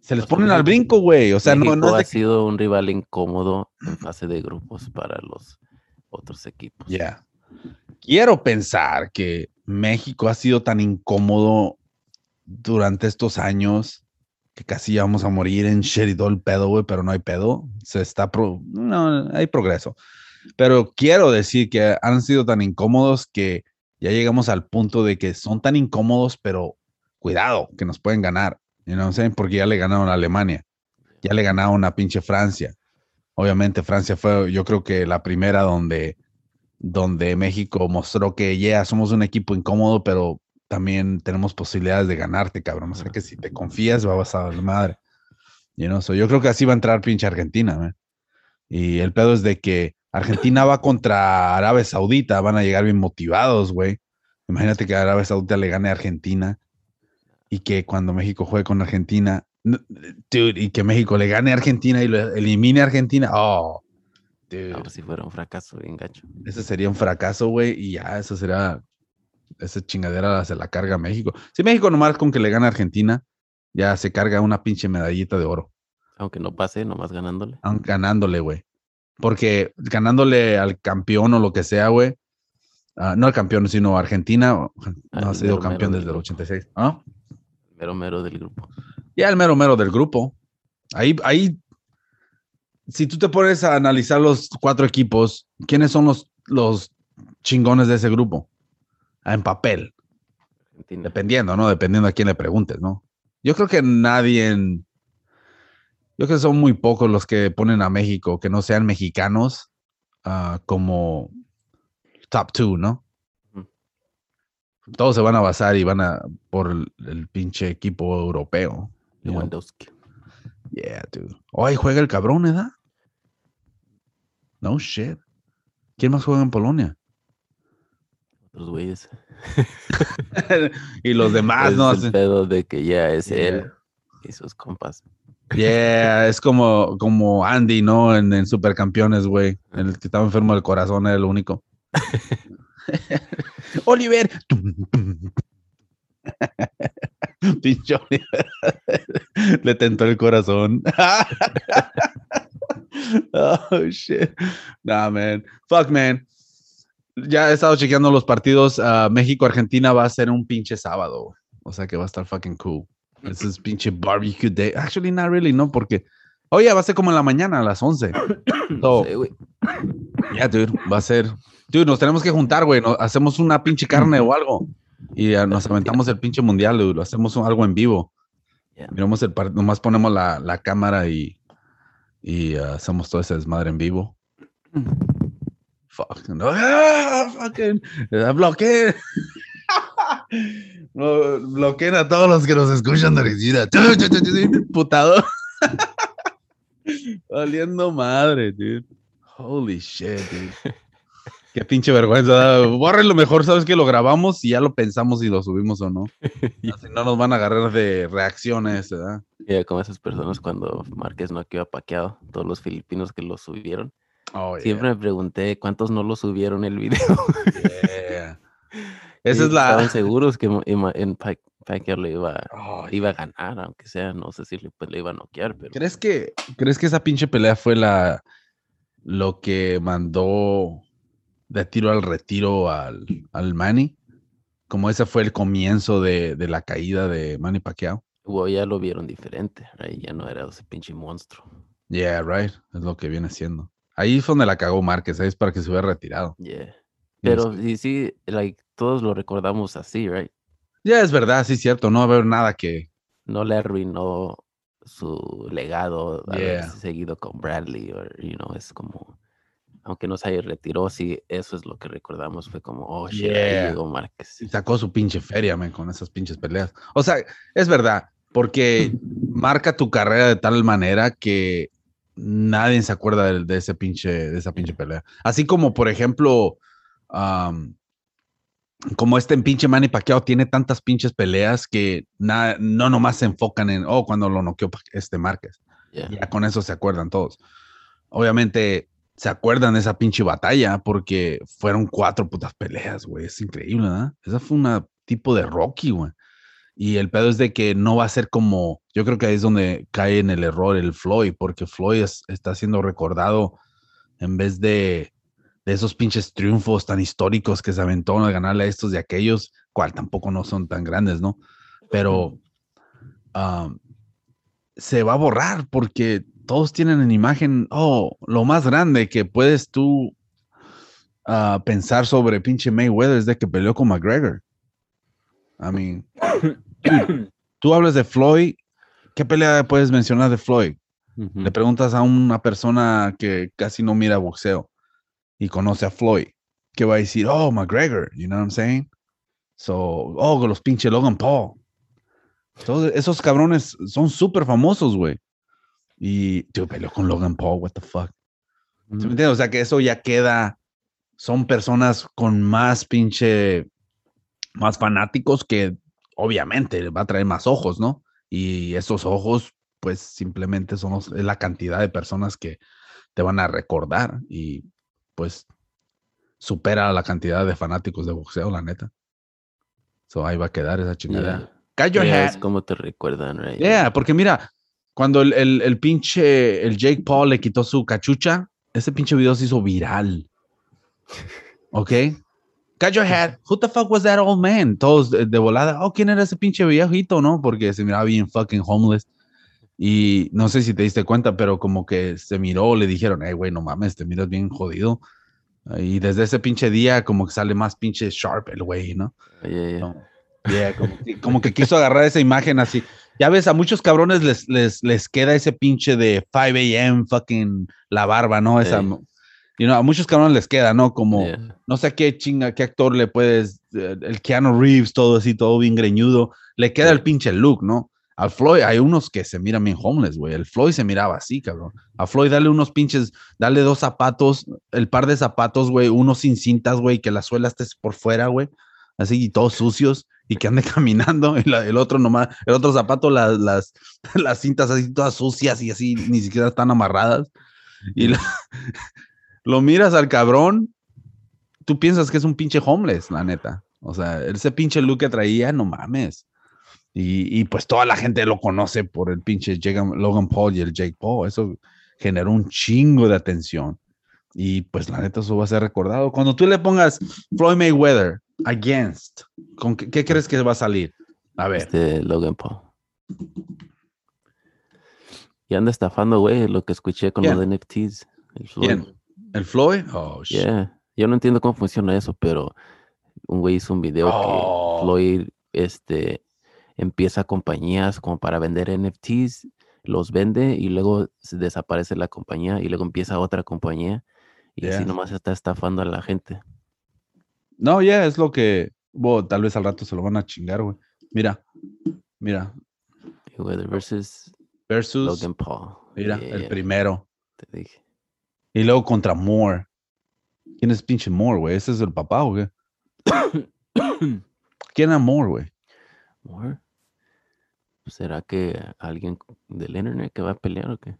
se les O sea, ponen al brinco, güey. O sea, no, México no es ha de sido un rival incómodo en fase de grupos para los otros equipos. Ya. Quiero pensar que México ha sido tan incómodo durante estos años que casi vamos a morir en shit y todo el pedo, güey, pero no hay pedo. Se está, pro- no, hay progreso. Pero quiero decir que han sido tan incómodos que ya llegamos al punto de que son tan incómodos, pero cuidado, que nos pueden ganar. You know what I'm? Porque ya le ganaron a Alemania, ya le ganaron a pinche Francia. Obviamente Francia fue, yo creo que la primera donde, donde México mostró que ya somos un equipo incómodo, pero también tenemos posibilidades de ganarte, cabrón. O sea que si te confías, vas a la madre. You know? so yo creo que así va a entrar pinche Argentina, man. Y el pedo es de que Argentina va contra Arabia Saudita, van a llegar bien motivados, güey. Imagínate que Arabia Saudita le gane a Argentina y que cuando México juegue con Argentina, dude, y que México le gane a Argentina y lo elimine a Argentina, oh, dude. No, si fuera un fracaso bien gacho. Ese sería un fracaso, güey, y ya, eso será. Esa chingadera se la carga México. Si México nomás con que le gana a Argentina, ya se carga una pinche medallita de oro. Aunque no pase, nomás ganándole. aun ganándole, güey. Porque ganándole al campeón o lo que sea, güey. ah, no al campeón, sino Argentina. No Al ha sido mero campeón mero desde el del 86. ¿Ah? Mero mero del grupo. Ya el mero mero del grupo. Ahí, ahí, si tú te pones a analizar los cuatro equipos, ¿quiénes son los, los chingones de ese grupo? Ah, En papel, Argentina. dependiendo, ¿no? Dependiendo a quién le preguntes, ¿no? Yo creo que nadie en... Yo creo que son muy pocos los que ponen a México, que no sean mexicanos, ah, como top two, ¿no? Todos se van a basar y van a por el, el pinche equipo europeo. Lewandowski. Yeah, dude. Hoy juega el cabrón, ¿verdad? No shit. ¿Quién más juega en Polonia? Los güeyes. y los demás, ¿no? es el pedo de que ya es Yeah. él y sus compas. Yeah, es como, como Andy, ¿no? En, en Supercampeones, güey. El que estaba enfermo del corazón era el único. Oliver. Pinche Oliver. Le tentó el corazón. oh, shit. Nah, man. Fuck, man. Ya he estado chequeando los partidos. ah, México-Argentina va a ser un pinche sábado. O sea que va a estar fucking cool. Ese es pinche barbecue day. Actually, not really, no, porque. Oye, va a ser como en la mañana, a las 11. No So, ya, dude, va a ser. Dude, nos tenemos que juntar, güey. nos- Hacemos una pinche carne o algo. Y ah, nos aventamos el pinche mundial, dude. Hacemos un- algo en vivo. Miramos el partido. Nomás ponemos la, la cámara y. Y ah, hacemos todo ese desmadre en vivo. Fuck. No, ah, fucking. ah, Bloqueen. No, bloqueen a todos los que nos escuchan de Regina. Putado. Valiendo madre, dude. Holy shit, dude. Qué pinche vergüenza. da. Borren lo mejor, sabes que lo grabamos y ya lo pensamos si lo subimos o no. Así no nos van a agarrar de reacciones, ¿verdad? Ya como esas personas cuando Márquez no quedó paqueado, todos los filipinos que lo subieron. Oh, Siempre me pregunté cuántos no lo subieron el video. yeah. Esa Y es la. Estaban seguros que en Pa- Pacquiao le iba, Oh, iba a ganar, aunque sea, no sé si le, pues, le iba a noquear, pero ¿Crees que, ¿Crees que esa pinche pelea fue la lo que mandó de tiro al retiro al, al Manny? Como ese fue el comienzo de, de la caída de Manny Pacquiao. ya lo vieron diferente. Ahí ya no era ese pinche monstruo. Yeah, right. Es lo que viene siendo. Ahí fue donde la cagó Márquez, ¿sabes? Para que se hubiera retirado. Yeah. Y es Pero sí, sí, like, todos lo recordamos así, right? Ya es verdad, sí, cierto. No va a haber nada que. No le arruinó su legado haber Yeah. seguido con Bradley, o, you know, es como, aunque no se retiró, sí, eso es lo que recordamos, fue como, oh, shit, ahí llegó Márquez. y sacó su pinche feria, man, con esas pinches peleas. O sea, es verdad, porque marca tu carrera de tal manera que nadie se acuerda de, de ese pinche, de esa pinche pelea. Así como, por ejemplo, como este pinche Manny Pacquiao tiene tantas pinches peleas que na- no nomás se enfocan en, oh, cuando lo noqueó este Márquez. Yeah. Ya con eso se acuerdan todos. Obviamente se acuerdan de esa pinche batalla porque fueron cuatro putas peleas, güey. Es increíble, ¿verdad? Esa fue una tipo de Rocky, güey. Y el pedo es de que no va a ser como, yo creo que ahí es donde cae en el error el Floyd, porque Floyd es- está siendo recordado en vez de, de esos pinches triunfos tan históricos que se aventó al ganarle a estos y aquellos, cual tampoco no son tan grandes, ¿no? Pero um, se va a borrar porque todos tienen en imagen, oh, lo más grande que puedes tú ah, pensar sobre pinche Mayweather es de que peleó con McGregor. I mean, tú hablas de Floyd, ¿qué pelea puedes mencionar de Floyd? Le preguntas a una persona que casi no mira boxeo y conoce a Floyd, ¿qué va a decir? Oh, McGregor, you know what I'm saying? So, oh, los pinche Logan Paul. Todos esos cabrones son súper famosos, güey. Y, tío, peleó con Logan Paul, what the fuck. ¿Sí me Ujú. entiendes? O sea que eso ya queda, son personas con más pinche, más fanáticos que obviamente va a traer más ojos, ¿no? Y esos ojos, pues simplemente son los- es la cantidad de personas que te van a recordar y pues supera la cantidad de fanáticos de boxeo, la neta. So ahí va a quedar esa chingada. Yeah. Yeah, es como te recuerdan, right? Yeah, porque mira, cuando el, el, el, pinche, el Jake Paul le quitó su cachucha, ese pinche video se hizo viral. ¿Ok? Got your head. Who the fuck was that old man? Todos de, de, volada. Oh, ¿quién era ese pinche viejito, no? Porque se miraba bien fucking homeless. Y no sé si te diste cuenta, pero como que se miró, le dijeron, hey, güey, no mames, te miras bien jodido. Y desde ese pinche día, como que sale más pinche sharp el güey, ¿no? Yeah, yeah. So, yeah como, que, como, que, quiso agarrar esa imagen así. Ya ves, a muchos cabrones les, les, les queda ese pinche de 5 a.m. fucking la barba, ¿no? Esa. You know, a muchos cabrones les queda, ¿no? Como, Yeah. no sé qué chinga, qué actor le puedes, eh, el Keanu Reeves, todo así, todo bien greñudo, le queda el pinche look, ¿no? Al Floyd, hay unos que se miran bien homeless, güey. El Floyd se miraba así, cabrón. A Floyd, dale unos pinches, dale dos zapatos, el par de zapatos, güey, unos sin cintas, güey, que la suela esté por fuera, güey. Así, y todos sucios, y que ande caminando. Y la- el otro nomás, el otro zapato, las, las, las cintas así todas sucias y así, ni siquiera están amarradas. Y la- lo miras al cabrón, tú piensas que es un pinche homeless, la neta. O sea, ese pinche look que traía, no mames. Y, y pues toda la gente lo conoce por el pinche Logan Paul y el Jake Paul. Eso generó un chingo de atención. Y pues la neta, eso va a ser recordado. Cuando tú le pongas Floyd Mayweather against, ¿con qué, qué crees que va a salir? A ver. Este Logan Paul. Y anda estafando, güey, lo que escuché con ¿Quién? los NFTs. El Floyd. ¿Quién? ¿El Floyd? Oh, shit. Yeah. Yo no entiendo cómo funciona eso, pero un güey hizo un video Oh. que Floyd este, empieza compañías como para vender NFTs, los vende y luego se desaparece la compañía y luego empieza otra compañía y así nomás está estafando a la gente. No, ya es lo que. bueno, tal vez al rato se lo van a chingar, güey. Mira, mira. Mayweather versus Versus. Logan Paul. Mira, Yeah, el primero. te dije. Y luego contra Moore. ¿Quién es pinche Moore, güey? ¿Ese es el papá o qué? ¿Quién era Moore, güey? More? ¿Será que alguien del internet que va a pelear o qué?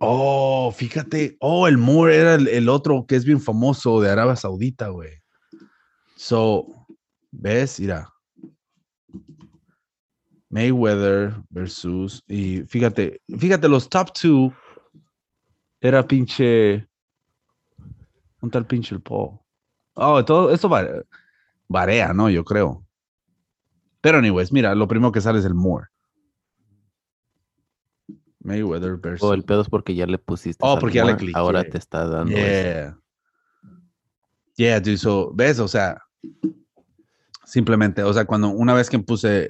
Oh, fíjate. Oh, el Moore era el, el otro que es bien famoso de Arabia Saudita, güey. So, ¿ves? Mira. Mayweather versus. Y fíjate, fíjate, los top two era pinche. Un tal pinche el Paul. Oh, todo esto va- varía, ¿no? Yo creo. Pero, anyways, mira, lo primero que sale es el Moore. Mayweather versus. O el pedo es porque ya le pusiste. Oh, porque ya le Moore, Ahora cliqué. te está dando. Yeah. Yeah, dude, so, ¿ves? O sea, simplemente, o sea, cuando una vez que puse,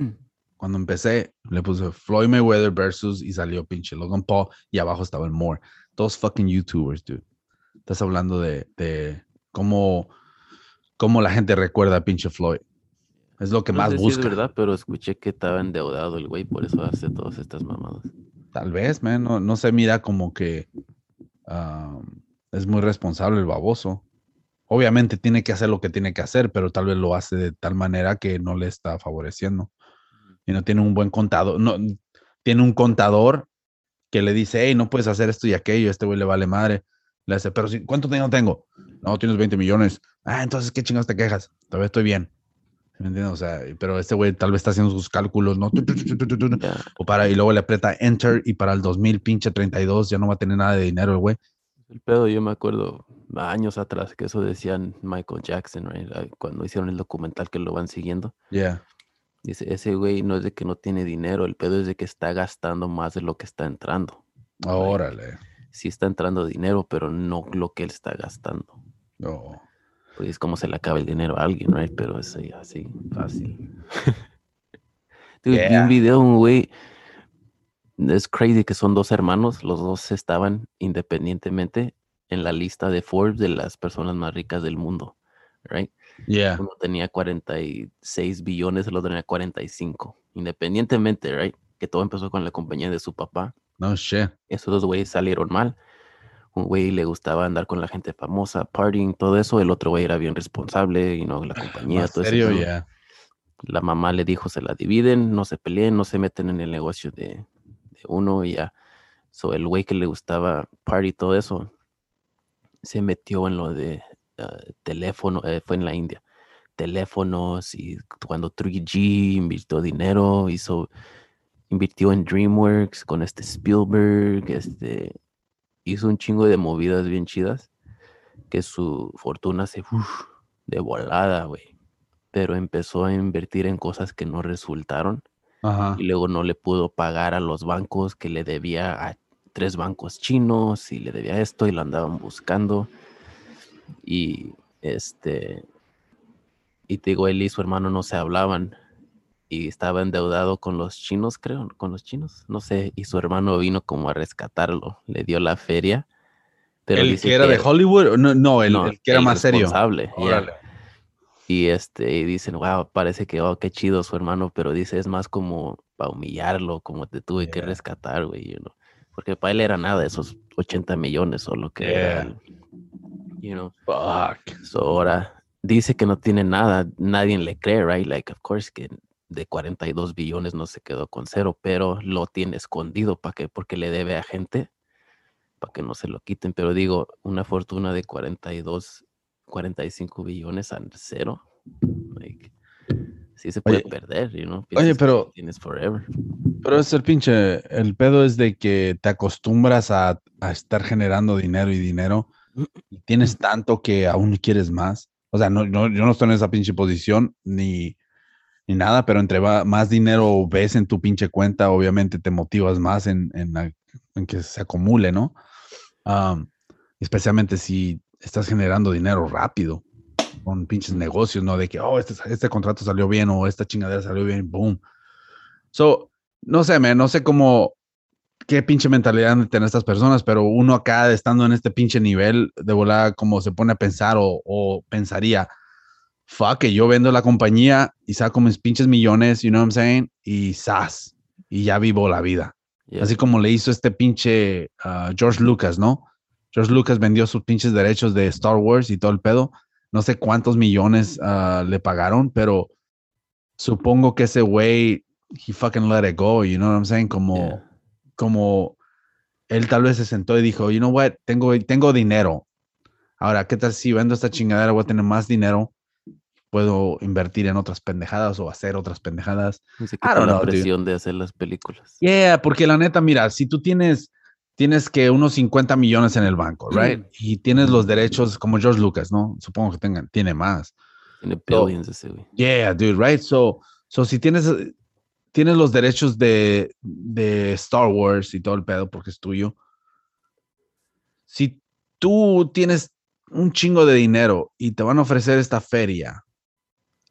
cuando empecé, le puse Floyd Mayweather versus y salió pinche Logan Paul y abajo estaba el Moore. Todos fucking YouTubers, dude. Estás hablando de, de cómo, cómo la gente recuerda a pinche Floyd. Es lo que No más sé si busca. es verdad, pero escuché que estaba endeudado el güey, por eso hace todas estas mamadas. Tal vez, man, no, no se mira como que es muy responsable el baboso. Obviamente tiene que hacer lo que tiene que hacer, pero tal vez lo hace de tal manera que no le está favoreciendo. Y no tiene un buen contador, no, tiene un contador que le dice, hey, no puedes hacer esto y aquello, este güey le vale madre. Le hace, pero si, ¿cuánto dinero tengo? No, tienes 20 millones. Ah, entonces, ¿qué chingados te quejas? Todavía estoy bien. ¿Me entiendes? O sea, pero este güey tal vez está haciendo sus cálculos, ¿no? O para, y luego le aprieta enter y para el 2000 pinche 32 ya no va a tener nada de dinero el güey. El pedo, yo me acuerdo años atrás que eso decían Michael Jackson, right? Cuando hicieron el documental que lo van siguiendo. Yeah. Dice, ese güey no es de que no tiene dinero, el pedo es de que está gastando más de lo que está entrando. Órale. Sí está entrando dinero, pero no lo que él está gastando. No. Pues es como se le acaba el dinero a alguien, right? Pero es ahí así, fácil. Dude, vi un video, un güey. Es crazy que son dos hermanos, los dos estaban independientemente en la lista de Forbes de las personas más ricas del mundo, right? Yeah. Uno tenía 46 billones, el otro tenía 45, independientemente, right? Que todo empezó con la compañía de su papá. No shit. Esos dos güeyes salieron mal. Un güey le gustaba andar con la gente famosa, partying, todo eso. El otro güey era bien responsable, y no la compañía, ¿En todo serio? pedo. Yeah. La mamá le dijo, se la dividen, no se peleen, no se meten en el negocio de, de uno y ya. So, el güey que le gustaba party, todo eso, se metió en lo de ah, teléfono, eh, fue en la India, teléfonos y cuando 3G invirtió dinero, hizo, invirtió en DreamWorks con este Spielberg, este, hizo un chingo de movidas bien chidas, que su fortuna se de volada, güey. Pero empezó a invertir en cosas que no resultaron. Y luego no le pudo pagar a los bancos que le debía a tres bancos chinos y le debía esto y lo andaban buscando. Y este, y te digo, él y su hermano no se hablaban y estaba endeudado con los chinos, creo, con los chinos, no sé, y su hermano vino como a rescatarlo, le dio la feria. Pero ¿El que era de Hollywood? No, no, el, que era más serio. Y este, y dicen, wow, parece que, oh, qué chido su hermano, pero dice, es más como para humillarlo, como te tuve que rescatar, güey, you know? porque para él era nada, esos 80 millones o lo que era, you know. Fuck. So ahora dice que no tiene nada, nadie le cree, right? Like, of course que de 42 billones no se quedó con cero, pero lo tiene escondido para que, porque le debe a gente, para que no se lo quiten. Pero digo, una fortuna de 42, 45 billones a cero, like, sí se puede perder, you know? oye, pero tienes forever. Pero es el pinche, el pedo es de que te acostumbras a, a estar generando dinero y dinero y tienes tanto que aún quieres más. O sea, no, no, yo no estoy en esa pinche posición ni ni nada, pero entre más dinero ves en tu pinche cuenta, obviamente te motivas más en, en, que se acumule, ¿no? especialmente si estás generando dinero rápido con pinches negocios, ¿no? De que, oh, este, este contrato salió bien o esta chingadera salió bien, boom. So, no sé, me, no sé cómo, qué pinche mentalidad de tener estas personas, pero uno acá estando en este pinche nivel, de volada, como se pone a pensar o, o pensaría, fuck que yo vendo la compañía y saco mis pinches millones, you know what I'm saying? Y sas, y ya vivo la vida. Así como le hizo este pinche uh, George Lucas, ¿no? George Lucas vendió sus pinches derechos de Star Wars y todo el pedo. No sé cuántos millones uh, le pagaron, pero supongo que ese güey, he fucking let it go, you know what I'm saying? Como, como él tal vez se sentó y dijo, you know what, tengo, tengo dinero. Ahora, ¿qué tal si vendo esta chingadera? Voy a tener más dinero puedo invertir en otras pendejadas o hacer otras pendejadas. Se quita la presión de hacer las películas. Yeah, porque la neta, mira, si tú tienes, tienes que unos 50 millones en el banco, right? Y tienes los derechos como George Lucas, ¿no? Supongo que tengan, tiene más. Tiene billions ese güey. Yeah, dude, right? So, so si tienes, tienes los derechos de, de Star Wars y todo el pedo porque es tuyo. Si tú tienes un chingo de dinero y te van a ofrecer esta feria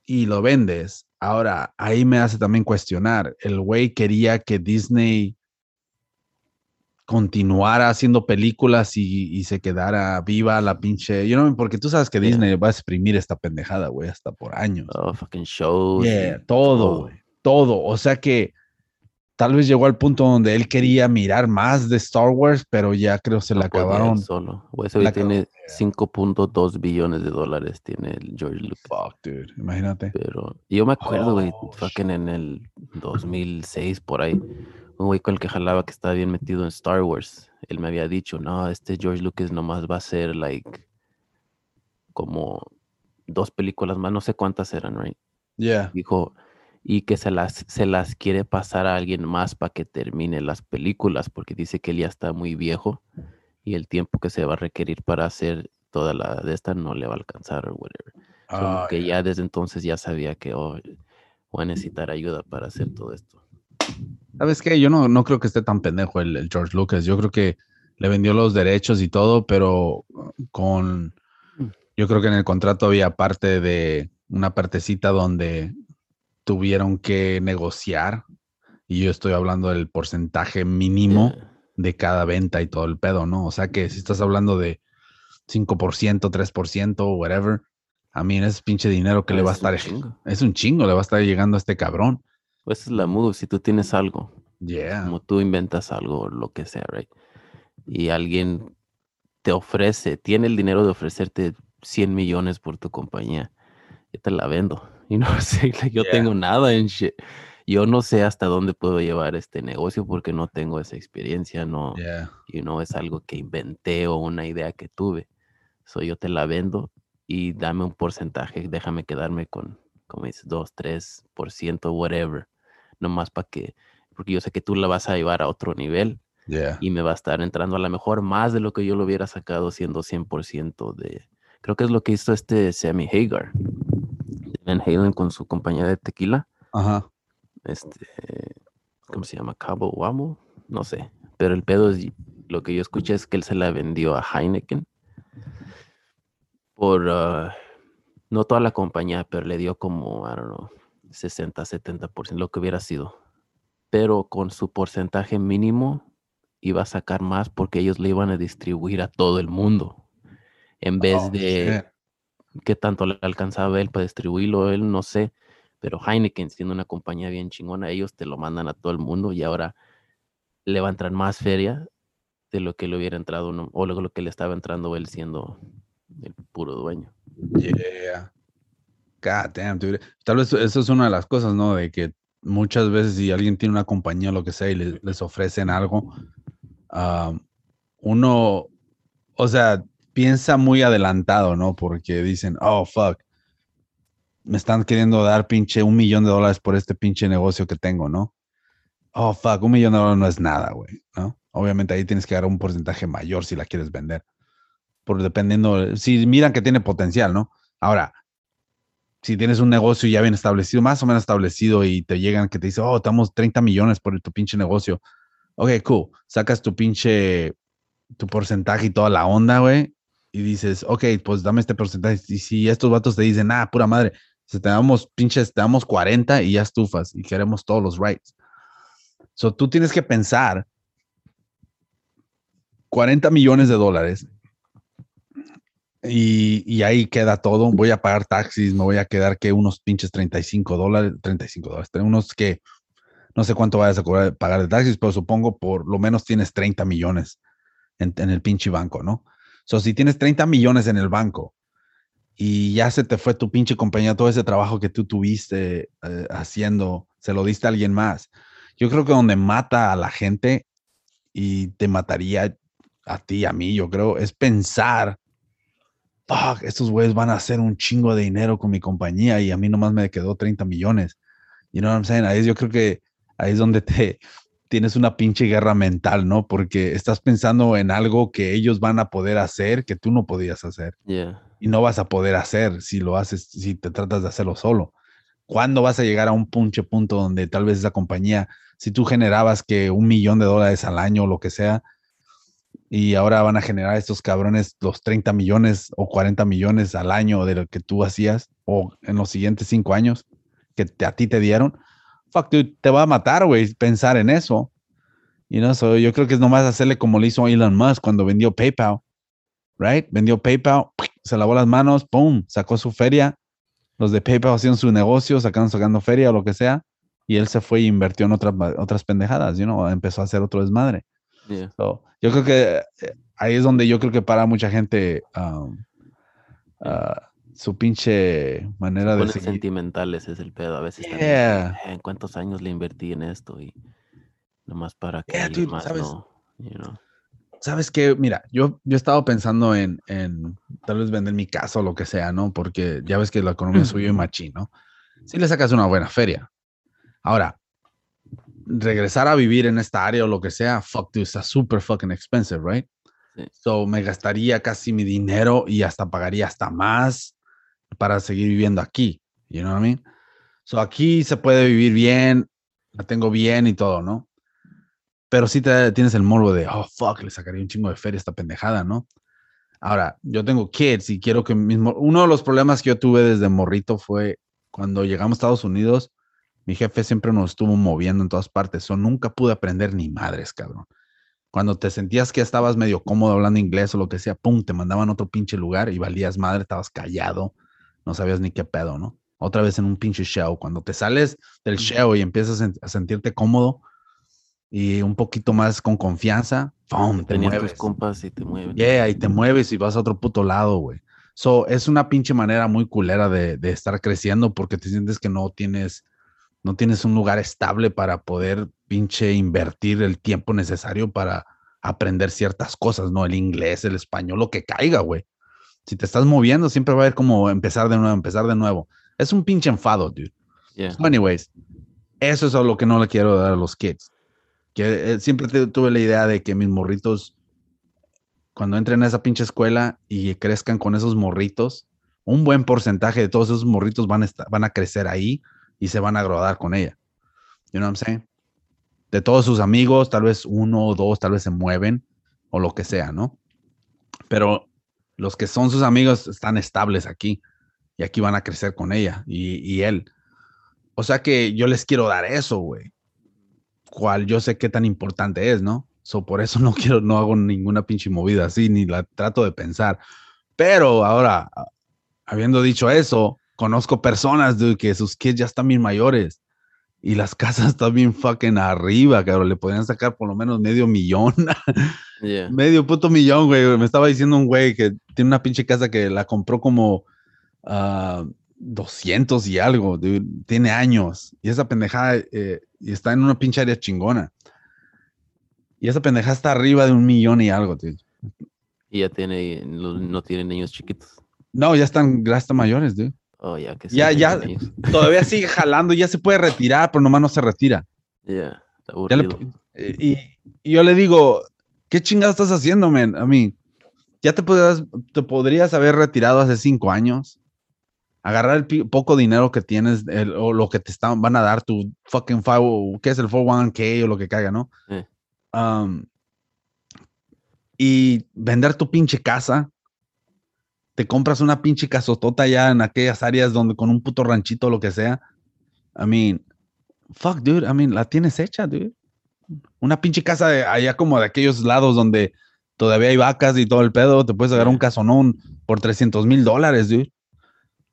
y lo vendes. Ahora, ahí me hace también cuestionar. El güey quería que Disney continuara haciendo películas y, se quedara viva la pinche. You know, porque tú sabes que Disney va a exprimir esta pendejada, güey, hasta por años. Oh, fucking shows. Yeah, todo, güey. Todo. O sea que tal vez llegó al punto donde él quería mirar más de Star Wars, pero ya creo se le acabaron. Solo. O ese tiene 5.2 billones de dólares, tiene el George Lucas. Fuck, dude, imagínate. Pero yo me acuerdo, güey, oh, fucking en el 2006, por ahí, un güey con el que jalaba que estaba bien metido en Star Wars, él me había dicho, no, este George Lucas nomás va a ser, like, como dos películas más, no sé cuántas eran, right? Yeah. Dijo, y que se las, se las quiere pasar a alguien más para que termine las películas, porque dice que él ya está muy viejo y el tiempo que se va a requerir para hacer toda la de esta no le va a alcanzar o whatever. que ya desde entonces ya sabía que oh, voy a necesitar ayuda para hacer todo esto. ¿Sabes qué? Yo no, no creo que esté tan pendejo el, el George Lucas. Yo creo que le vendió los derechos y todo, pero con... Mm. Yo creo que en el contrato había parte de una partecita donde tuvieron que negociar, y yo estoy hablando del porcentaje mínimo de cada venta y todo el pedo, ¿no? O sea que si estás hablando de 5%, 3%, whatever, a mí ese pinche dinero que le va a estar, es un chingo, le va a estar llegando a este cabrón. Pues es la move, si tú tienes algo, yeah. como tú inventas algo, lo que sea, right? Y alguien te ofrece, tiene el dinero de ofrecerte 100 millones por tu compañía, yo te la vendo y no sé, yo tengo nada en shit. Yo no sé hasta dónde puedo llevar este negocio porque no tengo esa experiencia, no, y no es algo que inventé o una idea que tuve. So yo te la vendo y dame un porcentaje, déjame quedarme con, como dices, 2, 3%, whatever. Nomás para que, porque yo sé que tú la vas a llevar a otro nivel Yeah. y me va a estar entrando a lo mejor más de lo que yo lo hubiera sacado siendo 100% de... Creo que es lo que hizo este Sammy Hagar. Van Halen con su compañía de tequila. Ajá. Este, ¿cómo se llama? Cabo Wamo, no sé. Pero el pedo es, lo que yo escuché es que él se la vendió a Heineken por, ah, no toda la compañía, pero le dio como, I don't know, 60, 70%, lo que hubiera sido. Pero con su porcentaje mínimo iba a sacar más porque ellos le iban a distribuir a todo el mundo. En vez Oh, de shit. Qué tanto le alcanzaba él para distribuirlo, él no sé, pero Heineken siendo una compañía bien chingona, ellos te lo mandan a todo el mundo y ahora le va a entrar más feria de lo que le hubiera entrado uno- o lo, lo que le estaba entrando él siendo el puro dueño. Yeah. God damn, dude. Tal vez eso es una de las cosas, ¿no? De que muchas veces si alguien tiene una compañía o lo que sea y le- les ofrecen algo, ah, uno, o sea, piensa muy adelantado, ¿no? Porque dicen, oh, fuck, me están queriendo dar pinche un millón de dólares por este pinche negocio que tengo, ¿no? Oh, fuck, un millón de dólares no es nada, güey, ¿no? Obviamente ahí tienes que dar un porcentaje mayor si la quieres vender. Por dependiendo, si miran que tiene potencial, ¿no? Ahora, si tienes un negocio ya bien establecido, más o menos establecido, y te llegan que te dicen, oh, te damos 30 millones por tu pinche negocio. Ok, cool. Sacas tu pinche, tu porcentaje y toda la onda, güey. Y dices, ok, pues dame este porcentaje. Y si estos vatos te dicen, ah, pura madre, si te damos pinches, te damos 40 y ya estufas y queremos todos los rights. So tú tienes que pensar 40 millones de dólares y, y ahí queda todo. Voy a pagar taxis, me voy a quedar que unos pinches 35 dólares, 35 dólares, unos que no sé cuánto vayas a pagar de taxis, pero supongo por lo menos tienes 30 millones en, en el pinche banco, ¿no? So, si tienes 30 millones en el banco y ya se te fue tu pinche compañía, todo ese trabajo que tú tuviste eh, haciendo, se lo diste a alguien más. Yo creo que donde mata a la gente y te mataría a ti, a mí, yo creo, es pensar, fuck, estos güeyes van a hacer un chingo de dinero con mi compañía y a mí nomás me quedó 30 millones. You know what I'm saying? Ahí yo creo que ahí es donde te tienes una pinche guerra mental, ¿no? Porque estás pensando en algo que ellos van a poder hacer que tú no podías hacer Yeah. y no vas a poder hacer si lo haces, si te tratas de hacerlo solo. ¿Cuándo vas a llegar a un punche punto donde tal vez esa compañía, si tú generabas que un millón de dólares al año o lo que sea, y ahora van a generar estos cabrones los 30 millones o 40 millones al año de lo que tú hacías o en los siguientes cinco años que te- a ti te dieron, fuck, dude, te va a matar, güey, pensar en eso. Y no, so, yo creo que es nomás hacerle como le hizo Elon Musk cuando vendió PayPal, right? Vendió PayPal, se lavó las manos, pum, sacó su feria. Los de PayPal hacían su negocio, sacaron sacando feria o lo que sea, y él se fue y invirtió en otras, otras pendejadas, you know, empezó a hacer otro desmadre. Yeah. So, yo creo que eh, ahí es donde yo creo que para mucha gente um, ah, su pinche manera de Ponen seguir. sentimentales es el pedo. A veces. Yeah. "Eh, ¿En cuántos años le invertí en esto? Y nomás para que Yeah, alguien dude, más ¿sabes? no. You know. ¿Sabes qué? Mira, yo, yo he estado pensando en, en tal vez vender mi casa o lo que sea, ¿no? Porque ya ves que la economía subió y machín, ¿no? Si le sacas una buena feria. Ahora, regresar a vivir en esta área o lo que sea, fuck, dude, está súper fucking expensive, right? Sí. So, me gastaría casi mi dinero y hasta pagaría hasta más para seguir viviendo aquí. You know what I mean? So, aquí se puede vivir bien, la tengo bien y todo, ¿no? Pero sí te, tienes el morbo de, oh, fuck, le sacaría un chingo de feria a esta pendejada, ¿no? Ahora, yo tengo kids y quiero que mismo. Uno de los problemas que yo tuve desde morrito fue cuando llegamos a Estados Unidos, mi jefe siempre nos estuvo moviendo en todas partes. O nunca pude aprender ni madres, cabrón. Cuando te sentías que estabas medio cómodo hablando inglés o lo que sea, pum, te mandaban a otro pinche lugar y valías madre, estabas callado, no sabías ni qué pedo, ¿no? Otra vez en un pinche show. Cuando te sales del show y empiezas a, sentirte cómodo y un poquito más con confianza, ¡pum! te Tenías mueves. tus compas y te mueven. Yeah, y te mueves y vas a otro puto lado, güey. So, es una pinche manera muy culera de, de estar creciendo porque te sientes que no tienes, no tienes un lugar estable para poder pinche invertir el tiempo necesario para aprender ciertas cosas, ¿no? El inglés, el español, lo que caiga, güey. Si te estás moviendo, siempre va a haber como empezar de nuevo, empezar de nuevo. Es un pinche enfado, dude. Yeah. So anyways, eso es a lo que no le quiero dar a los kids. Que eh, siempre te- tuve la idea de que mis morritos, cuando entren a esa pinche escuela y crezcan con esos morritos, un buen porcentaje de todos esos morritos van a, estar- van a crecer ahí y se van a agradar con ella. You know what I'm saying? De todos sus amigos, tal vez uno o dos, tal vez se mueven o lo que sea, ¿no? Pero los que son sus amigos están estables aquí y aquí van a crecer con ella y, y él. O sea que yo les quiero dar eso, güey. Cual yo sé qué tan importante es, ¿no? So, por eso no quiero, no hago ninguna pinche movida así, ni la trato de pensar. Pero ahora, a- habiendo dicho eso, conozco personas, dude, que sus kids ya están bien mayores y las casas están bien fucking arriba, cabrón. Le podrían sacar por lo menos medio millón, Yeah. medio puto millón, güey. Me estaba diciendo un güey que tiene una pinche casa que la compró como ah, 200 y algo, dude. Tiene años. Y esa pendejada eh, y está en una pinche área chingona. Y esa pendejada está arriba de un millón y algo, dude. Y ya tiene, no, no tiene niños chiquitos. No, ya están, ya están mayores, dude. Oh, ya que sí. Ya, ya. niños. Todavía sigue jalando, ya se puede retirar, pero nomás no se retira. Yeah, está Ya le aburrido. Y, y yo le digo, ¿qué chingada estás haciendo, men? A mí, ya te podrías, te podrías haber retirado hace cinco años. Agarrar el poco dinero que tienes el- o lo que te están, van a dar tu fucking five, ¿qué es el 401k o lo que caiga, no? Eh. Um, y vender tu pinche casa. Te compras una pinche casotota ya en aquellas áreas donde con un puto ranchito o lo que sea. I mean, fuck, dude. I mean, la tienes hecha, dude una pinche casa de allá como de aquellos lados donde todavía hay vacas y todo el pedo, te puedes agarrar un casonón por 300 mil dólares, dude.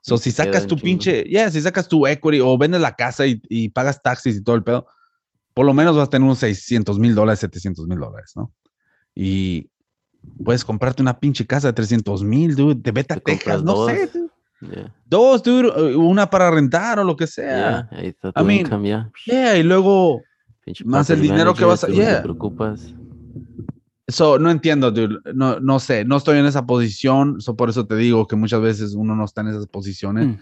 So, Y si sacas tu pinche, yeah, si sacas tu equity o vendes la casa y, y pagas taxis y todo el pedo, por lo menos vas a tener unos 600 mil dólares, 700 mil dólares, ¿no? Y puedes comprarte una pinche casa de 300 mil, dude, de vete a Te Texas, no dos. sé, dude. Yeah. Dos, dude, una para rentar o lo que sea. Yeah, ahí está I tu mean, income ya. Yeah, y luego Pinche más el dinero que vas a- no yeah. te preocupas. So, no entiendo, dude. No, no sé, no estoy en esa posición. So, por eso te digo que muchas veces uno no está en esas posiciones. Mm.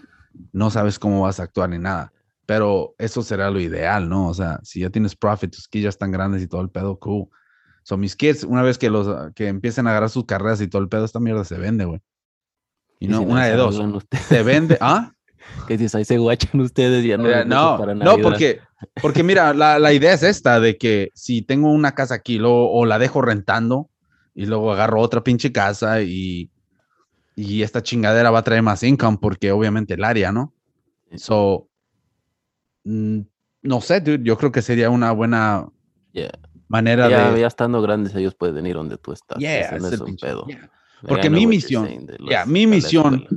No sabes cómo vas a actuar ni nada. Pero eso será lo ideal, ¿no? O sea, si ya tienes profit, tus kids ya están grandes y todo el pedo, cool. So, mis kids, una vez que los que empiecen a agarrar sus carreras y todo el pedo, esta mierda se vende, güey. Y no, si una se de dos. Se vende, ¿ah? Que si ahí se guachan ustedes ya no. Les no, para no, porque, porque mira, la, la idea es esta, de que si tengo una casa aquí luego, o la dejo rentando y luego agarro otra pinche casa y, y esta chingadera va a traer más income porque obviamente el área, ¿no? So, mm, no sé, dude, yo creo que sería una buena Yeah. manera Ya, de... ya estando grandes ellos pueden ir donde tú estás. Yeah, es un pedo. yeah. Porque mi misión- los- mi misión-.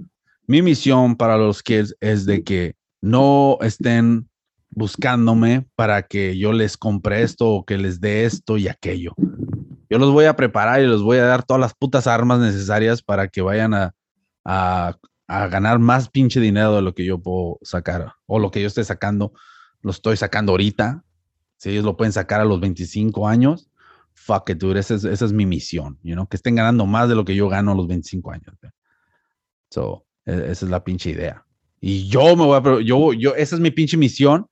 Mi misión para los kids es de que no estén buscándome para que yo les compre esto o que les dé esto y aquello. Yo los voy a preparar y les voy a dar todas las putas armas necesarias para que vayan a, a, a ganar más pinche dinero de lo que yo puedo sacar o lo que yo esté sacando. Lo estoy sacando ahorita. Si ellos lo pueden sacar a los 25 años, fuck it, dude. Esa es, esa es mi misión, you know? que estén ganando más de lo que yo gano a los 25 años. So, esa es la pinche idea. Y yo me voy a, yo, yo, esa es mi pinche misión.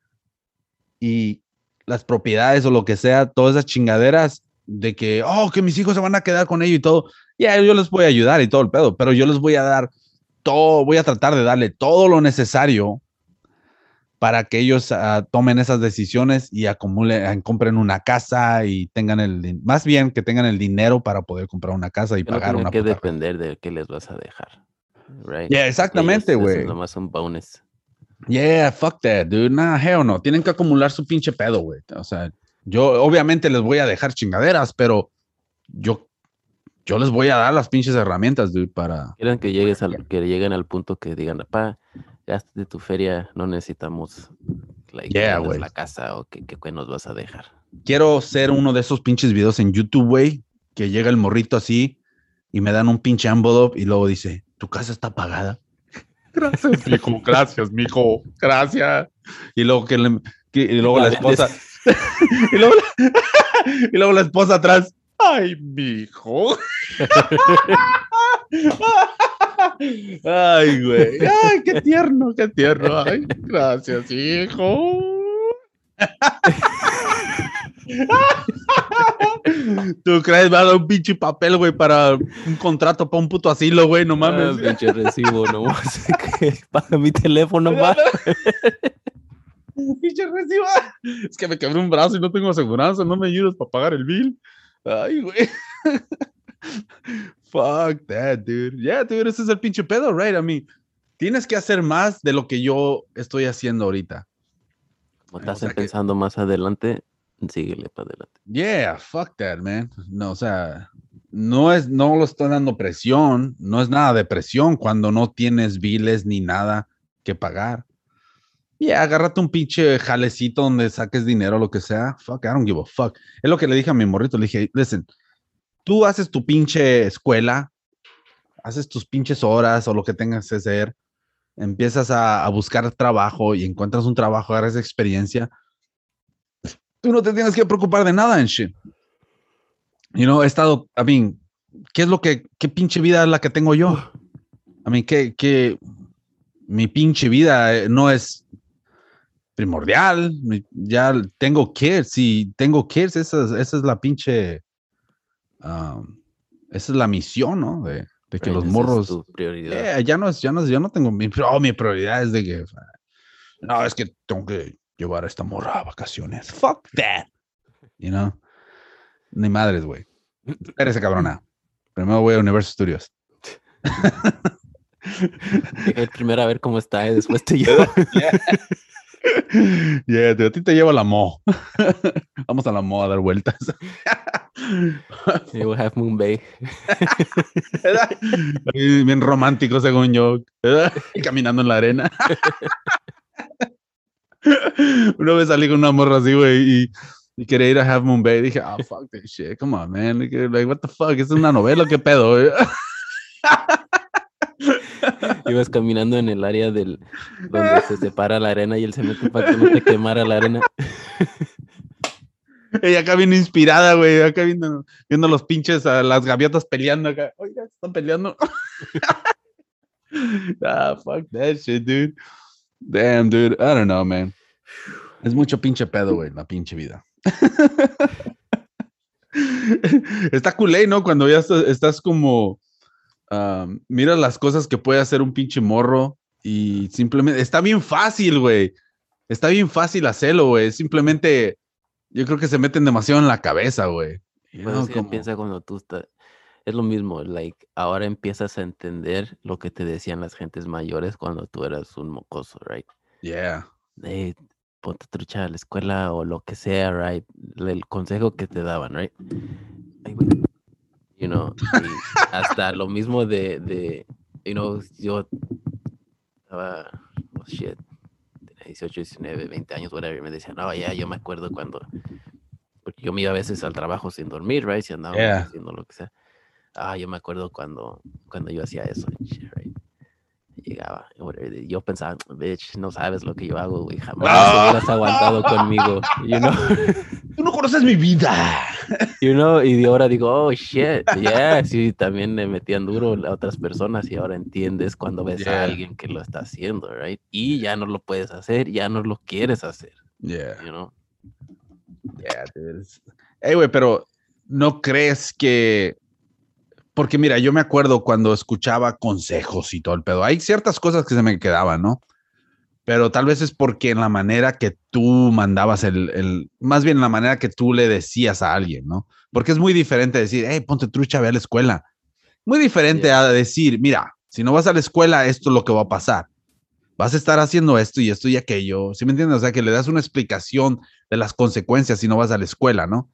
Y las propiedades o lo que sea, todas esas chingaderas de que, oh, que mis hijos se van a quedar con ello y todo. Ya, yo les voy a ayudar y todo el pedo, pero yo les voy a dar todo, voy a tratar de darle todo lo necesario para que ellos ah, tomen esas decisiones y acumulen, ah, compren una casa y tengan el, más bien que tengan el dinero para poder comprar una casa y no pagar tenga una que puta depender de qué les vas a dejar. Right? Yeah, exactamente, güey. Nomás un bonus. Yeah, fuck that, dude. Nah, hell no. Tienen que acumular su pinche pedo, güey. O sea, yo obviamente les voy a dejar chingaderas, pero yo, yo les voy a dar las pinches herramientas, dude, para. Quieren que llegues al, que lleguen al punto que digan, papá, de tu feria, no necesitamos like, Yeah, que la casa o que, que, que nos vas a dejar. Quiero ser uno de esos pinches videos en YouTube, güey, que llega el morrito así y me dan un pinche envelope y luego dice, ¿tu casa está pagada? Gracias, mijo. Gracias, mijo. Gracias. Y luego que, le- que- y luego la La esposa. y, luego la, y luego la esposa atrás. Ay, mijo. Ay, güey. Ay, qué tierno, qué tierno. Ay, gracias, hijo. ¿Tú crees va a dar un pinche papel, güey, para un contrato para un puto asilo, güey? No mames. Ah, pinche recibo, no. Paga mi teléfono, va. pinche recibo. Es que me quebré un brazo y no tengo aseguranza, no me ayudas para pagar el bill. Ay, güey. Fuck that, dude. Yeah, dude, ese es el pinche pedo, right? I mean, tienes que hacer más de lo que yo estoy haciendo ahorita. Como estás pensando más adelante, síguele para adelante. Yeah, fuck that, man. No, o sea, no es, no lo estoy dando presión, no es nada de presión cuando no tienes biles ni nada que pagar. Yeah, agárrate un pinche jalecito donde saques dinero, lo que sea. Fuck, I don't give a fuck. Es lo que le dije a mi morrito. Le dije, listen, tú haces tu pinche escuela, haces tus pinches horas o lo que tengas que hacer, empiezas a, buscar trabajo y encuentras un trabajo, agarras experiencia, tú no te tienes que preocupar de nada en shit. You know, he estado, I mean, ¿qué es lo que, qué pinche vida es la que tengo yo? I mean, que, que mi pinche vida eh, no es primordial, ya tengo kids y tengo kids, esa, esa es la pinche esa es la misión, ¿no? De, que los morros. Eh, ya no es, ya no, yo no tengo mi, oh, mi prioridad es de que. No, es que tengo que llevar a esta morra a vacaciones. Fuck that. You know? Ni madres, güey. Eres cabrona. Primero voy a Universal Studios. primero a ver cómo está y después te llevo. Yeah, a ti te llevo a la mo. Vamos a la mo a dar vueltas. You Half Moon Bay. Bien romántico, según yo. Caminando en la arena. Una vez salí con una morra así, güey, y, quería ir a Half Moon Bay. Dije, oh, fuck that shit. Come on, man. Like, what the fuck? ¿Es una novela? ¿Qué pedo? Ibas caminando en el área del donde se separa la arena y él se mete para que no te quemara la arena. Ella acá viene inspirada, güey. Acá viendo, viendo los pinches, a las gaviotas peleando acá. Oiga, están peleando. ah, fuck that shit, dude. Damn, dude. I don't know, man. Es mucho pinche pedo, güey, la pinche vida. Está culé, ¿no? Cuando ya estás como mira las cosas que puede hacer un pinche morro y simplemente está bien fácil, güey. Está bien fácil hacerlo, güey. Simplemente yo creo que se meten demasiado en la cabeza, güey. Bueno, piensa cuando tú estás. Es lo mismo, like, ahora empiezas a entender lo que te decían las gentes mayores cuando tú eras un mocoso, right? Yeah. ponte trucha a la escuela o lo que sea, right? El consejo que te daban, right? you know, hasta lo mismo de, de, you know, yo estaba, oh shit, tenía 18, 19, 20 años, whatever, y me decían, no, ya, yo me acuerdo cuando, porque yo me iba a veces al trabajo sin dormir, right, si andaba haciendo lo que sea. Ah, yo me acuerdo cuando, cuando yo hacía eso, right? llegaba. Yo pensaba, bitch, no sabes lo que yo hago, güey. Jamás no. hubieras aguantado conmigo, you know. Tú no conoces mi vida. You know, y de ahora digo, oh, shit, yeah, sí, también me metían duro a otras personas y ahora entiendes cuando ves a alguien que lo está haciendo, right? Y ya no lo puedes hacer, ya no lo quieres hacer. Yeah. You know? Yeah, dude. Hey, güey, pero ¿no crees que porque mira, yo me acuerdo cuando escuchaba consejos y todo el pedo. Hay ciertas cosas que se me quedaban, ¿no? Pero tal vez es porque en la manera que tú mandabas el, el, más bien en la manera que tú le decías a alguien, ¿no? Porque es muy diferente decir, hey, ponte trucha, ve a la escuela. Muy diferente a decir, mira, si no vas a la escuela, esto es lo que va a pasar. Vas a estar haciendo esto y esto y aquello. ¿Sí me entiendes? O sea, que le das una explicación de las consecuencias si no vas a la escuela, ¿no?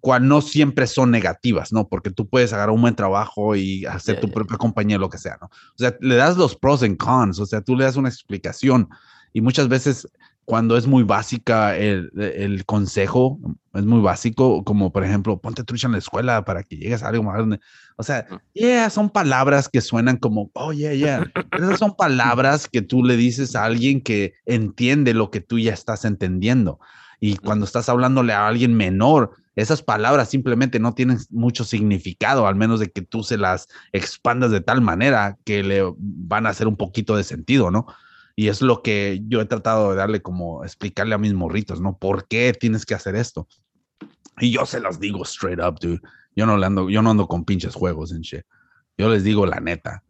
Cual no siempre son negativas, ¿no? Porque tú puedes agarrar un buen trabajo y hacer tu propia compañía, lo que sea, ¿no? O sea, le das los pros and cons, o sea, tú le das una explicación y muchas veces cuando es muy básica el, el consejo, es muy básico, como por ejemplo, ponte trucha en la escuela para que llegues a algo más grande. O sea, yeah, son palabras que suenan como, oh, yeah, yeah. Esas son palabras que tú le dices a alguien que entiende lo que tú ya estás entendiendo. Y cuando estás hablándole a alguien menor, esas palabras simplemente no tienen mucho significado, al menos de que tú se las expandas de tal manera que le van a hacer un poquito de sentido, ¿no? Y es lo que yo he tratado de darle como explicarle a mis morritos, ¿no? ¿Por qué tienes que hacer esto? Y yo se las digo straight up, dude. Yo no, ando, yo no ando con pinches juegos en shit. Yo les digo la neta,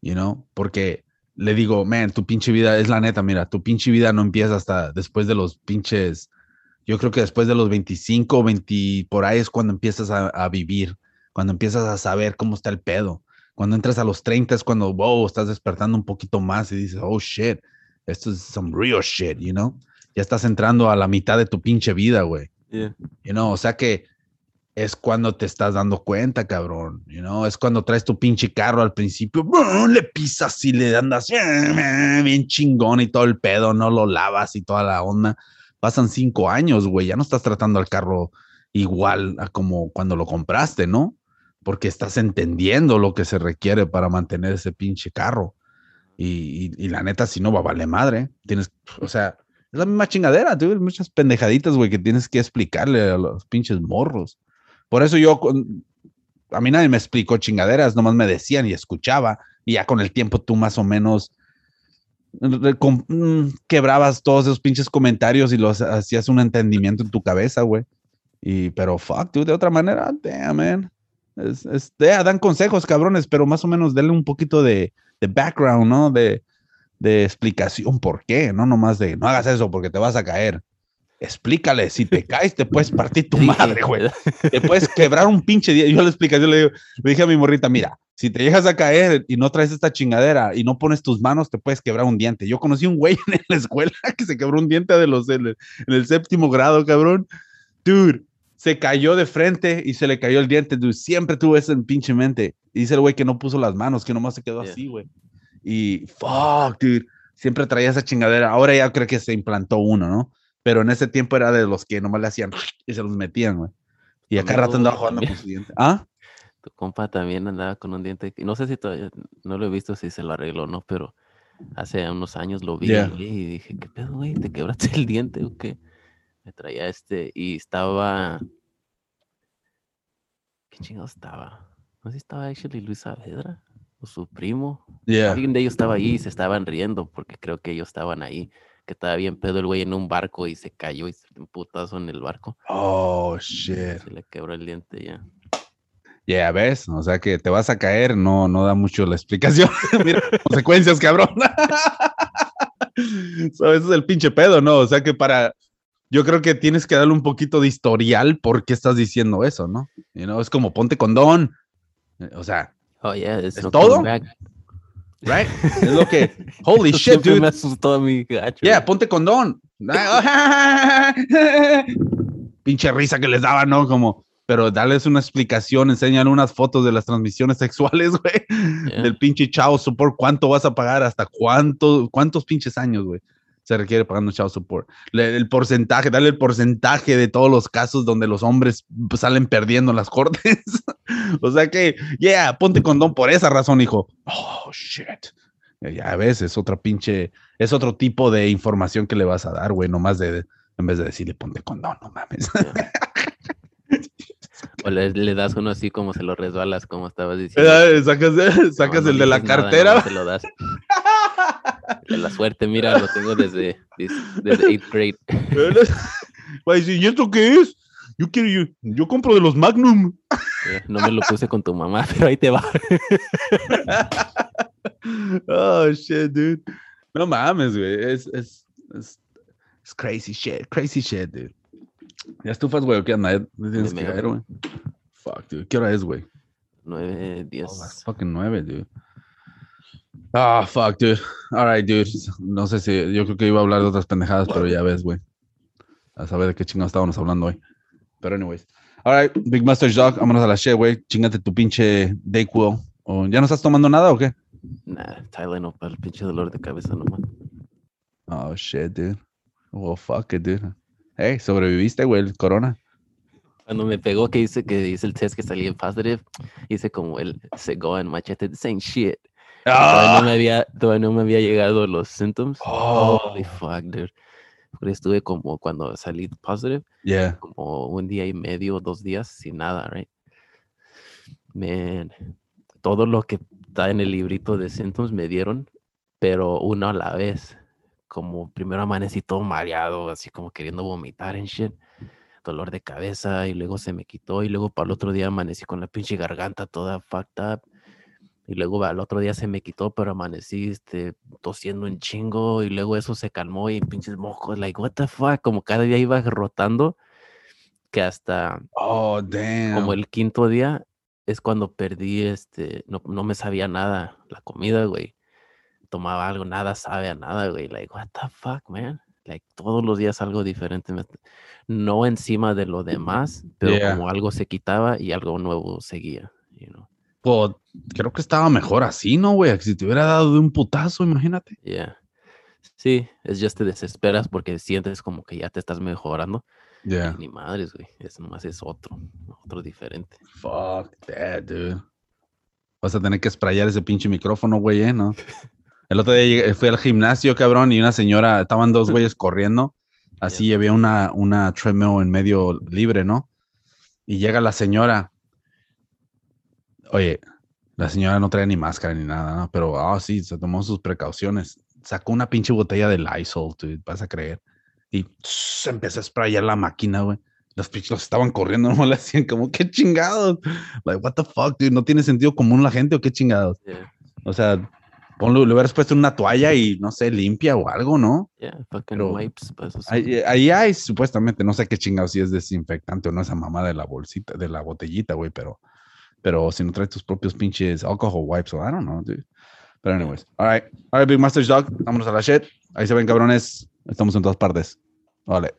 you know, porque le digo, man, tu pinche vida es la neta, mira, tu pinche vida no empieza hasta después de los pinches, yo creo que después de los 25, 20, por ahí es cuando empiezas a, a vivir, cuando empiezas a saber cómo está el pedo. Cuando entras a los 30 es cuando, wow, estás despertando un poquito más y dices, oh shit, esto es some real shit, you know? Ya estás entrando a la mitad de tu pinche vida, güey. Yeah. You know, o sea que es cuando te estás dando cuenta, cabrón. You know, es cuando traes tu pinche carro al principio, ¡bum! le pisas y le andas bien chingón y todo el pedo, no lo lavas y toda la onda. Pasan cinco años, güey, ya no estás tratando al carro igual a como cuando lo compraste, ¿no? Porque estás entendiendo lo que se requiere para mantener ese pinche carro. Y, la neta, si no va a valer madre. Tienes, o sea, es la misma chingadera, tú muchas pendejaditas, güey, que tienes que explicarle a los pinches morros. Por eso yo, a mí nadie me explicó chingaderas, nomás me decían y escuchaba, y ya con el tiempo tú más o menos quebrabas todos esos pinches comentarios y los hacías un entendimiento en tu cabeza, güey. Y, pero fuck, tú, de otra manera, damn, man. Es, es- dan consejos, cabrones, pero más o menos denle un poquito de, de background, ¿no? De, de explicación, ¿por qué? No nomás de, no hagas eso porque te vas a caer. Explícale, si te caes te puedes partir tu madre, güey te puedes quebrar un pinche día. Yo le explico, yo le digo, le dije a mi morrita, mira, si te llegas a caer y no traes esta chingadera y no pones tus manos, te puedes quebrar un diente. Yo conocí un güey en la escuela que se quebró un diente de los en el, en el séptimo grado, cabrón. Dude, se cayó de frente y se le cayó el diente, dude. Siempre tuvo eso en pinche mente. Y dice el güey que no puso las manos, que nomás se quedó Yeah. así, güey. Y fuck, dude. Siempre traía esa chingadera. Ahora ya creo que se implantó uno, ¿no? Pero en ese tiempo era de los que nomás le hacían y se los metían, güey. Y acá rato andaba jugando también. con su diente. ¿Ah? Tu compa también andaba con un diente. No sé si todavía, no lo he visto si se lo arregló o no, pero hace unos años lo vi Yeah. güey, y dije, ¿qué pedo, güey? ¿Te quebraste el diente o qué? Me traía este y estaba. ¿Qué chingado estaba? No sé si estaba actually Luis Saavedra o su primo. Yeah. Alguien de ellos estaba ahí y se estaban riendo porque creo que ellos estaban ahí. Que estaba bien pedo el güey en un barco y se cayó y se un putazo en el barco. Oh, shit. Se le quebró el diente ya. Yeah, ¿ves? O sea que te vas a caer, no, no da mucho la explicación. Mira, consecuencias, cabrón. so, ese es el pinche pedo, ¿no? O sea que para. Yo creo que tienes que darle un poquito de historial por qué estás diciendo eso, ¿no? You know, es como ponte condón. O sea, Oh, yeah, ¿Es todo? back. Right? Es lo que. Holy shit, dude. me asustó a mi gacho. Yeah, ponte condón. Pinche risa que les daba, ¿no? Como, pero darles una explicación, enseñan unas fotos de las transmisiones sexuales, güey. Yeah. Del pinche chao support, cuánto vas a pagar, hasta cuánto, cuántos pinches años, güey. Se requiere pagando chao support. Le- el porcentaje, darle el porcentaje de todos los casos donde los hombres salen perdiendo en las cortes. o sea que, yeah, ponte condón por esa razón, hijo. Oh, shit. Ya ves, es otra pinche, es otro tipo de información que le vas a dar, güey, nomás de, en vez de decirle ponte condón, no mames. O le, le das uno así como se lo resbalas, como estabas diciendo. Eh, sacas sacas No, no el de la nada, cartera. se lo das. De la suerte, mira, lo tengo desde, des- desde eighth grade. ¿y esto qué es? Yo quiero, yo, yo compro de los Magnum. Eh, No me lo puse con tu mamá, pero ahí te va. oh, shit, dude. No mames, güey. Es, es, es, es crazy shit, crazy shit, dude. ¿Ya estufas, güey? ¿o ¿Qué anda? ¿Ya tienes Me que meo. caer, güey? Fuck, dude. ¿Qué hora es, güey? 9, Oh, 10. las fucking nueve, dude. Ah, fuck, dude. All right, dude. No sé si, yo creo que iba a hablar de otras pendejadas, pero ya ves, güey. A saber de qué chingados estábamos hablando hoy. Pero anyways. All right, Big Master Dog, vámonos a la shit, güey. Chingate tu pinche Dayquil. ¿O ¿Ya no estás tomando nada o qué? Nah, Tylenol para el pinche dolor de cabeza nomás. Oh, shit, dude. Well, fuck it, dude. Hey, sobreviviste, güey, el corona. Cuando me pegó que hice que hice el test que salía en positive, hice como el cegó en machete, same shit. Todavía no, me había, todavía no me había llegado los symptoms. Oh. Holy fuck, dude. Porque estuve como cuando salí positive, Yeah. como un día y medio, dos días sin nada, right? Man, todo lo que está en el librito de symptoms me dieron, pero uno a la vez. Como primero amanecí todo mareado, así como queriendo vomitar en shit. Dolor de cabeza y luego se me quitó y luego para el otro día amanecí con la pinche garganta toda fucked up. Y luego al otro día se me quitó, pero amanecí este, tosiendo un chingo y luego eso se calmó y pinches mojos, like, what the fuck, como cada día iba rotando, que hasta Oh, damn. como el quinto día es cuando perdí, este, no, no me sabía nada la comida, güey. Tomaba algo, nada sabe a nada, güey. Like, what the fuck, man? Like, todos los días algo diferente. No encima de lo demás, pero Yeah. como algo se quitaba y algo nuevo seguía, you know. Creo que estaba mejor así, ¿no, güey? Si te hubiera dado de un putazo, imagínate. Yeah. Sí, es just te desesperas porque sientes como que ya te estás mejorando. y Yeah. Ni madres, güey. Es más, es otro, otro diferente. Fuck that, dude. Vas a tener que sprayar ese pinche micrófono, güey, ¿eh? ¿No? El otro día fui al gimnasio, cabrón, y una señora, estaban dos güeyes corriendo. Así había una, una treadmill en medio libre, ¿no? Y llega la señora. Oye, la señora no trae ni máscara ni nada, ¿no? Pero, ah, sí, se tomó sus precauciones. Sacó una pinche botella de Lysol, dude, vas a creer. Y se empezó a sprayar la máquina, güey. Los pinches los estaban corriendo, no le hacían como, qué chingados. Like, what the fuck, dude, ¿no tiene sentido común la gente o qué chingados? Yeah. O sea, ponlo, le hubieras puesto una toalla y, no sé, limpia o algo, ¿no? Yeah, fucking Pero wipes. Pues, Ahí, ahí hay, supuestamente, no sé qué chingados si es desinfectante o no esa mamá de la bolsita, de la botellita, güey, pero, pero si no traes tus propios pinches alcohol wipes o I don't know, dude. Pero anyways, all right, all right, Big Masters Dog, vámonos a la shit. Ahí se ven, cabrones, estamos en todas partes. Vale.